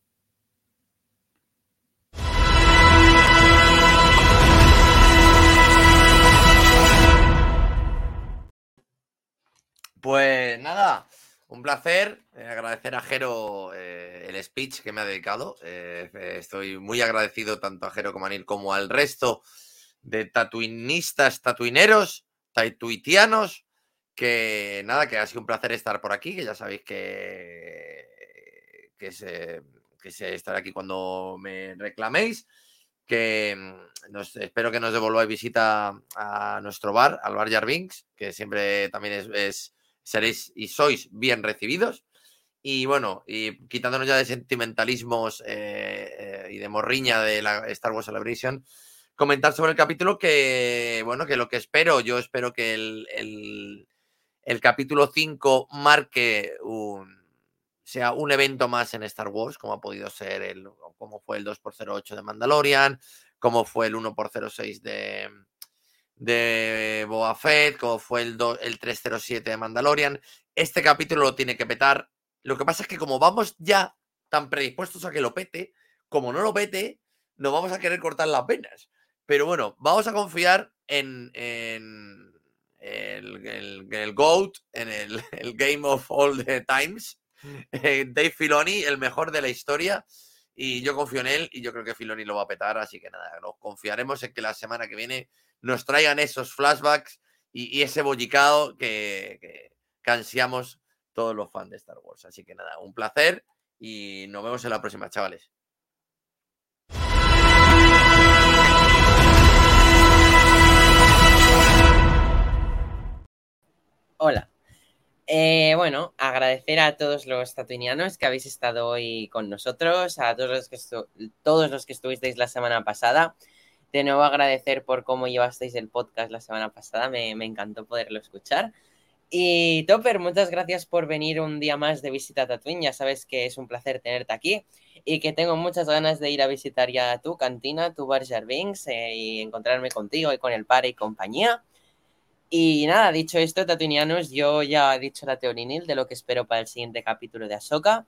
Pues nada, un placer. Eh, agradecer a Jero eh, el speech que me ha dedicado. Eh, estoy muy agradecido tanto a Jero como a Nil como al resto de tatuinistas, tatuineros, tatuitianos. Que nada, que ha sido un placer estar por aquí, que ya sabéis que, que, se, que se estaré aquí cuando me reclaméis. Que nos, espero que nos devolváis visita a nuestro bar, al bar Jarvinks, que siempre también es, es seréis y sois bien recibidos. Y bueno, y quitándonos ya de sentimentalismos eh, eh, y de morriña de la Star Wars Celebration, comentar sobre el capítulo que, bueno, que lo que espero, yo espero que el, el, el capítulo 5 marque un, sea un evento más en Star Wars, como ha podido ser el, como fue el 2x08 de Mandalorian, como fue el 1x06 de, de Boa Fett, como fue el, do, el 307 de Mandalorian. Este capítulo lo tiene que petar. Lo que pasa es que como vamos ya tan predispuestos a que lo pete, como no lo pete, nos vamos a querer cortar las venas. Pero bueno, vamos a confiar en, en el, el, el, GOAT, en el, el, Game of All the Times, eh, Dave Filoni, el mejor de la historia. Y yo confío en él y yo creo que Filoni lo va a petar. Así que nada, nos confiaremos en que la semana que viene nos traigan esos flashbacks y, ese bollicao que, que, todos los fans de Star Wars. Así que nada, un placer y nos vemos en la próxima, chavales. Hola. Eh, bueno, agradecer a todos los tatuinianos que habéis estado hoy con nosotros, a todos los que, todos los que estuvisteis la semana pasada de nuevo agradecer por cómo llevasteis el podcast la semana pasada, me, me, encantó poderlo escuchar. Y Topper, muchas gracias por venir un día más de visita a Tatooine, ya sabes que es un placer tenerte aquí y que tengo muchas ganas de ir a visitar ya tu cantina, tu bar Jarvings eh, y encontrarme contigo y con el padre y compañía. Y nada, dicho esto, tatuinianos, yo ya he dicho la teorinil de lo que espero para el siguiente capítulo de Ahsoka.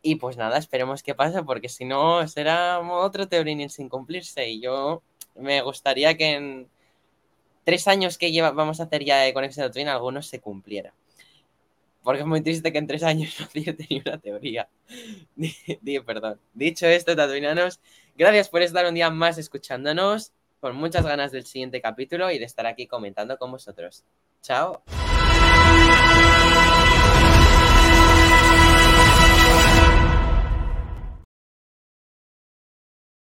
Y pues nada, esperemos que pase, porque si no será otro teorinil sin cumplirse. Y yo me gustaría que en tres años que lleva, vamos a hacer ya de Conexión Twin, algunos se cumpliera. Porque es muy triste que en tres años no haya tenido una teoría. Perdón. Dicho esto, tatuinanos, gracias por estar un día más escuchándonos, con muchas ganas del siguiente capítulo y de estar aquí comentando con vosotros. Chao.